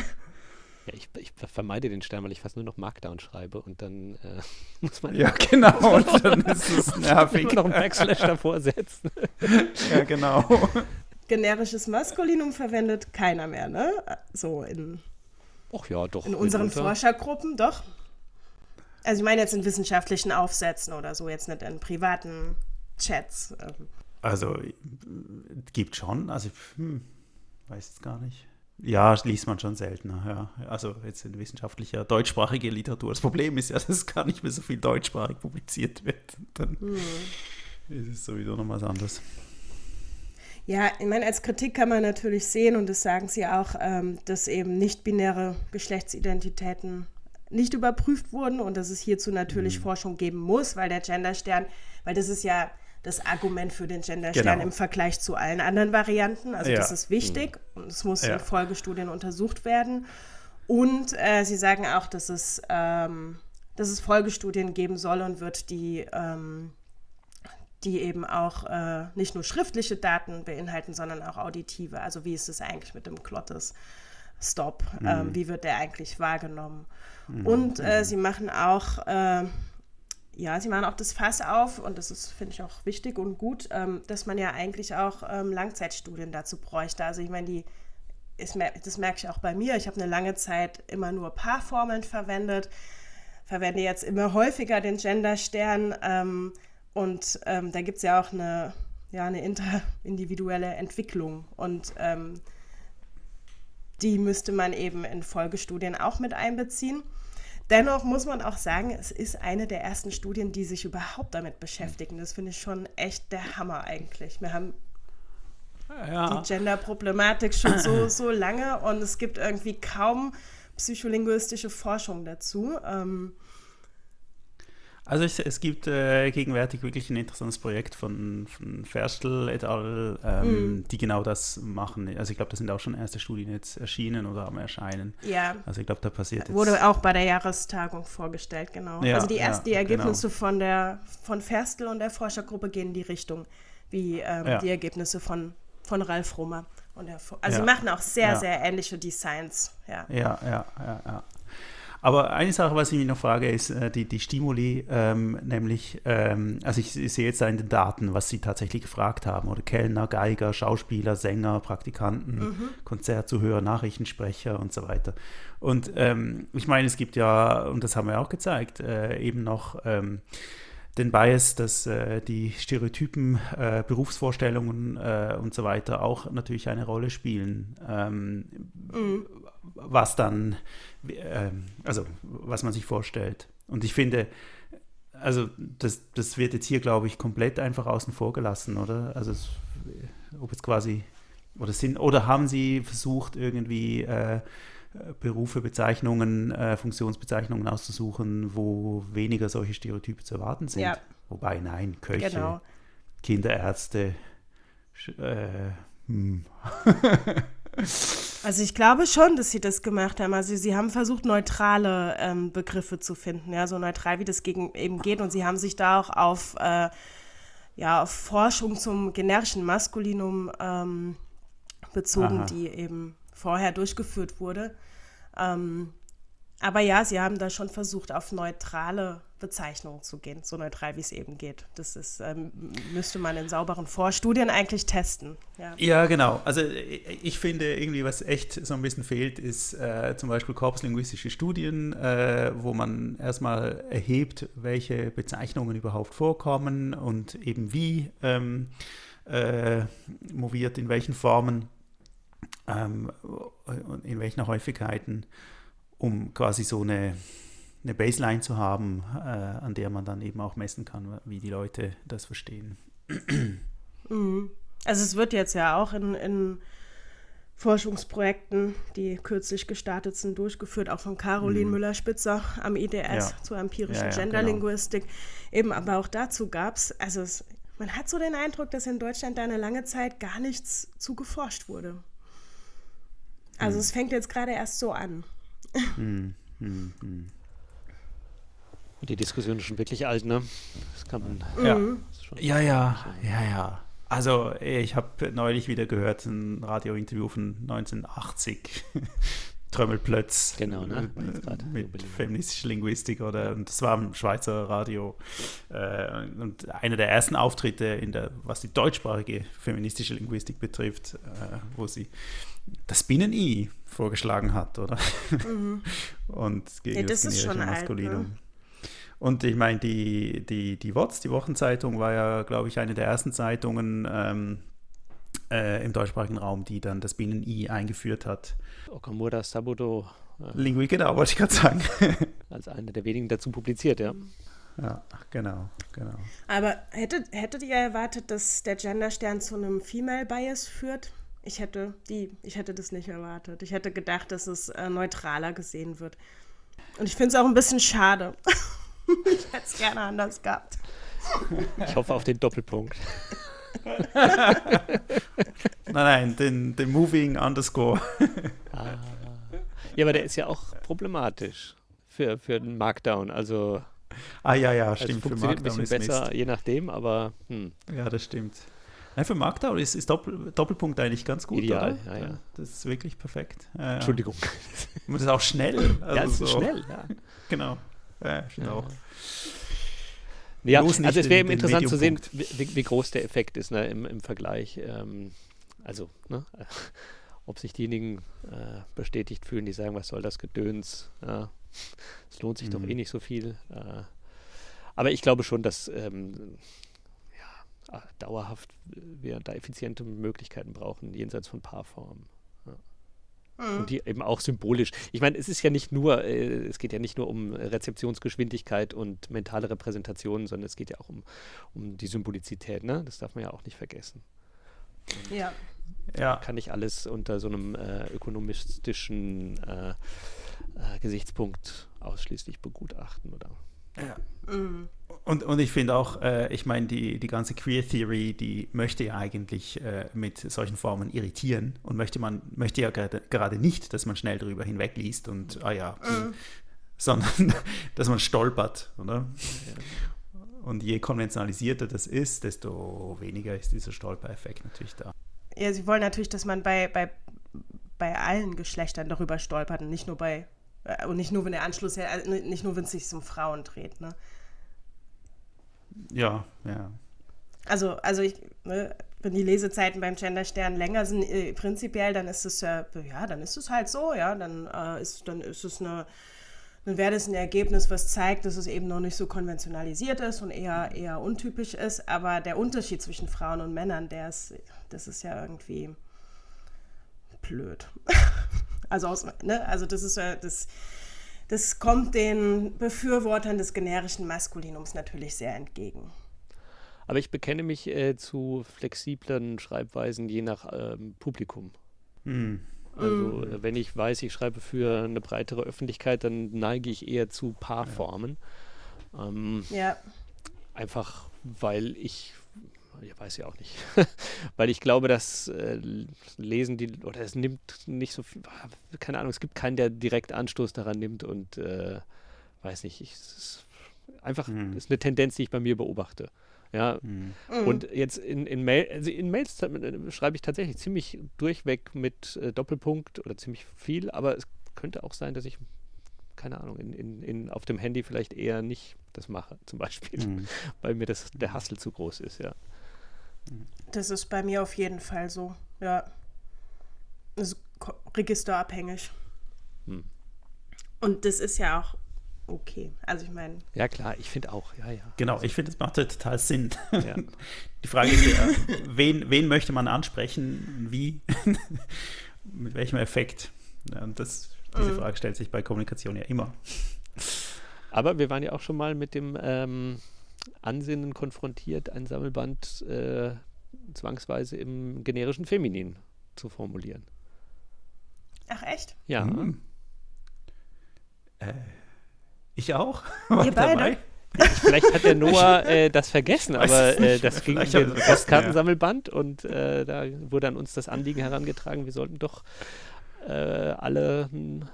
Ja, ich, ich, vermeide den Stern, weil ich fast nur noch Markdown schreibe und dann äh, [LAUGHS] muss man. Ja, [LAUGHS] genau, und dann ist es nervig. noch einen Backslash davor setzen. ja, genau generisches Maskulinum verwendet keiner mehr, ne? So in, Ach ja, doch, in unseren Forschergruppen, doch. Also ich meine jetzt in wissenschaftlichen Aufsätzen oder so, jetzt nicht in privaten Chats. Ähm. Also gibt schon, also hm, weiß es gar nicht. Ja, liest man schon seltener, ja. Also jetzt in wissenschaftlicher deutschsprachiger Literatur. Das Problem ist ja, [LAUGHS] dass gar nicht mehr so viel deutschsprachig publiziert wird. Dann hm. ist es sowieso noch was anderes. Ja, ich meine, als Kritik kann man natürlich sehen, und das sagen Sie auch, ähm, dass eben nicht-binäre Geschlechtsidentitäten nicht überprüft wurden und dass es hierzu natürlich mhm. Forschung geben muss, weil der Genderstern, weil das ist ja das Argument für den Genderstern genau. im Vergleich zu allen anderen Varianten. Also ja. das ist wichtig mhm. und es muss ja. in Folgestudien untersucht werden. Und äh, Sie sagen auch, dass es, ähm, dass es Folgestudien geben soll und wird, die ähm, die eben auch äh, nicht nur schriftliche Daten beinhalten, sondern auch auditive. Also wie ist es eigentlich mit dem Klottes? Stop, mhm. ähm, wie wird der eigentlich wahrgenommen? Mhm. Und äh, mhm. sie machen auch, äh, ja, sie machen auch das Fass auf und das ist, finde ich, auch wichtig und gut, ähm, dass man ja eigentlich auch ähm, Langzeitstudien dazu bräuchte. Also ich meine, die ist, das merke ich auch bei mir. Ich habe eine lange Zeit immer nur Paarformeln verwendet, verwende jetzt immer häufiger den Genderstern. Ähm, und ähm, da gibt es ja auch eine, ja, eine interindividuelle Entwicklung. Und ähm, die müsste man eben in Folgestudien auch mit einbeziehen. Dennoch muss man auch sagen, es ist eine der ersten Studien, die sich überhaupt damit beschäftigen. Das finde ich schon echt der Hammer eigentlich. Wir haben ja. die Gender-Problematik schon so, so lange und es gibt irgendwie kaum psycholinguistische Forschung dazu. Ähm, also es, es gibt äh, gegenwärtig wirklich ein interessantes Projekt von, von Ferstel et al., ähm, mm. die genau das machen. Also ich glaube, da sind auch schon erste Studien jetzt erschienen oder am Erscheinen. Ja. Also ich glaube, da passiert jetzt... Wurde auch bei der Jahrestagung vorgestellt, genau. Ja, also die ersten ja, die genau. Ergebnisse genau. von, der, von Ferstel und der Forschergruppe gehen in die Richtung, wie ähm, ja. die Ergebnisse von, von Ralf Romer. Und der, also sie machen auch sehr, sehr ähnliche Designs. Ja, ja, ja, ja. Aber eine Sache, was ich mich noch frage, ist äh, die, die Stimuli, ähm, nämlich, ähm, also ich, ich, sehe jetzt da in den Daten, was sie tatsächlich gefragt haben, oder Kellner, Geiger, Schauspieler, Sänger, Praktikanten, mhm. Konzertzuhörer, Nachrichtensprecher und so weiter. Und ähm, ich meine, es gibt ja, und das haben wir auch gezeigt, äh, eben noch ähm, den Bias, dass äh, die Stereotypen, äh, Berufsvorstellungen äh, und so weiter auch natürlich eine Rolle spielen. Ähm, mhm. Was dann ähm, also was man sich vorstellt. Und ich finde, also das, das wird jetzt hier, glaube ich, komplett einfach außen vor gelassen, oder? Also es, ob es quasi, oder sind, oder haben Sie versucht, irgendwie äh, Berufe, Bezeichnungen, äh, Funktionsbezeichnungen auszusuchen, wo weniger solche Stereotype zu erwarten sind? Ja. Wobei, nein, Köche, genau. Kinderärzte, äh, hm. [LAUGHS] Also ich glaube schon, dass sie das gemacht haben. Also sie haben versucht, neutrale ähm, Begriffe zu finden, ja, so neutral wie das gegen, eben geht. Und sie haben sich da auch auf, äh, ja, auf Forschung zum generischen Maskulinum ähm, bezogen, Aha. die eben vorher durchgeführt wurde. Ähm, aber ja, sie haben da schon versucht, auf neutrale Bezeichnungen zu gehen, so neutral wie es eben geht. Das ist, ähm, müsste man in sauberen Vorstudien eigentlich testen. Ja, ja genau. Also ich finde irgendwie, was echt so ein bisschen fehlt, ist äh, zum Beispiel korpuslinguistische Studien, äh, wo man erstmal erhebt, welche Bezeichnungen überhaupt vorkommen und eben wie ähm, äh, moviert, in welchen Formen ähm, in welchen Häufigkeiten, um quasi so eine, eine Baseline zu haben, äh, an der man dann eben auch messen kann, wie die Leute das verstehen. Mhm. Also es wird jetzt ja auch in, in Forschungsprojekten, die kürzlich gestartet sind, durchgeführt, auch von Caroline mhm. Müller-Spitzer am IDS ja. zur empirischen ja, ja, Genderlinguistik. Genau. Eben, aber auch dazu gab es, also es, man hat so den Eindruck, dass in Deutschland da eine lange Zeit gar nichts zu geforscht wurde. Also mhm. es fängt jetzt gerade erst so an. Mhm. Mhm. mhm. Die Diskussion ist schon wirklich alt, ne? Das kann man. Ja, ja, ja, ja, ja. Also, ich habe neulich wieder gehört, ein Radiointerview von 1980. [LAUGHS] Trömmelplötz genau, ne? Mit feministischer Linguistik oder und das war im Schweizer Radio äh, und einer der ersten Auftritte in der was die deutschsprachige feministische Linguistik betrifft, äh, wo sie das Binnen-I vorgeschlagen hat, oder? Mhm. [LAUGHS] und gegen ja, das, das generische Maskulinum. Alt, ne? Und ich meine, die, die, die WOTS, die Wochenzeitung, war ja, glaube ich, eine der ersten Zeitungen ähm, äh, im deutschsprachigen Raum, die dann das Binnen-I eingeführt hat. Okamura Sabudo. Äh, Lingui, genau, wollte ich gerade sagen. [LAUGHS] als einer der wenigen dazu publiziert, ja. Ja, genau, genau. Aber hättet, hättet ihr erwartet, dass der Genderstern zu einem Female Bias führt? Ich hätte, die, ich hätte das nicht erwartet. Ich hätte gedacht, dass es äh, neutraler gesehen wird. Und ich finde es auch ein bisschen schade. [LAUGHS] ich hätte es gerne anders gehabt. Ich hoffe auf den Doppelpunkt. nein, nein, den, den Moving Underscore. ah. Ja, aber der ist ja auch problematisch für, für den Markdown. Also. Ah, ja, ja, also stimmt. Also funktioniert ein bisschen besser, Mist. je nachdem, aber. Hm. Ja, das stimmt. Nein, für Markdown ist, ist Doppel, Doppelpunkt eigentlich ganz gut. Ideal, ja, ja. Das ist wirklich perfekt. Ja, Entschuldigung. Und das ist auch schnell. Also ja, es ist so. schnell, ja. Genau. Ja, auch. Ja, also es wäre eben interessant zu sehen, wie, wie, groß der Effekt ist ne, im, im Vergleich. Ähm, also, ne, [LAUGHS] ob sich diejenigen äh, bestätigt fühlen, die sagen, was soll das Gedöns? Ja, es lohnt sich mhm. doch eh nicht so viel. Äh, aber ich glaube schon, dass ähm, ja, dauerhaft wir da effiziente Möglichkeiten brauchen, jenseits von Paarformen. Mhm. Und die eben auch symbolisch. Ich meine, es ist ja nicht nur, äh, es geht ja nicht nur um Rezeptionsgeschwindigkeit und mentale Repräsentation, sondern es geht ja auch um, um die Symbolizität, ne? Das darf man ja auch nicht vergessen. ja. Ja. Kann ich alles unter so einem äh, ökonomistischen äh, äh, Gesichtspunkt ausschließlich begutachten, oder? Ja. Mhm. Und, und ich finde auch, äh, ich meine, die, die ganze Queer Theory, die möchte ja eigentlich äh, mit solchen Formen irritieren und möchte man möchte ja gerade, gerade nicht, dass man schnell darüber hinwegliest und ah ja, mhm. sondern [LAUGHS] dass man stolpert, oder? Und je konventionalisierter das ist, desto weniger ist dieser Stolpereffekt natürlich da. Ja, sie wollen natürlich, dass man bei, bei, bei allen Geschlechtern darüber stolpert und nicht nur bei äh, und nicht nur, wenn der Anschluss äh, nicht nur, wenn es sich um Frauen dreht, ne? Ja, ja. Also, also ich, ne, wenn die Lesezeiten beim Genderstern länger sind, äh, prinzipiell, dann ist es ja, ja, dann ist es halt so, ja, dann äh, ist, dann ist es eine, dann wäre das ein Ergebnis, was zeigt, dass es eben noch nicht so konventionalisiert ist und eher, eher untypisch ist. Aber der Unterschied zwischen Frauen und Männern, der ist, das ist ja irgendwie blöd. [LAUGHS] also, aus, ne? also das ist ja, das, das kommt den Befürwortern des generischen Maskulinums natürlich sehr entgegen. Aber ich bekenne mich äh, zu flexiblen Schreibweisen je nach ähm, Publikum. Hm. Also mm. wenn ich weiß, ich schreibe für eine breitere Öffentlichkeit, dann neige ich eher zu Paarformen. Ja. Ähm, ja. Einfach weil ich ich weiß ja auch nicht. [LAUGHS] Weil ich glaube, dass äh, Lesen die, oder es nimmt nicht so viel, keine Ahnung, es gibt keinen, der direkt Anstoß daran nimmt und äh, weiß nicht, ich, es ist einfach, mhm. ist eine Tendenz, die ich bei mir beobachte. Ja, mhm. und jetzt in, in, Mail, also in Mails äh, schreibe ich tatsächlich ziemlich durchweg mit äh, Doppelpunkt oder ziemlich viel, aber es könnte auch sein, dass ich keine Ahnung, in, in, in, auf dem Handy vielleicht eher nicht das mache, zum Beispiel, mhm. [LAUGHS] weil mir das, der Hassel zu groß ist, ja. Das ist bei mir auf jeden Fall so, ja. Das ist registerabhängig. Hm. Und das ist ja auch okay. Also ich meine. Ja klar, ich finde auch, ja, ja. Genau, also. ich finde, es macht total Sinn. Ja. [LAUGHS] Die Frage ist ja, wen, wen möchte man ansprechen, wie? [LAUGHS] mit welchem Effekt? Ja, und das, diese mhm. Frage stellt sich bei Kommunikation ja immer. Aber wir waren ja auch schon mal mit dem ähm, Ansinnen konfrontiert, ein Sammelband äh, zwangsweise im generischen Feminin zu formulieren. Ach echt? Ja. Hm. Äh, ich auch? [LAUGHS] Ihr beide? Vielleicht hat der [LAUGHS] Noah äh, das vergessen, aber äh, das ging um den Postkartensammelband und äh, da wurde an uns das Anliegen herangetragen, wir sollten doch äh, alle hm,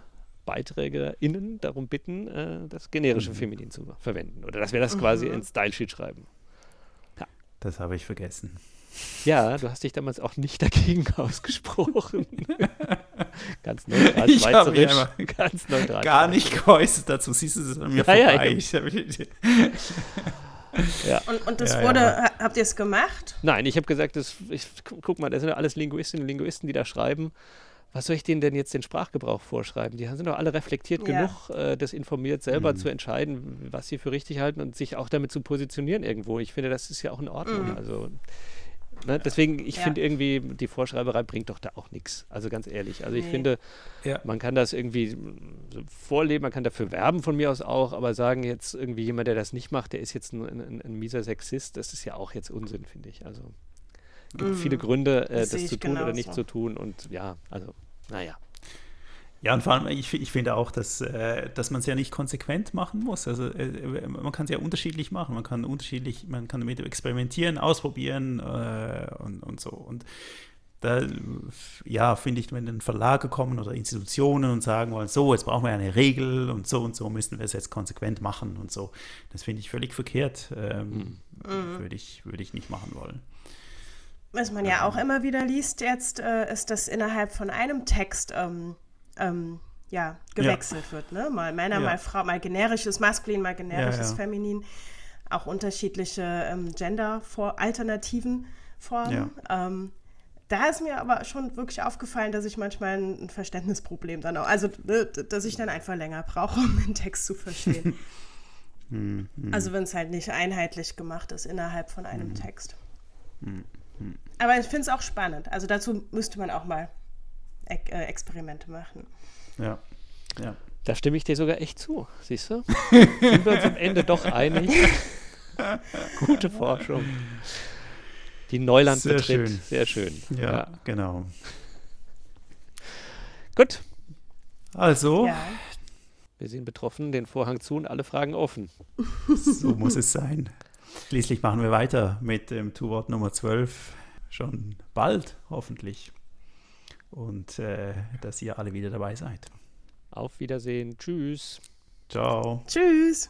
Beiträge innen darum bitten, äh, das generische mhm. Feminin zu verwenden. Oder dass wir das mhm. quasi ins Stylesheet schreiben. Ja. Das habe ich vergessen. Ja, du hast dich damals auch nicht dagegen [LAUGHS] ausgesprochen. [LAUGHS] ganz neutral, ich schweizerisch. [LAUGHS] ganz neutral. Gar nicht geäußert dazu, siehst du es an mir ja, vorbei. Ja, ja. Und, und das ja, wurde, ja. habt ihr es gemacht? Nein, ich habe gesagt, das, ich, guck mal, das sind ja alles Linguistinnen und Linguisten, die da schreiben was soll ich denen denn jetzt den Sprachgebrauch vorschreiben? Die sind doch alle reflektiert ja. genug, äh, das informiert selber mhm. zu entscheiden, was sie für richtig halten und sich auch damit zu positionieren irgendwo. Ich finde, das ist ja auch in Ordnung. Mhm. Also Ne? Deswegen, ich ja. finde irgendwie, die Vorschreiberei bringt doch da auch nichts. Also ganz ehrlich. Also ich nee. finde, ja. man kann das irgendwie so vorleben, man kann dafür werben von mir aus auch, aber sagen jetzt irgendwie jemand, der das nicht macht, der ist jetzt ein, ein, ein mieser Sexist, das ist ja auch jetzt Unsinn, finde ich. Also es gibt mhm. viele Gründe, äh, das, das zu tun genauso. oder nicht zu tun und ja, also naja. Ja, und vor allem, ich, ich finde auch, dass, äh, dass man es ja nicht konsequent machen muss. Also äh, man kann es ja unterschiedlich machen. Man kann unterschiedlich, man kann damit experimentieren, ausprobieren äh, und, und so. Und da, ja, finde ich, wenn dann Verlage kommen oder Institutionen und sagen wollen, so, jetzt brauchen wir eine Regel und so und so müssen wir es jetzt konsequent machen und so, das finde ich völlig verkehrt. Ähm, mhm. Würde ich, würd ich nicht machen wollen. Was man ja auch immer wieder liest jetzt, äh, ist, dass innerhalb von einem Text ähm, ähm, ja, gewechselt ja. wird. Ne? Mal Männer, ja. mal Frau, mal generisches Maskulin, mal generisches ja, Feminin. Auch unterschiedliche ähm, Gender-Alternativen Formen. Ähm, da ist mir aber schon wirklich aufgefallen, dass ich manchmal ein, Verständnisproblem dann auch, also ne, dass ich dann einfach länger brauche, um den Text zu verstehen. [LAUGHS] Hm, hm. also wenn es halt nicht einheitlich gemacht ist innerhalb von einem hm. Text. Aber ich finde es auch spannend. Also dazu müsste man auch mal äh, Experimente machen. Ja, ja. Da stimme ich dir sogar echt zu, siehst du? [LAUGHS] Sind wir uns am Ende doch einig? [LAUGHS] Gute Forschung. Die Neuland Sehr betritt. Schön. Sehr schön. Ja, ja. genau. Gut. Also. Ja. Wir sind betroffen, den Vorhang zu und alle Fragen offen. So muss es sein. Schließlich machen wir weiter mit dem Two-Wort Nummer 12, schon bald hoffentlich. Und äh, dass ihr alle wieder dabei seid. Auf Wiedersehen. Tschüss. Ciao. Tschüss.